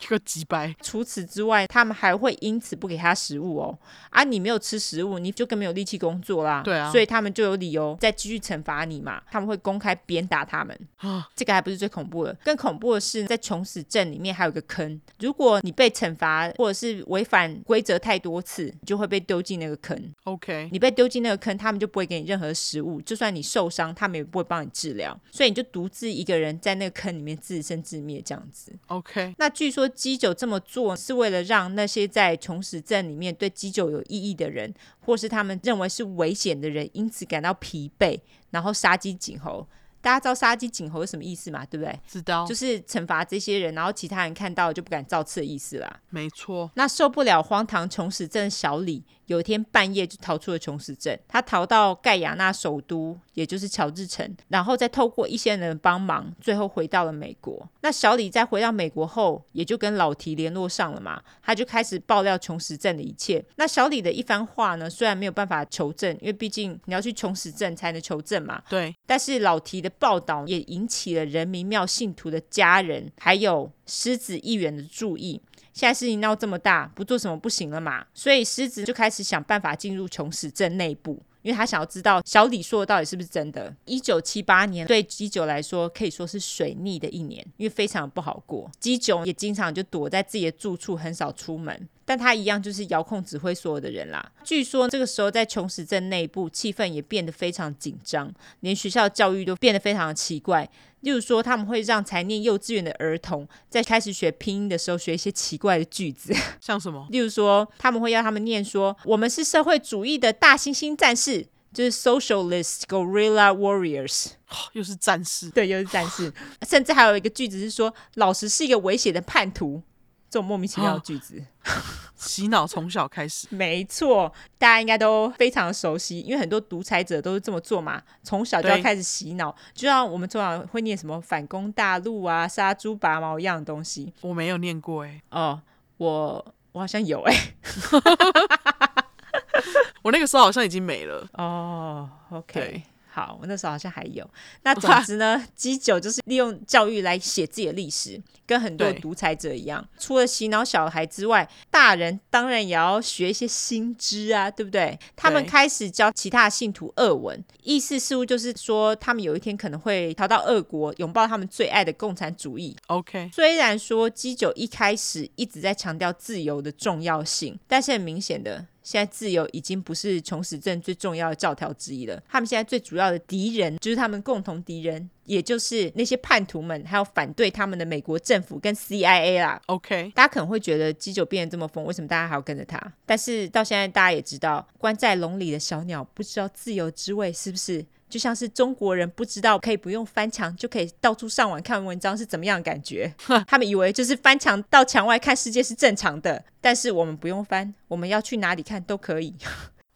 一个几百。除此之外，他们还会因此不给他食物哦。啊，你没有吃食物，你就更没有力气工作啦。对啊，所以他们就有理由再继续惩罚你嘛。他们会公开鞭打他们。啊，这个还不是最恐怖的，更恐怖的是在穷死镇里面还有个坑。如果你被惩罚或者是违反规则太多次，你就会被丢进那个坑。OK，你被丢进那个坑，他们就不会给你任何食物。就算你受伤，他们也不会帮你治疗。所以你就独自一个人在那个坑里面自生自灭这样子。OK，那据说基酒这么做是为了让那些在穷死镇里面对基酒有意义的人，或是他们认为是危险的人，因此感到疲惫，然后杀鸡儆猴。大家知道杀鸡儆猴是什么意思吗？对不对？知道，就是惩罚这些人，然后其他人看到就不敢造次的意思啦。没错。那受不了荒唐穷死镇小李。有一天半夜就逃出了穷死镇，他逃到盖亚那首都，也就是乔治城，然后再透过一些人帮忙，最后回到了美国。那小李在回到美国后，也就跟老提联络上了嘛，他就开始爆料穷死镇的一切。那小李的一番话呢，虽然没有办法求证，因为毕竟你要去穷死镇才能求证嘛。对。但是老提的报道也引起了人民庙信徒的家人，还有狮子议员的注意。现在事情闹这么大，不做什么不行了嘛？所以狮子就开始想办法进入穷死镇内部，因为他想要知道小李说的到底是不是真的。一九七八年对基九来说可以说是水逆的一年，因为非常不好过。基九也经常就躲在自己的住处，很少出门。但他一样就是遥控指挥所有的人啦。据说这个时候在穷死镇内部，气氛也变得非常紧张，连学校教育都变得非常的奇怪。例如说，他们会让才念幼稚园的儿童在开始学拼音的时候学一些奇怪的句子，像什么？例如说，他们会要他们念说：“我们是社会主义的大猩猩战士，就是 Socialist Guerrilla Warriors。”又是战士，对，又是战士。甚至还有一个句子是说：“老师是一个危险的叛徒。”这种莫名其妙的句子，洗脑从小开始，没错，大家应该都非常熟悉，因为很多独裁者都是这么做嘛，从小就要开始洗脑，就像我们从小会念什么反攻大陆啊、杀猪拔毛一样的东西。我没有念过哎、欸，哦，我我好像有哎、欸，我那个时候好像已经没了。哦，OK。好，我那时候好像还有。那总之呢，基九就是利用教育来写自己的历史，跟很多独裁者一样。除了洗脑小孩之外，大人当然也要学一些新知啊，对不对？他们开始教其他信徒俄文，意思似乎就是说，他们有一天可能会逃到俄国，拥抱他们最爱的共产主义。OK，虽然说基九一开始一直在强调自由的重要性，但是很明显的。现在自由已经不是穷死镇最重要的教条之一了。他们现在最主要的敌人就是他们共同敌人，也就是那些叛徒们，还有反对他们的美国政府跟 CIA 啦。OK，大家可能会觉得基九变得这么疯，为什么大家还要跟着他？但是到现在大家也知道，关在笼里的小鸟不知道自由之味，是不是？就像是中国人不知道可以不用翻墙就可以到处上网看文章是怎么样的感觉，他们以为就是翻墙到墙外看世界是正常的，但是我们不用翻，我们要去哪里看都可以。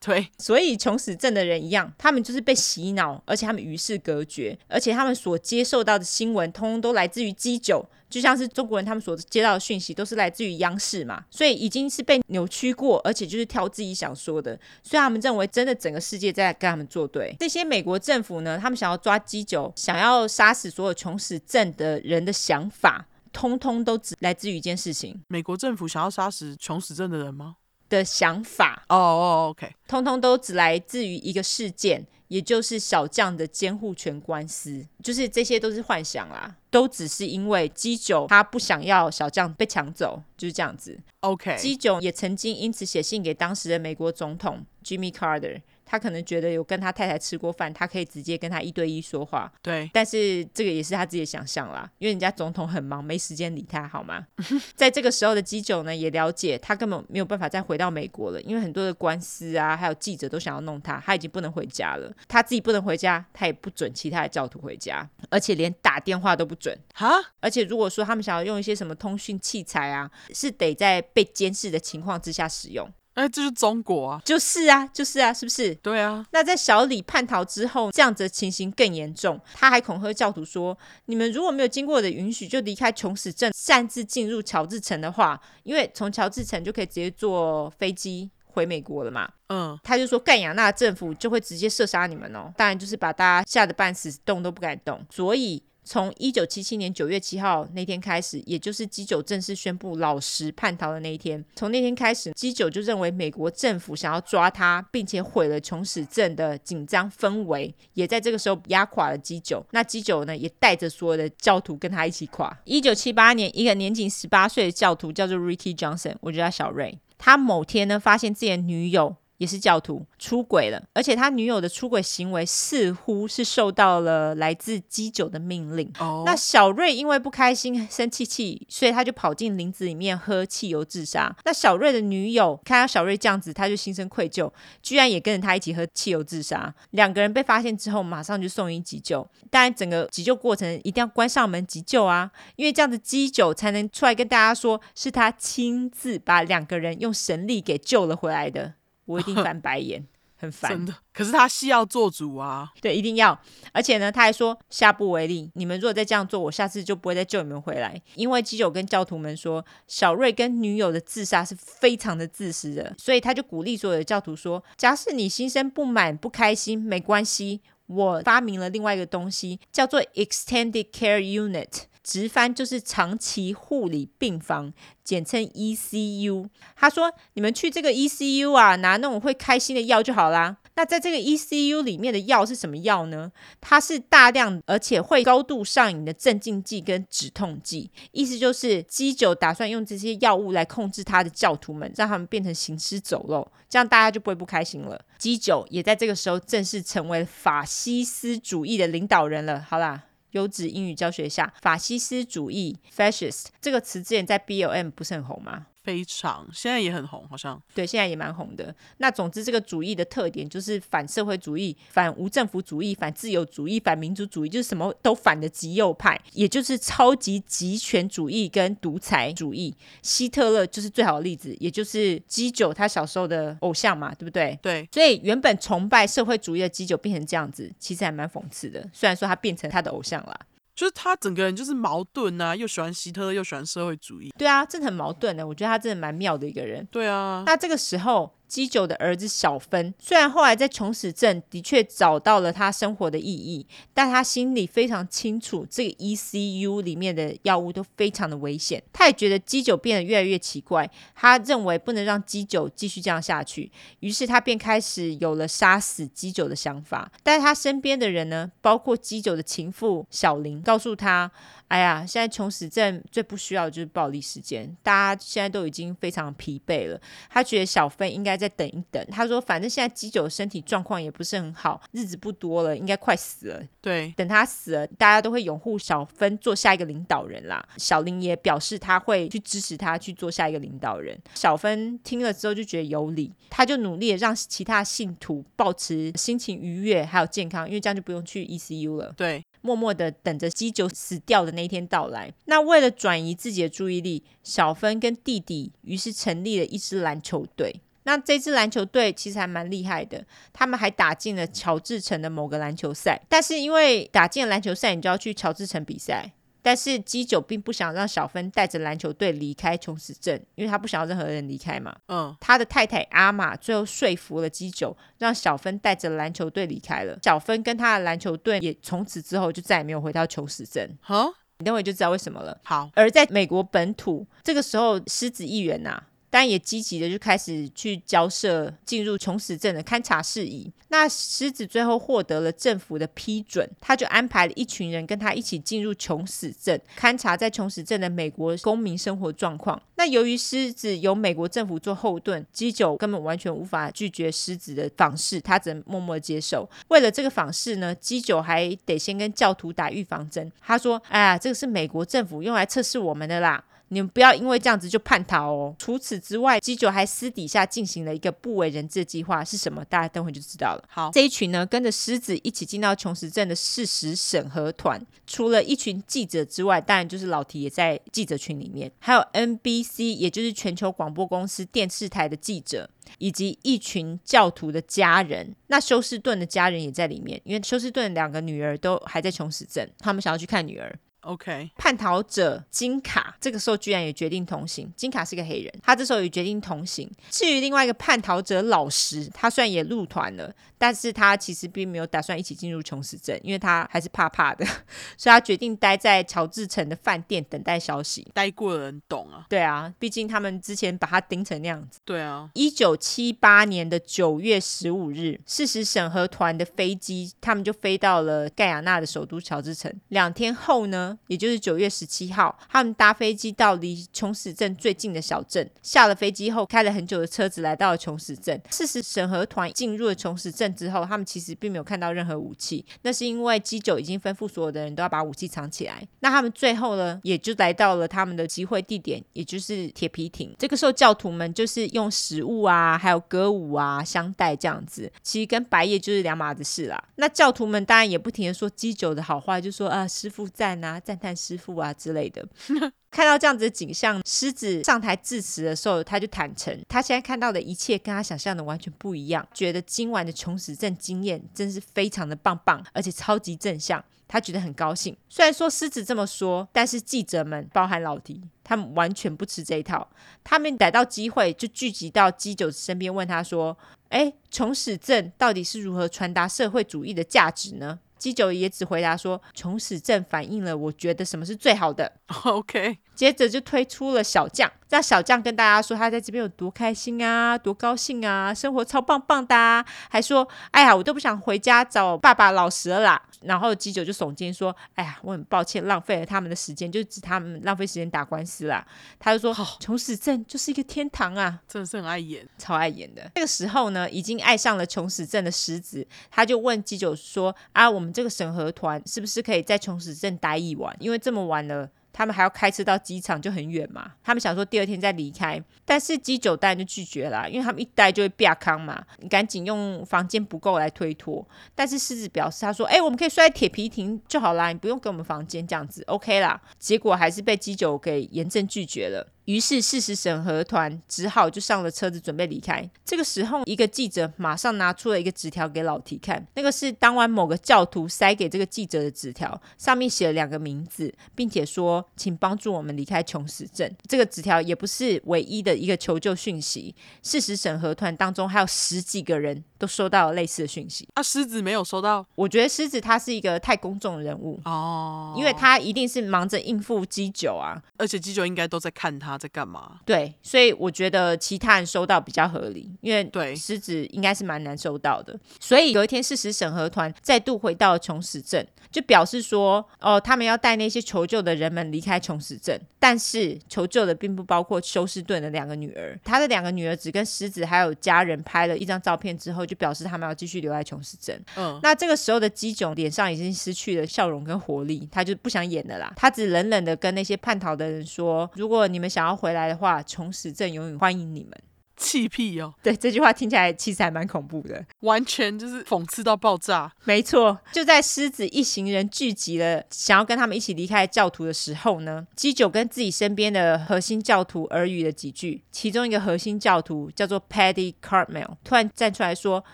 对，所以穷死症的人一样，他们就是被洗脑，而且他们与世隔绝，而且他们所接受到的新闻，通通都来自于基九，就像是中国人他们所接到的讯息，都是来自于央视嘛，所以已经是被扭曲过，而且就是挑自己想说的，所以他们认为真的整个世界在跟他们作对。这些美国政府呢，他们想要抓基九，想要杀死所有穷死症的人的想法，通通都只来自于一件事情：美国政府想要杀死穷死症的人吗？的想法哦哦，OK，通通都只来自于一个事件，也就是小将的监护权官司，就是这些都是幻想啦，都只是因为基九他不想要小将被抢走，就是这样子。OK，基九也曾经因此写信给当时的美国总统 Jimmy Carter。他可能觉得有跟他太太吃过饭，他可以直接跟他一对一说话。对，但是这个也是他自己的想象啦，因为人家总统很忙，没时间理他，好吗？在这个时候的基九呢，也了解他根本没有办法再回到美国了，因为很多的官司啊，还有记者都想要弄他，他已经不能回家了。他自己不能回家，他也不准其他的教徒回家，而且连打电话都不准。哈，而且如果说他们想要用一些什么通讯器材啊，是得在被监视的情况之下使用。哎，这是中国啊！就是啊，就是啊，是不是？对啊。那在小李叛逃之后，这样子的情形更严重。他还恐吓教徒说：“你们如果没有经过我的允许就离开穷死镇，擅自进入乔治城的话，因为从乔治城就可以直接坐飞机回美国了嘛。”嗯，他就说盖亚纳政府就会直接射杀你们哦。当然就是把大家吓得半死，动都不敢动。所以。从一九七七年九月七号那天开始，也就是基九正式宣布老实叛逃的那一天，从那天开始，基九就认为美国政府想要抓他，并且毁了琼史镇的紧张氛围，也在这个时候压垮了基九。那基九呢，也带着所有的教徒跟他一起垮。一九七八年，一个年仅十八岁的教徒叫做 Ricky Johnson，我叫他小瑞。他某天呢，发现自己的女友。也是教徒出轨了，而且他女友的出轨行为似乎是受到了来自基酒的命令。Oh. 那小瑞因为不开心、生气气，所以他就跑进林子里面喝汽油自杀。那小瑞的女友看到小瑞这样子，他就心生愧疚，居然也跟着他一起喝汽油自杀。两个人被发现之后，马上就送医急救。当然，整个急救过程一定要关上门急救啊，因为这样子基酒才能出来跟大家说，是他亲自把两个人用神力给救了回来的。我一定翻白眼，很烦。真的，可是他戏要做主啊。对，一定要。而且呢，他还说下不为例，你们如果再这样做，我下次就不会再救你们回来。因为基友跟教徒们说，小瑞跟女友的自杀是非常的自私的，所以他就鼓励所有的教徒说：假使你心生不满、不开心，没关系，我发明了另外一个东西，叫做 Extended Care Unit。直翻就是长期护理病房，简称 ECU。他说：“你们去这个 ECU 啊，拿那种会开心的药就好啦。”那在这个 ECU 里面的药是什么药呢？它是大量而且会高度上瘾的镇静剂跟止痛剂。意思就是基九打算用这些药物来控制他的教徒们，让他们变成行尸走肉，这样大家就不会不开心了。基九也在这个时候正式成为法西斯主义的领导人了。好啦。优质英语教学下，法西斯主义 （fascist） 这个词之前在 BLM 不是很红吗？非常，现在也很红，好像对，现在也蛮红的。那总之，这个主义的特点就是反社会主义、反无政府主义、反自由主义、反民族主义，就是什么都反的极右派，也就是超级极权主义跟独裁主义。希特勒就是最好的例子，也就是基九他小时候的偶像嘛，对不对？对。所以原本崇拜社会主义的基九变成这样子，其实还蛮讽刺的。虽然说他变成他的偶像了。就是他整个人就是矛盾呐、啊，又喜欢希特勒，又喜欢社会主义。对啊，真的很矛盾的。我觉得他真的蛮妙的一个人。对啊，那这个时候。基九的儿子小芬，虽然后来在琼史镇的确找到了他生活的意义，但他心里非常清楚，这个 ECU 里面的药物都非常的危险。他也觉得基九变得越来越奇怪，他认为不能让基九继续这样下去，于是他便开始有了杀死基九的想法。但他身边的人呢，包括基九的情妇小林，告诉他。哎呀，现在琼史镇最不需要的就是暴力事件，大家现在都已经非常疲惫了。他觉得小芬应该再等一等。他说，反正现在基九身体状况也不是很好，日子不多了，应该快死了。对，等他死了，大家都会拥护小芬做下一个领导人啦。小林也表示他会去支持他去做下一个领导人。小芬听了之后就觉得有理，他就努力的让其他信徒保持心情愉悦还有健康，因为这样就不用去 ECU 了。对。默默的等着基九死掉的那一天到来。那为了转移自己的注意力，小芬跟弟弟于是成立了一支篮球队。那这支篮球队其实还蛮厉害的，他们还打进了乔治城的某个篮球赛。但是因为打进了篮球赛，你就要去乔治城比赛。但是基九并不想让小芬带着篮球队离开琼斯镇，因为他不想要任何人离开嘛。嗯，他的太太阿玛最后说服了基九，让小芬带着篮球队离开了。小芬跟他的篮球队也从此之后就再也没有回到琼斯镇。好，你等会就知道为什么了。好，而在美国本土，这个时候狮子议员呐、啊。但也积极的就开始去交涉进入琼史镇的勘察事宜。那狮子最后获得了政府的批准，他就安排了一群人跟他一起进入琼史镇勘察在琼史镇的美国公民生活状况。那由于狮子有美国政府做后盾，基九根本完全无法拒绝狮子的访视，他只能默默接受。为了这个访视呢，基九还得先跟教徒打预防针。他说：“哎呀，这个是美国政府用来测试我们的啦。”你们不要因为这样子就叛逃哦。除此之外，基九还私底下进行了一个不为人知的计划，是什么？大家等会就知道了。好，这一群呢，跟着狮子一起进到琼石镇的事实审核团，除了一群记者之外，当然就是老提也在记者群里面，还有 NBC，也就是全球广播公司电视台的记者，以及一群教徒的家人。那休斯顿的家人也在里面，因为休斯顿两个女儿都还在琼斯镇，他们想要去看女儿。OK，叛逃者金卡这个时候居然也决定同行。金卡是个黑人，他这时候也决定同行。至于另外一个叛逃者老实，他虽然也入团了，但是他其实并没有打算一起进入琼斯镇，因为他还是怕怕的，所以他决定待在乔治城的饭店等待消息。待过的人懂啊，对啊，毕竟他们之前把他盯成那样子。对啊，一九七八年的九月十五日，事实审核团的飞机，他们就飞到了盖亚纳的首都乔治城。两天后呢，也就是九月十七号，他们搭飞机到离琼斯镇最近的小镇。下了飞机后，开了很久的车子来到了琼斯镇。事实审核团进入了琼斯镇之后，他们其实并没有看到任何武器，那是因为基九已经吩咐所有的人都要把武器藏起来。那他们最后呢，也就来到了他们的集会地点，也就是铁皮亭。这个时候，教徒们就是用食物啊，还有歌舞啊、相待这样子，其实跟白夜就是两码子事啦。那教徒们当然也不停的说基九的好话，就说啊，师父赞啊，赞叹师父啊之类的。看到这样子的景象，狮子上台致辞的时候，他就坦诚，他现在看到的一切跟他想象的完全不一样，觉得今晚的琼史镇经验真是非常的棒棒，而且超级正向，他觉得很高兴。虽然说狮子这么说，但是记者们，包含老迪，他们完全不吃这一套，他们逮到机会就聚集到基九身边，问他说：“哎，琼史镇到底是如何传达社会主义的价值呢？”基九也只回答说：“琼史镇反映了我觉得什么是最好的。” OK，接着就推出了小将，让小将跟大家说他在这边有多开心啊，多高兴啊，生活超棒棒的啊，还说：“哎呀，我都不想回家找爸爸老实了啦。”然后基九就耸肩说：“哎呀，我很抱歉浪费了他们的时间，就指他们浪费时间打官司啦。”他就说：“好，琼史镇就是一个天堂啊，真的是很爱演，超爱演的。”那个时候呢，已经爱上了穷死镇的狮子，他就问基九说：“啊，我们。”这个审核团是不是可以在穷死镇待一晚？因为这么晚了，他们还要开车到机场，就很远嘛。他们想说第二天再离开，但是基九当然就拒绝了，因为他们一待就会变康嘛。你赶紧用房间不够来推脱。但是狮子表示他说：“哎，我们可以睡在铁皮亭就好啦，你不用给我们房间这样子，OK 啦。”结果还是被基九给严正拒绝了。于是事实审核团只好就上了车子准备离开。这个时候，一个记者马上拿出了一个纸条给老提看，那个是当晚某个教徒塞给这个记者的纸条，上面写了两个名字，并且说：“请帮助我们离开琼斯镇。”这个纸条也不是唯一的一个求救讯息，事实审核团当中还有十几个人都收到了类似的讯息。啊，狮子没有收到？我觉得狮子他是一个太公众人物哦，因为他一定是忙着应付基九啊，而且基九应该都在看他。在干嘛？对，所以我觉得其他人收到比较合理，因为对狮子应该是蛮难收到的。所以有一天，事实审核团再度回到了琼斯镇，就表示说，哦，他们要带那些求救的人们离开琼斯镇，但是求救的并不包括休斯顿的两个女儿。他的两个女儿只跟狮子还有家人拍了一张照片之后，就表示他们要继续留在琼斯镇。嗯，那这个时候的基炯脸上已经失去了笑容跟活力，他就不想演了啦。他只冷冷的跟那些叛逃的人说：“如果你们想要。”回来的话，琼斯镇永远欢迎你们。气屁哦！对，这句话听起来其实还蛮恐怖的，完全就是讽刺到爆炸。没错，就在狮子一行人聚集了，想要跟他们一起离开教徒的时候呢，基九跟自己身边的核心教徒耳语了几句。其中一个核心教徒叫做 Paddy Cartmel，突然站出来说：“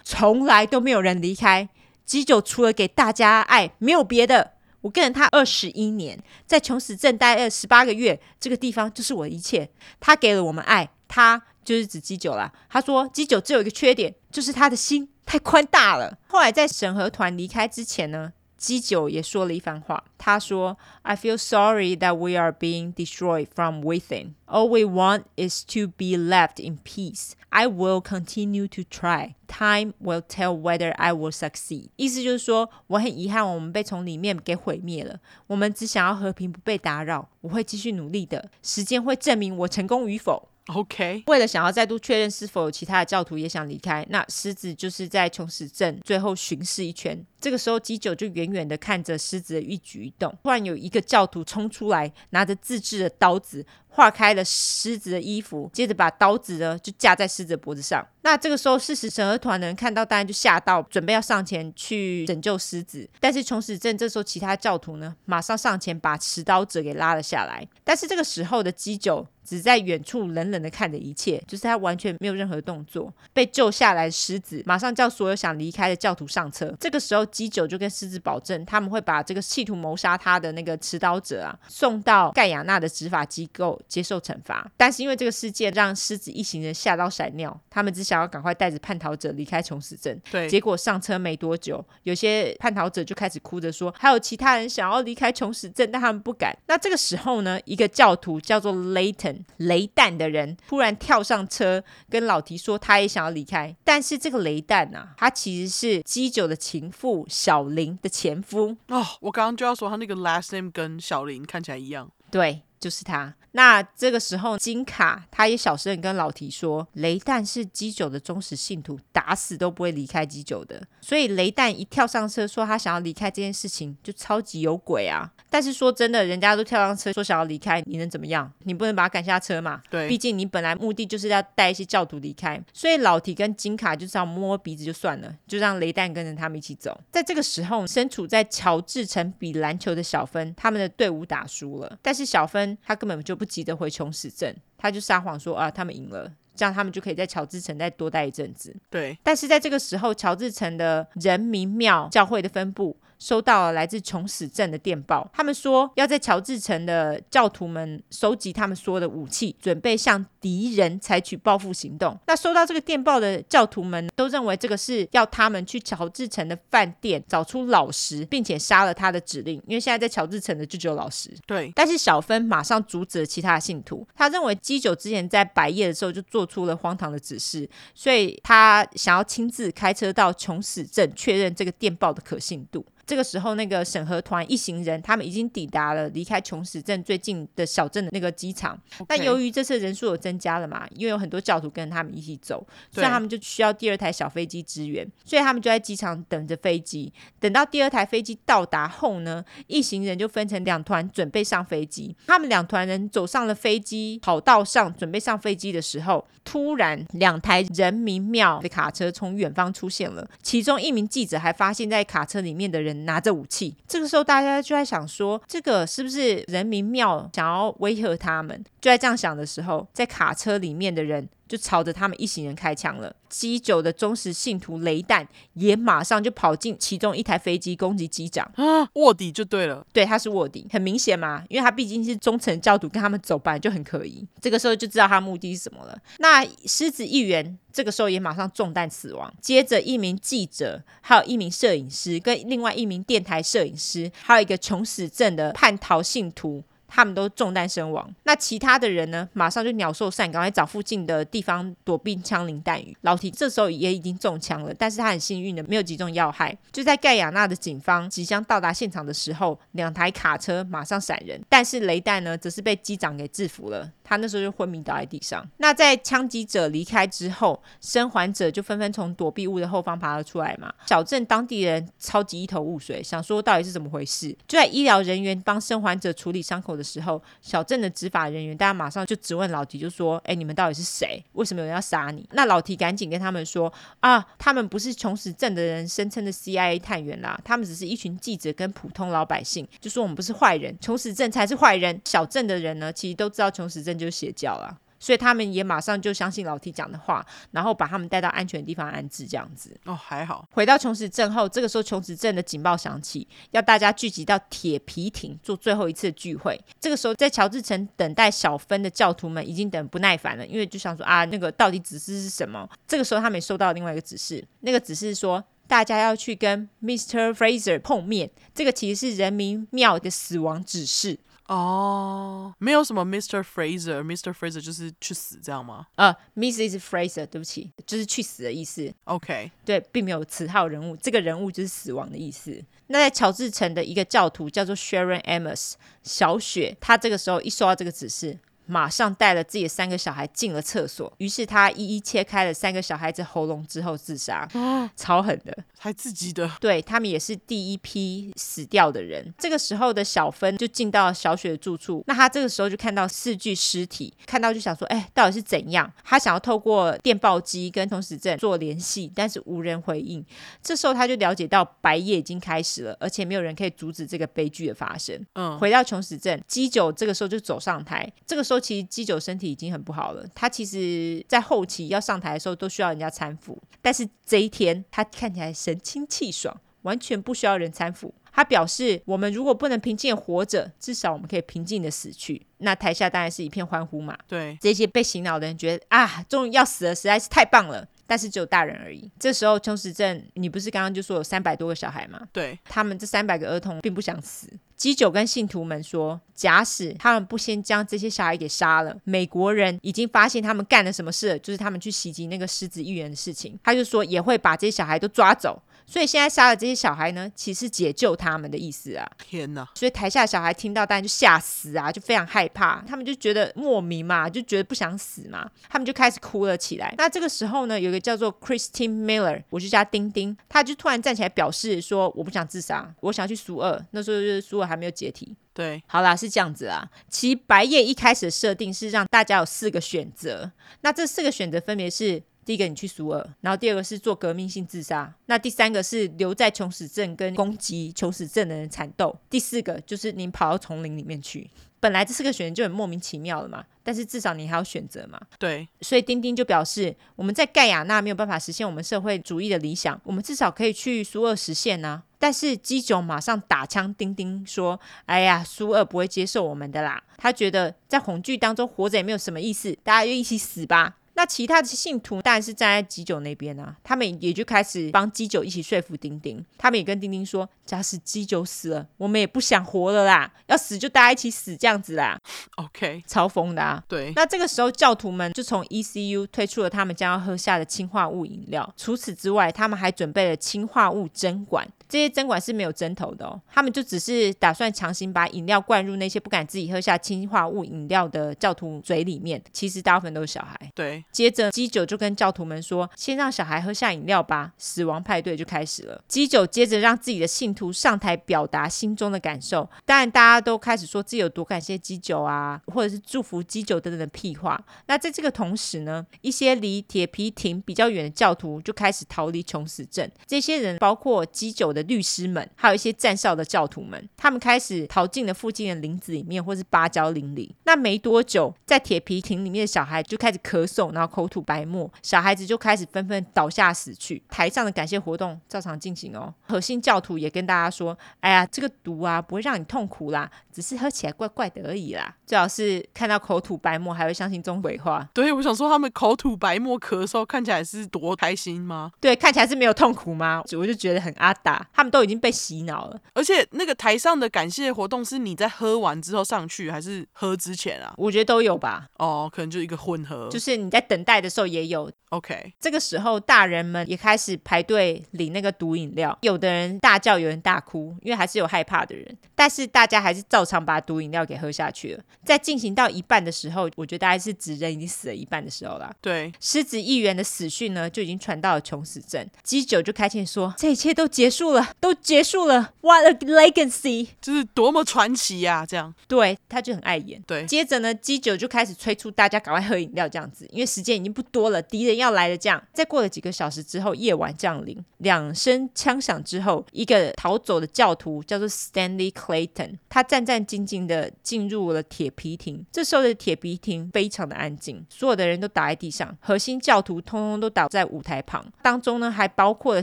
从来都没有人离开基九，除了给大家爱，没有别的。”我跟了他二十一年，在琼史镇待了十八个月，这个地方就是我的一切。他给了我们爱，他就是指基九啦。他说基九只有一个缺点，就是他的心太宽大了。后来在审核团离开之前呢，基九也说了一番话。他说：“I feel sorry that we are being destroyed from within. All we want is to be left in peace. I will continue to try. Time will tell whether I will succeed.” 意思就是说，我很遗憾我们被从里面给毁灭了。我们只想要和平，不被打扰。我会继续努力的，时间会证明我成功与否。OK，为了想要再度确认是否有其他的教徒也想离开，那狮子就是在琼史镇最后巡视一圈。这个时候，基九就远远的看着狮子的一举一动。突然有一个教徒冲出来，拿着自制的刀子划开了狮子的衣服，接着把刀子呢就架在狮子的脖子上。那这个时候，事实审核团的人看到，当然就吓到，准备要上前去拯救狮子。但是琼史镇这时候，其他教徒呢马上上前把持刀者给拉了下来。但是这个时候的基九只在远处冷冷的看着一切，就是他完全没有任何动作。被救下来的狮子马上叫所有想离开的教徒上车。这个时候，基九就跟狮子保证，他们会把这个企图谋杀他的那个持刀者啊送到盖亚纳的执法机构接受惩罚。但是因为这个事件让狮子一行人吓到闪尿，他们只想要赶快带着叛逃者离开琼斯镇。对，结果上车没多久，有些叛逃者就开始哭着说，还有其他人想要离开琼斯镇，但他们不敢。那这个时候呢，一个教徒叫做雷腾雷蛋的人突然跳上车，跟老提说他也想要离开。但是这个雷蛋啊，他其实是基九的情妇小林的前夫。哦，我刚刚就要说他那个 last name 跟小林看起来一样。对，就是他。那这个时候，金卡他也小声跟老提说，雷弹是基九的忠实信徒，打死都不会离开基九的。所以雷弹一跳上车说他想要离开这件事情，就超级有鬼啊！但是说真的，人家都跳上车说想要离开，你能怎么样？你不能把他赶下车嘛？对，毕竟你本来目的就是要带一些教徒离开。所以老提跟金卡就这样摸摸鼻子就算了，就让雷弹跟着他们一起走。在这个时候，身处在乔治城比篮球的小芬，他们的队伍打输了，但是小芬他根本就不急着回琼斯镇，他就撒谎说啊，他们赢了，这样他们就可以在乔治城再多待一阵子。对，但是在这个时候，乔治城的人民庙教会的分部。收到了来自琼史镇的电报，他们说要在乔治城的教徒们收集他们所有的武器，准备向敌人采取报复行动。那收到这个电报的教徒们都认为这个是要他们去乔治城的饭店找出老实，并且杀了他的指令。因为现在在乔治城的就只有老实。对，但是小芬马上阻止了其他的信徒，他认为基九之前在白夜的时候就做出了荒唐的指示，所以他想要亲自开车到琼史镇确认这个电报的可信度。这个时候，那个审核团一行人，他们已经抵达了离开琼史镇最近的小镇的那个机场。但由于这次人数有增加了嘛，因为有很多教徒跟他们一起走，所以他们就需要第二台小飞机支援，所以他们就在机场等着飞机。等到第二台飞机到达后呢，一行人就分成两团准备上飞机。他们两团人走上了飞机跑道上，准备上飞机的时候，突然两台人民庙的卡车从远方出现了，其中一名记者还发现，在卡车里面的人。拿着武器，这个时候大家就在想说，这个是不是人民庙想要威吓他们？就在这样想的时候，在卡车里面的人。就朝着他们一行人开枪了。机九的忠实信徒雷弹也马上就跑进其中一台飞机攻击机长啊，卧底就对了。对，他是卧底，很明显嘛，因为他毕竟是忠诚教徒，跟他们走班就很可疑。这个时候就知道他目的是什么了。那狮子议员这个时候也马上中弹死亡。接着一名记者，还有一名摄影师，跟另外一名电台摄影师，还有一个穷死症的叛逃信徒。他们都中弹身亡，那其他的人呢？马上就鸟兽散，赶快找附近的地方躲避枪林弹雨。老提这时候也已经中枪了，但是他很幸运的没有击中要害。就在盖亚纳的警方即将到达现场的时候，两台卡车马上闪人，但是雷弹呢，则是被机长给制服了。他那时候就昏迷倒在地上。那在枪击者离开之后，生还者就纷纷从躲避物的后方爬了出来嘛。小镇当地人超级一头雾水，想说到底是怎么回事。就在医疗人员帮生还者处理伤口的时候，小镇的执法人员大家马上就质问老提，就说：“哎，你们到底是谁？为什么有人要杀你？”那老提赶紧跟他们说：“啊，他们不是琼史镇的人声称的 CIA 探员啦，他们只是一群记者跟普通老百姓，就说我们不是坏人，琼史镇才是坏人。小镇的人呢，其实都知道琼史镇。”就是邪教了，所以他们也马上就相信老 T 讲的话，然后把他们带到安全的地方安置，这样子。哦，还好。回到琼史镇后，这个时候琼史镇的警报响起，要大家聚集到铁皮亭做最后一次聚会。这个时候，在乔治城等待小芬的教徒们已经等不耐烦了，因为就想说啊，那个到底指示是什么？这个时候，他们也收到另外一个指示，那个指示说大家要去跟 Mr. Fraser 碰面。这个其实是人民庙的死亡指示。哦，没有什么 Mr. Fraser，Mr. Fraser 就是去死这样吗？呃、uh，Mrs. Fraser，对不起，就是去死的意思。OK，对，并没有此号人物，这个人物就是死亡的意思。那在乔治城的一个教徒叫做 Sharon Amos，小雪，她这个时候一收到这个指示。马上带了自己的三个小孩进了厕所，于是他一一切开了三个小孩子喉咙之后自杀，啊、超狠的，还自己的，对，他们也是第一批死掉的人。这个时候的小芬就进到小雪的住处，那他这个时候就看到四具尸体，看到就想说，哎，到底是怎样？他想要透过电报机跟琼史镇做联系，但是无人回应。这时候他就了解到白夜已经开始了，而且没有人可以阻止这个悲剧的发生。嗯，回到琼史镇，基九这个时候就走上台，这个时候。候其实基酒身体已经很不好了，他其实在后期要上台的时候都需要人家搀扶，但是这一天他看起来神清气爽，完全不需要人搀扶。他表示：“我们如果不能平静的活着，至少我们可以平静的死去。”那台下当然是一片欢呼嘛。对，这些被洗脑的人觉得啊，终于要死了，实在是太棒了。但是只有大人而已。这时候琼时镇，你不是刚刚就说有三百多个小孩吗？对，他们这三百个儿童并不想死。基酒跟信徒们说，假使他们不先将这些小孩给杀了，美国人已经发现他们干了什么事，就是他们去袭击那个狮子议员的事情。他就说也会把这些小孩都抓走。所以现在杀了这些小孩呢，其实解救他们的意思啊！天哪！所以台下小孩听到当然就吓死啊，就非常害怕，他们就觉得莫名嘛，就觉得不想死嘛，他们就开始哭了起来。那这个时候呢，有一个叫做 Christine Miller，我就叫丁丁，他就突然站起来表示说：“我不想自杀，我想要去苏二。”那时候就是苏二还没有解体。对，好啦，是这样子啊。其实白夜一开始的设定是让大家有四个选择，那这四个选择分别是。第一个，你去苏俄，然后第二个是做革命性自杀，那第三个是留在穷死镇跟攻击穷死镇的人缠斗，第四个就是你跑到丛林里面去。本来这四个选择就很莫名其妙了嘛，但是至少你还有选择嘛。对，所以丁丁就表示，我们在盖亚那没有办法实现我们社会主义的理想，我们至少可以去苏俄实现呢、啊。但是基酒马上打枪，丁丁说：“哎呀，苏俄不会接受我们的啦，他觉得在恐惧当中活着也没有什么意思，大家就一起死吧。”那其他的信徒当然是站在基酒那边啊，他们也就开始帮基酒一起说服丁丁。他们也跟丁丁说，假使基酒死了，我们也不想活了啦，要死就大家一起死这样子啦。OK，嘲讽的啊。对。那这个时候教徒们就从 ECU 推出了他们将要喝下的氰化物饮料。除此之外，他们还准备了氰化物针管。这些针管是没有针头的哦，他们就只是打算强行把饮料灌入那些不敢自己喝下氰化物饮料的教徒嘴里面。其实大部分都是小孩。对。接着基九就跟教徒们说：“先让小孩喝下饮料吧。”死亡派对就开始了。基九接着让自己的信徒上台表达心中的感受。当然，大家都开始说自己有多感谢基九啊，或者是祝福基九等等的屁话。那在这个同时呢，一些离铁皮亭比较远的教徒就开始逃离穷死镇。这些人包括基酒的律师们，还有一些站哨的教徒们，他们开始逃进了附近的林子里面，或是芭蕉林里。那没多久，在铁皮亭里面的小孩就开始咳嗽，然后口吐白沫，小孩子就开始纷纷倒下死去。台上的感谢活动照常进行哦。核心教徒也跟大家说：“哎呀，这个毒啊，不会让你痛苦啦，只是喝起来怪怪的而已啦。最好是看到口吐白沫还会相信这种鬼话。”对，我想说他们口吐白沫咳嗽，看起来是多开心吗？对，看起来是没有痛苦吗？我就觉得很阿达，他们都已经被洗脑了。而且那个台上的感谢活动是你在喝完之后上去，还是喝之前啊？我觉得都有吧。哦，可能就一个混合，就是你在等待的时候也有。OK，这个时候大人们也开始排队领那个毒饮料，有的人大叫，有人大哭，因为还是有害怕的人。但是大家还是照常把毒饮料给喝下去了。在进行到一半的时候，我觉得大概是指人已经死了一半的时候了。对，狮子议员的死讯呢，就已经传到了穷死镇。基酒就开心说：“这一切都结束了，都结束了。What a legacy！就是多么传奇呀、啊！这样，对，他就很爱演。对，接着呢，基酒就开始催促大家赶快喝饮料，这样子，因为时间已经不多了，敌人。要来了这样，在过了几个小时之后，夜晚降临，两声枪响之后，一个逃走的教徒叫做 Stanley Clayton，他战战兢兢的进入了铁皮亭。这时候的铁皮亭非常的安静，所有的人都倒在地上，核心教徒通通都倒在舞台旁，当中呢还包括了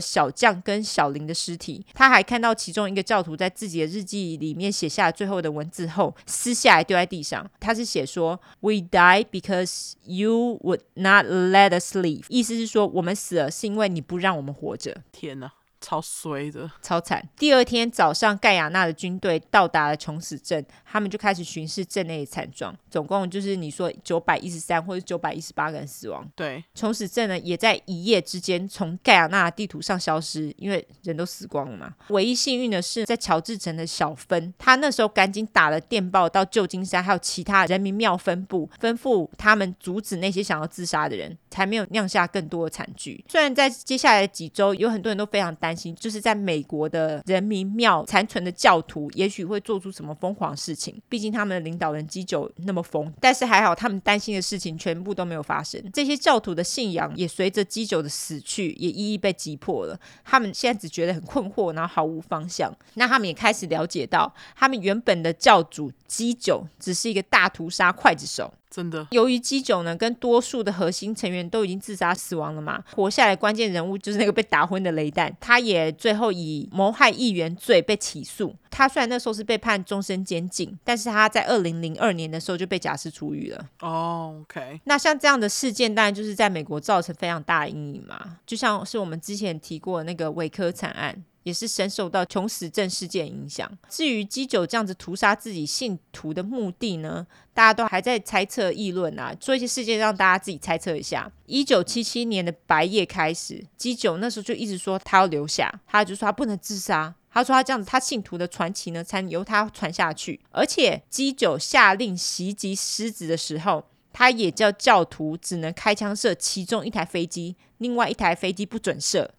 小将跟小林的尸体。他还看到其中一个教徒在自己的日记里面写下最后的文字后，撕下来丢在地上。他是写说：“We die because you would not let us live。”意思是说，我们死了是因为你不让我们活着。天哪！超衰的，超惨。第二天早上，盖亚纳的军队到达了琼斯镇，他们就开始巡视镇内的惨状。总共就是你说九百一十三或者九百一十八个人死亡。对，穷死镇呢也在一夜之间从盖亚纳的地图上消失，因为人都死光了嘛。唯一幸运的是，在乔治城的小芬，他那时候赶紧打了电报到旧金山还有其他人民庙分部，吩咐他们阻止那些想要自杀的人，才没有酿下更多的惨剧。虽然在接下来的几周，有很多人都非常担。就是在美国的人民庙残存的教徒，也许会做出什么疯狂事情。毕竟他们的领导人基九那么疯，但是还好，他们担心的事情全部都没有发生。这些教徒的信仰也随着基九的死去，也一一被击破了。他们现在只觉得很困惑，然后毫无方向。那他们也开始了解到，他们原本的教主基九只是一个大屠杀刽子手。真的。由于基九呢，跟多数的核心成员都已经自杀死亡了嘛，活下来关键人物就是那个被打昏的雷弹，他也最后以谋害议员罪被起诉。他虽然那时候是被判终身监禁，但是他在二零零二年的时候就被假释出狱了。哦、oh，OK。那像这样的事件，当然就是在美国造成非常大的阴影嘛，就像是我们之前提过的那个韦科惨案。也是深受到穷死症事件影响。至于基九这样子屠杀自己信徒的目的呢，大家都还在猜测议论啊。做一些事件让大家自己猜测一下。一九七七年的白夜开始，基九那时候就一直说他要留下，他就说他不能自杀。他说他这样子，他信徒的传奇呢才由他传下去。而且基九下令袭击狮子的时候，他也叫教徒只能开枪射其中一台飞机，另外一台飞机不准射。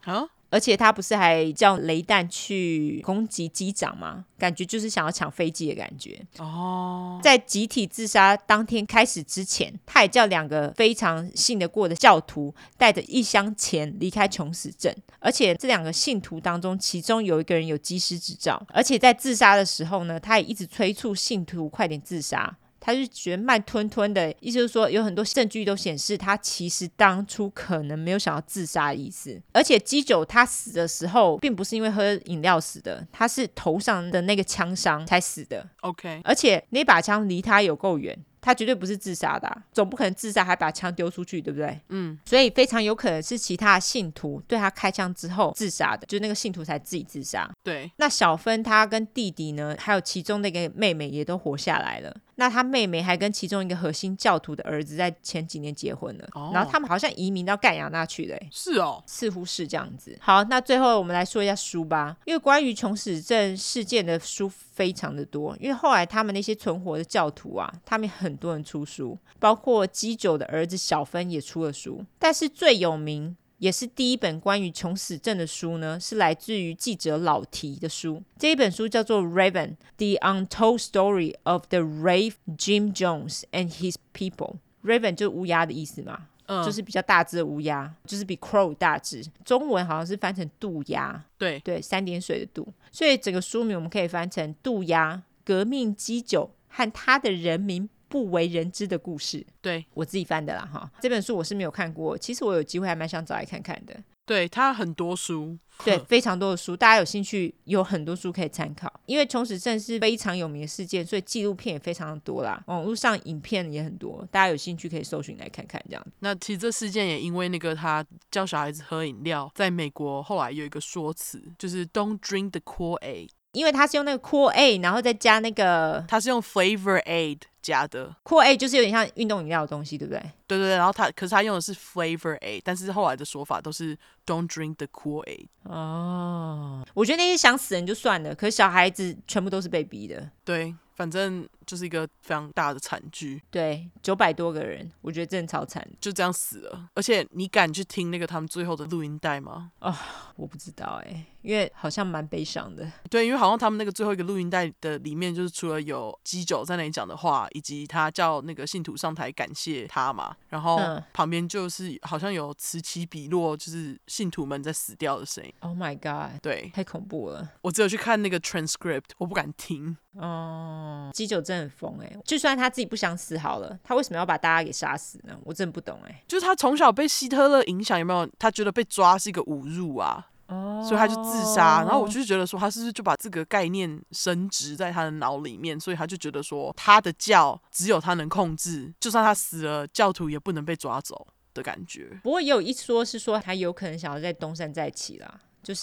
而且他不是还叫雷弹去攻击机长吗？感觉就是想要抢飞机的感觉。哦，在集体自杀当天开始之前，他也叫两个非常信得过的教徒带着一箱钱离开穷死镇。而且这两个信徒当中，其中有一个人有机师执照。而且在自杀的时候呢，他也一直催促信徒快点自杀。他就觉得慢吞吞的，意思就是说，有很多证据都显示他其实当初可能没有想要自杀的意思。而且基九他死的时候，并不是因为喝饮料死的，他是头上的那个枪伤才死的。OK，而且那把枪离他有够远。他绝对不是自杀的啊，总不可能自杀还把枪丢出去，对不对？嗯，所以非常有可能是其他信徒对他开枪之后自杀的，就那个信徒才自己自杀。对，那小芬他跟弟弟呢，还有其中那个妹妹也都活下来了。那他妹妹还跟其中一个核心教徒的儿子在前几年结婚了，哦，然后他们好像移民到盖亚那去了。是哦，似乎是这样子。好，那最后我们来说一下书吧，因为关于穷死镇事件的书非常的多，因为后来他们那些存活的教徒啊，他们很多人出书，包括基九的儿子小芬也出了书，但是最有名也是第一本关于穷死症的书呢，是来自于记者老提的书。这一本书叫做《Raven: The Untold Story of the Brave Jim Jones and His People》。Raven 就是乌鸦的意思嘛，嗯，就是比较大只的乌鸦，就是比 crow 大只。中文好像是翻成渡鸦，对对，三点水的渡。所以整个书名我们可以翻成《渡鸦革命基酒和他的人民不为人知的故事》。对，我自己翻的啦哈。这本书我是没有看过，其实我有机会还蛮想找来看看的。对，他很多书，对，非常多的书，大家有兴趣，有很多书可以参考。因为穷始镇是非常有名的事件，所以纪录片也非常的多啦，网络上影片也很多，大家有兴趣可以搜寻来看看。这样，那其实这事件也因为那个他教小孩子喝饮料，在美国后来有一个说辞，就是 “Don't drink the Cool Aid”，。因为他是用那个 Cool Aid，然后再加那个，他是用 Flavor Aid 加的 cool aid 就是有点像运动饮料的东西，对不对？对对对，然后他可是他用的是 Flavor Aid，但是后来的说法都是 Don't drink the Kool-Aid。哦，我觉得那些想死人就算了，可是小孩子全部都是被逼的。对。反正就是一个非常大的惨剧，对，九百多个人，我觉得真的超惨，就这样死了。而且你敢去听那个他们最后的录音带吗？啊、哦，我不知道哎、欸，因为好像蛮悲伤的。对，因为好像他们那个最后一个录音带的里面，就是除了有基九在那里讲的话，以及他叫那个信徒上台感谢他嘛，然后旁边就是好像有此起彼落，就是信徒们在死掉的声音。Oh my god！对，太恐怖了。我只有去看那个 transcript，我不敢听。哦，基九真的很疯哎！就算他自己不想死好了，他为什么要把大家给杀死呢？我真的不懂哎。就是他从小被希特勒影响，有没有？他觉得被抓是一个侮辱啊，哦，所以他就自杀。然后我就是觉得说，他是不是就把这个概念升值在他的脑里面？所以他就觉得说，他的教只有他能控制，就算他死了，教徒也不能被抓走的感觉。不过也有一说是说，他有可能想要在东山再起啦。就是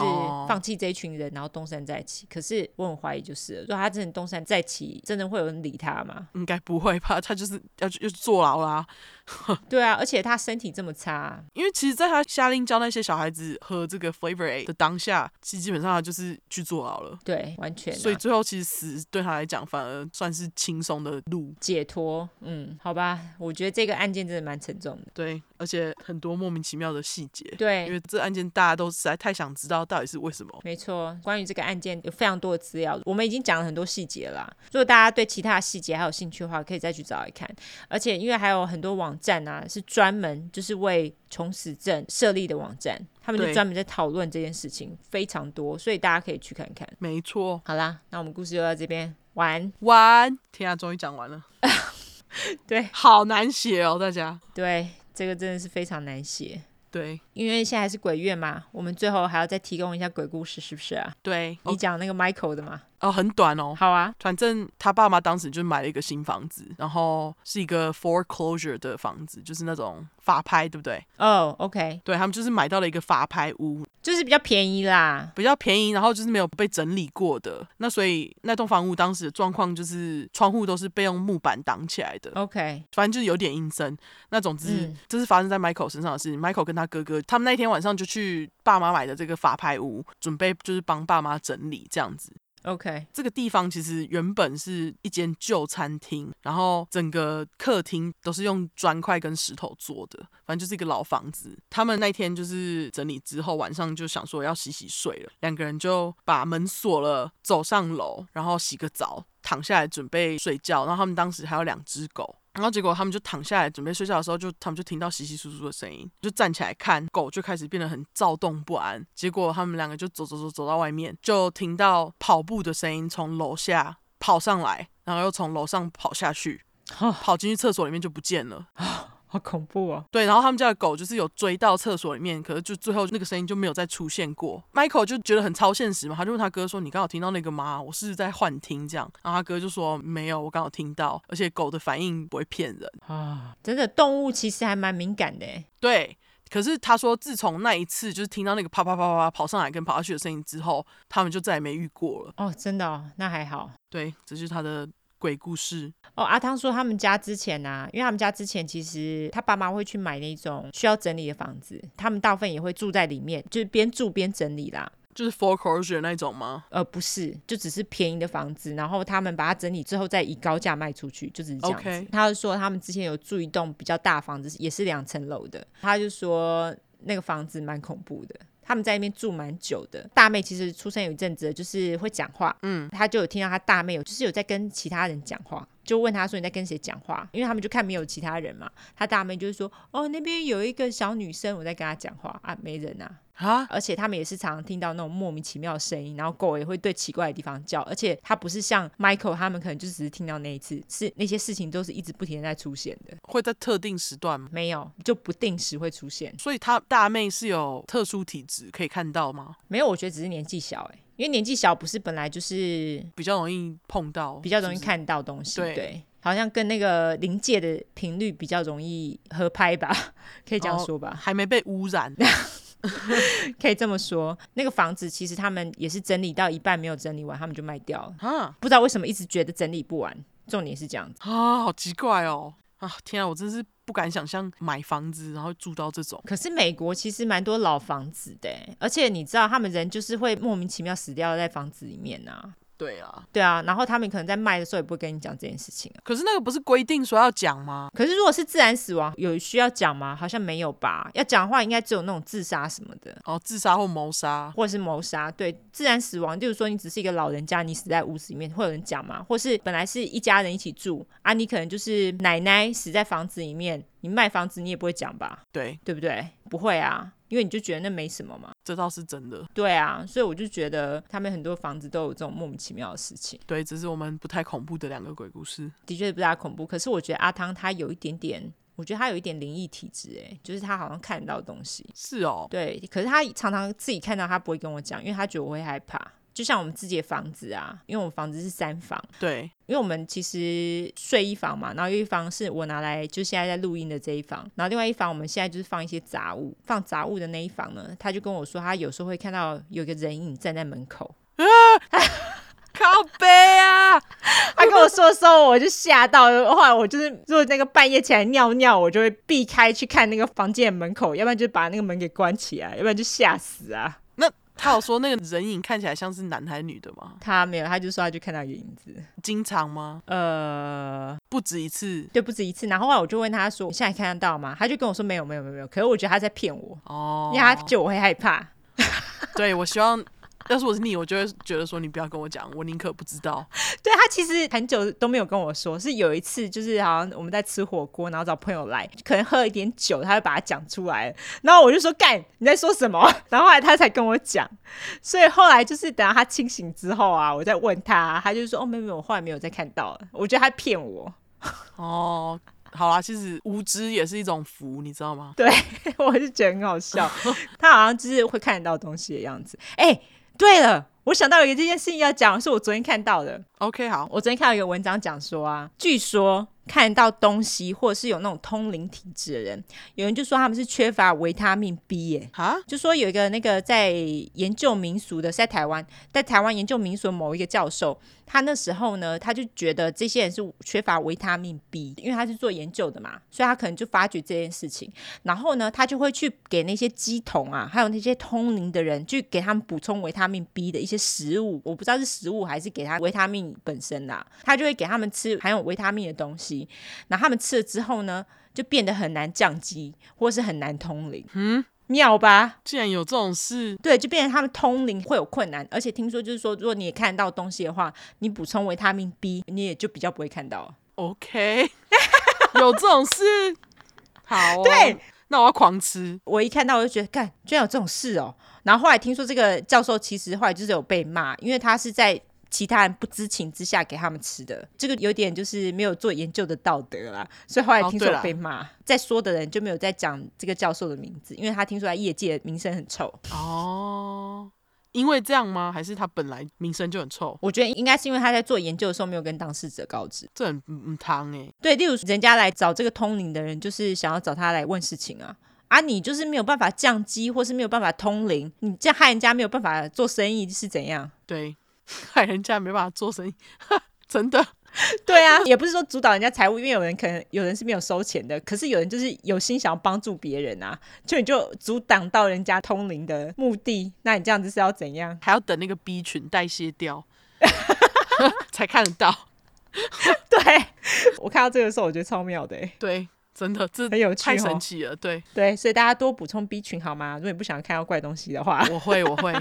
放弃这一群人，然后东山再起。可是我很怀疑，就是如果他真的东山再起，真的会有人理他吗？应该不会吧，他就是要去坐牢啦。对啊，而且他身体这么差，因为其实，在他下令教那些小孩子喝这个 Flavor 的当下，其实基本上他就是去坐牢了。对，完全。所以最后其实死对他来讲反而算是轻松的路解脱。嗯，好吧，我觉得这个案件真的蛮沉重的。对，而且很多莫名其妙的细节。对，因为这案件大家都实在太想知道到底是为什么。没错，关于这个案件有非常多的资料，我们已经讲了很多细节了。如果大家对其他的细节还有兴趣的话，可以再去找来看。而且因为还有很多网站啊，是专门就是为穷死症设立的网站，他们就专门在讨论这件事情，非常多，所以大家可以去看看。没错，好啦，那我们故事就到这边，完完，天啊，终于讲完了。对，好难写哦，大家。对，这个真的是非常难写。对，因为现在还是鬼月嘛，我们最后还要再提供一下鬼故事，是不是啊？对，你讲那个 Michael 的嘛。哦，很短哦。好啊，反正他爸妈当时就买了一个新房子，然后是一个 foreclosure 的房子，就是那种法拍，对不对？哦、oh，OK，对，他们就是买到了一个法拍屋，就是比较便宜啦，比较便宜，然后就是没有被整理过的。那所以那栋房屋当时的状况就是窗户都是被用木板挡起来的。OK，反正就是有点阴森。那总之，嗯、这是发生在 Michael 身上的事情。Michael 跟他哥哥，他们那天晚上就去爸妈买的这个法拍屋，准备就是帮爸妈整理这样子。OK，这个地方其实原本是一间旧餐厅，然后整个客厅都是用砖块跟石头做的，反正就是一个老房子。他们那天就是整理之后，晚上就想说要洗洗睡了，两个人就把门锁了，走上楼，然后洗个澡，躺下来准备睡觉。然后他们当时还有两只狗。然后结果他们就躺下来准备睡觉的时候，就他们就听到窸窸窣窣的声音，就站起来看，狗就开始变得很躁动不安。结果他们两个就走走走走到外面，就听到跑步的声音从楼下跑上来，然后又从楼上跑下去，跑进去厕所里面就不见了。好恐怖哦！对，然后他们家的狗就是有追到厕所里面，可是就最后那个声音就没有再出现过。Michael 就觉得很超现实嘛，他就问他哥说：“你刚好听到那个吗？我是在幻听这样。”然后他哥就说：“没有，我刚好听到，而且狗的反应不会骗人啊。”真的，动物其实还蛮敏感的。对，可是他说自从那一次就是听到那个啪啪啪啪啪跑上来跟跑下去的声音之后，他们就再也没遇过了。哦，真的哦，那还好。对，这就是他的。鬼故事哦，阿汤说他们家之前啊，因为他们家之前其实他爸妈会去买那种需要整理的房子，他们大部分也会住在里面，就是边住边整理啦。就是 foreclosure 那种吗？呃，不是，就只是便宜的房子，然后他们把它整理之后再以高价卖出去，就只是这样子。他就说他们之前有住一栋比较大房子，也是两层楼的，他就说那个房子蛮恐怖的。他们在那边住蛮久的。大妹其实出生有一阵子，就是会讲话。嗯，他就有听到他大妹有，就是有在跟其他人讲话，就问他说你在跟谁讲话？因为他们就看没有其他人嘛。他大妹就是说，哦，那边有一个小女生，我在跟她讲话啊，没人啊。啊！而且他们也是常常听到那种莫名其妙的声音，然后狗也会对奇怪的地方叫。而且他不是像 Michael 他们可能就只是听到那一次，是那些事情都是一直不停的在出现的。会在特定时段吗？没有，就不定时会出现。所以他大妹是有特殊体质可以看到吗？没有，我觉得只是年纪小哎、欸，因为年纪小不是本来就是比较容易碰到，比较容易看到东西。对，对，好像跟那个临界的频率比较容易合拍吧，可以这样说吧？还没被污染。可以这么说，那个房子其实他们也是整理到一半没有整理完，他们就卖掉了。啊，不知道为什么一直觉得整理不完。重点是这样子啊，好奇怪哦！啊，天啊，我真是不敢想象买房子然后住到这种。可是美国其实蛮多老房子的，而且你知道他们人就是会莫名其妙死掉在房子里面啊。对啊，对啊，然后他们可能在卖的时候也不会跟你讲这件事情啊。可是那个不是规定说要讲吗？可是如果是自然死亡，有需要讲吗？好像没有吧。要讲的话，应该只有那种自杀什么的。哦，自杀或谋杀，或者是谋杀。对，自然死亡就是说你只是一个老人家，你死在屋子里面，会有人讲吗？或是本来是一家人一起住啊，你可能就是奶奶死在房子里面，你卖房子你也不会讲吧？对，对不对？不会啊。因为你就觉得那没什么嘛，这倒是真的。对啊，所以我就觉得他们很多房子都有这种莫名其妙的事情。对，只是我们不太恐怖的两个鬼故事，的确不大恐怖。可是我觉得阿汤他有一点点，我觉得他有一点灵异体质，哎，就是他好像看到东西。是哦，对。可是他常常自己看到，他不会跟我讲，因为他觉得我会害怕。就像我们自己的房子啊，因为我们房子是三房，对，因为我们其实睡一房嘛，然后有一房是我拿来就现在在录音的这一房，然后另外一房我们现在就是放一些杂物，放杂物的那一房呢，他就跟我说，他有时候会看到有个人影站在门口，啊，靠背啊！他跟我说的时候，我就吓到，后来我就是如果那个半夜起来尿尿，我就会避开去看那个房间的门口，要不然就把那个门给关起来，要不然就吓死啊。他有说那个人影看起来像是男还是女的吗？他没有，他就说他就看到一个影子。经常吗？呃，不止一次。对，不止一次。然后后来我就问他说：“你现在看得到吗？”他就跟我说：“没有，没有，没有，没有。”可是我觉得他在骗我哦，因为他就我会害怕。对，我希望。要是我是你，我就会觉得说你不要跟我讲，我宁可不知道。对，他其实很久都没有跟我说，是有一次就是好像我们在吃火锅，然后找朋友来，可能喝了一点酒，他就把它讲出来，然后我就说干，你在说什么？然后后来他才跟我讲，所以后来就是等到他清醒之后啊，我再问他，他就说哦没有没有，我后来没有再看到了，我觉得他骗我。哦，好啦，其实无知也是一种福，你知道吗？对，我是觉得很好笑，他好像就是会看得到东西的样子。哎、欸，对了，我想到有一件事情要讲，是我昨天看到的。OK，好，我昨天看到一个文章讲说啊，据说。看到东西，或者是有那种通灵体质的人，有人就说他们是缺乏维他命 B 耶，哈，就说有一个那个在研究民俗的，在台湾，在台湾研究民俗的某一个教授，他那时候呢，他就觉得这些人是缺乏维他命 B，因为他是做研究的嘛，所以他可能就发觉这件事情，然后呢，他就会去给那些乩童啊，还有那些通灵的人，去给他们补充维他命 B 的一些食物，我不知道是食物还是给他维他命本身啦，他就会给他们吃含有维他命的东西。然后他们吃了之后呢，就变得很难降机，或是很难通灵。嗯，妙吧？竟然有这种事？对，就变成他们通灵会有困难。而且听说就是说，如果你也看到东西的话，你补充维他命 B，你也就比较不会看到。OK，有这种事？好哦，对，那我要狂吃。我一看到我就觉得，干，居然有这种事哦。然后后来听说这个教授其实后来就是有被骂，因为他是在。其他人不知情之下给他们吃的，这个有点就是没有做研究的道德啦。所以后来听说被骂，哦、在说的人就没有再讲这个教授的名字，因为他听说他业界名声很臭。哦，因为这样吗？还是他本来名声就很臭？我觉得应该是因为他在做研究的时候没有跟当事者告知。这很嗯汤哎。对，例如人家来找这个通灵的人，就是想要找他来问事情啊，啊，你就是没有办法降机，或是没有办法通灵，你这样害人家没有办法做生意是怎样？对。害人家没办法做生意，真的。对啊，也不是说主导人家财务，因为有人可能有人是没有收钱的，可是有人就是有心想要帮助别人啊，就你就阻挡到人家通灵的目的，那你这样子是要怎样？还要等那个 B 群代谢掉才看得到。对，我看到这个时候，我觉得超妙的。对。真的，这很有趣，太神奇了。对对，所以大家多补充 B 群好吗？如果你不想看到怪东西的话，我会，我会，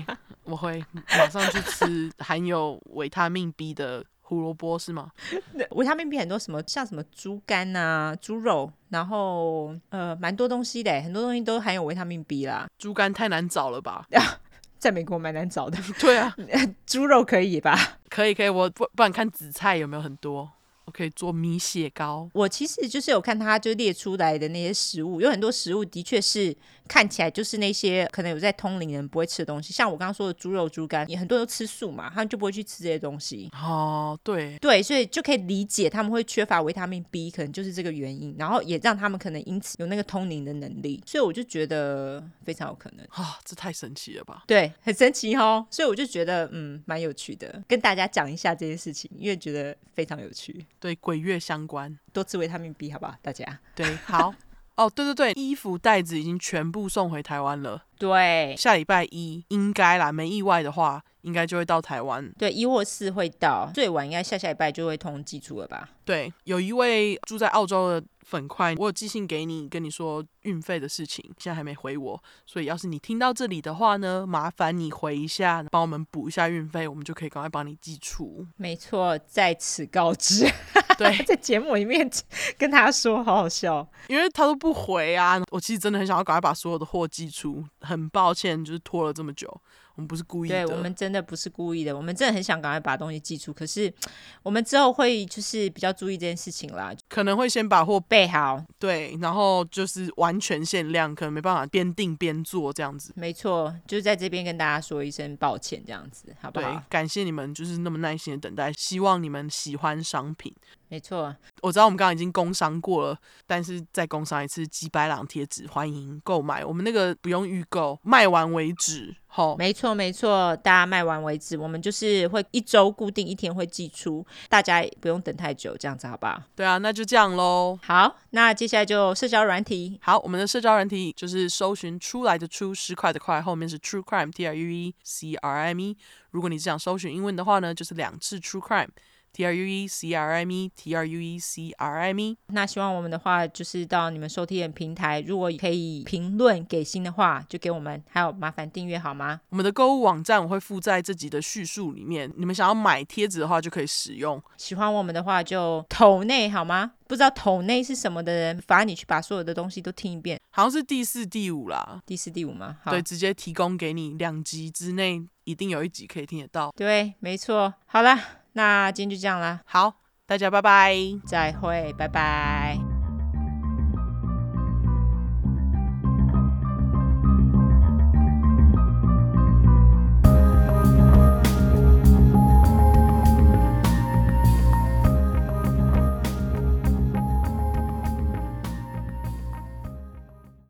我会马上去吃含有维他命 B 的胡萝卜，是吗？维他命 B 很多，什么像什么猪肝啊、猪肉，然后呃，蛮多东西的，很多东西都含有维他命 B 啦。猪肝太难找了吧？在美国蛮难找的。对啊，猪肉可以吧？可以，可以。我不不然看紫菜有没有很多。可以做米血糕。我其实就是有看他就列出来的那些食物，有很多食物的确是看起来就是那些可能有在通灵人不会吃的东西，像我刚刚说的猪肉、猪肝，也很多人都吃素嘛，他们就不会去吃这些东西。哦，对对，所以就可以理解他们会缺乏维他命 B，可能就是这个原因，然后也让他们可能因此有那个通灵的能力。所以我就觉得非常有可能啊，这太神奇了吧？对，很神奇哦。所以我就觉得嗯，蛮有趣的，跟大家讲一下这件事情，因为觉得非常有趣。对，鬼月相关，多吃维他命 B，好不好？大家对，好 哦，对对对，衣服袋子已经全部送回台湾了。对，下礼拜一应该啦，没意外的话，应该就会到台湾。对，一或四会到，最晚应该下下礼拜就会通寄出了吧？对，有一位住在澳洲的。粉块，我有寄信给你，跟你说运费的事情，现在还没回我，所以要是你听到这里的话呢，麻烦你回一下，帮我们补一下运费，我们就可以赶快帮你寄出。没错，在此告知。对，在节目里面 跟他说，好好笑，因为他都不回啊。我其实真的很想要赶快把所有的货寄出，很抱歉，就是拖了这么久。我们不是故意的，对，我们真的不是故意的，我们真的很想赶快把东西寄出，可是 我们之后会就是比较注意这件事情啦，可能会先把货备好，对，然后就是完全限量，可能没办法边订边做这样子。没错，就是在这边跟大家说一声抱歉，这样子，好不好？对，感谢你们就是那么耐心的等待，希望你们喜欢商品。没错，我知道我们刚刚已经工商过了，但是再工商一次，鸡白狼贴纸欢迎购买，我们那个不用预购，卖完为止。好，没错没错，大家卖完为止，我们就是会一周固定一天会寄出，大家也不用等太久，这样子好不好？对啊，那就这样喽。好，那接下来就社交软体。好，我们的社交软体就是搜寻出来的出十块的块，后面是 True Crime T R U E C R I M E。如果你是想搜寻英文的话呢，就是两次 True Crime。T R U E C R I M E，T R U E C R I M E。那希望我们的话，就是到你们收听的平台，如果可以评论给星的话，就给我们，还有麻烦订阅好吗？我们的购物网站我会附在这集的叙述里面，你们想要买贴纸的话就可以使用。喜欢我们的话就投内好吗？不知道投内是什么的人，罚你去把所有的东西都听一遍，好像是第四、第五啦。第四、第五吗？好。对，直接提供给你，两集之内一定有一集可以听得到。对，没错。好了，那今天就这样啦。好。大家拜拜，再会，拜拜。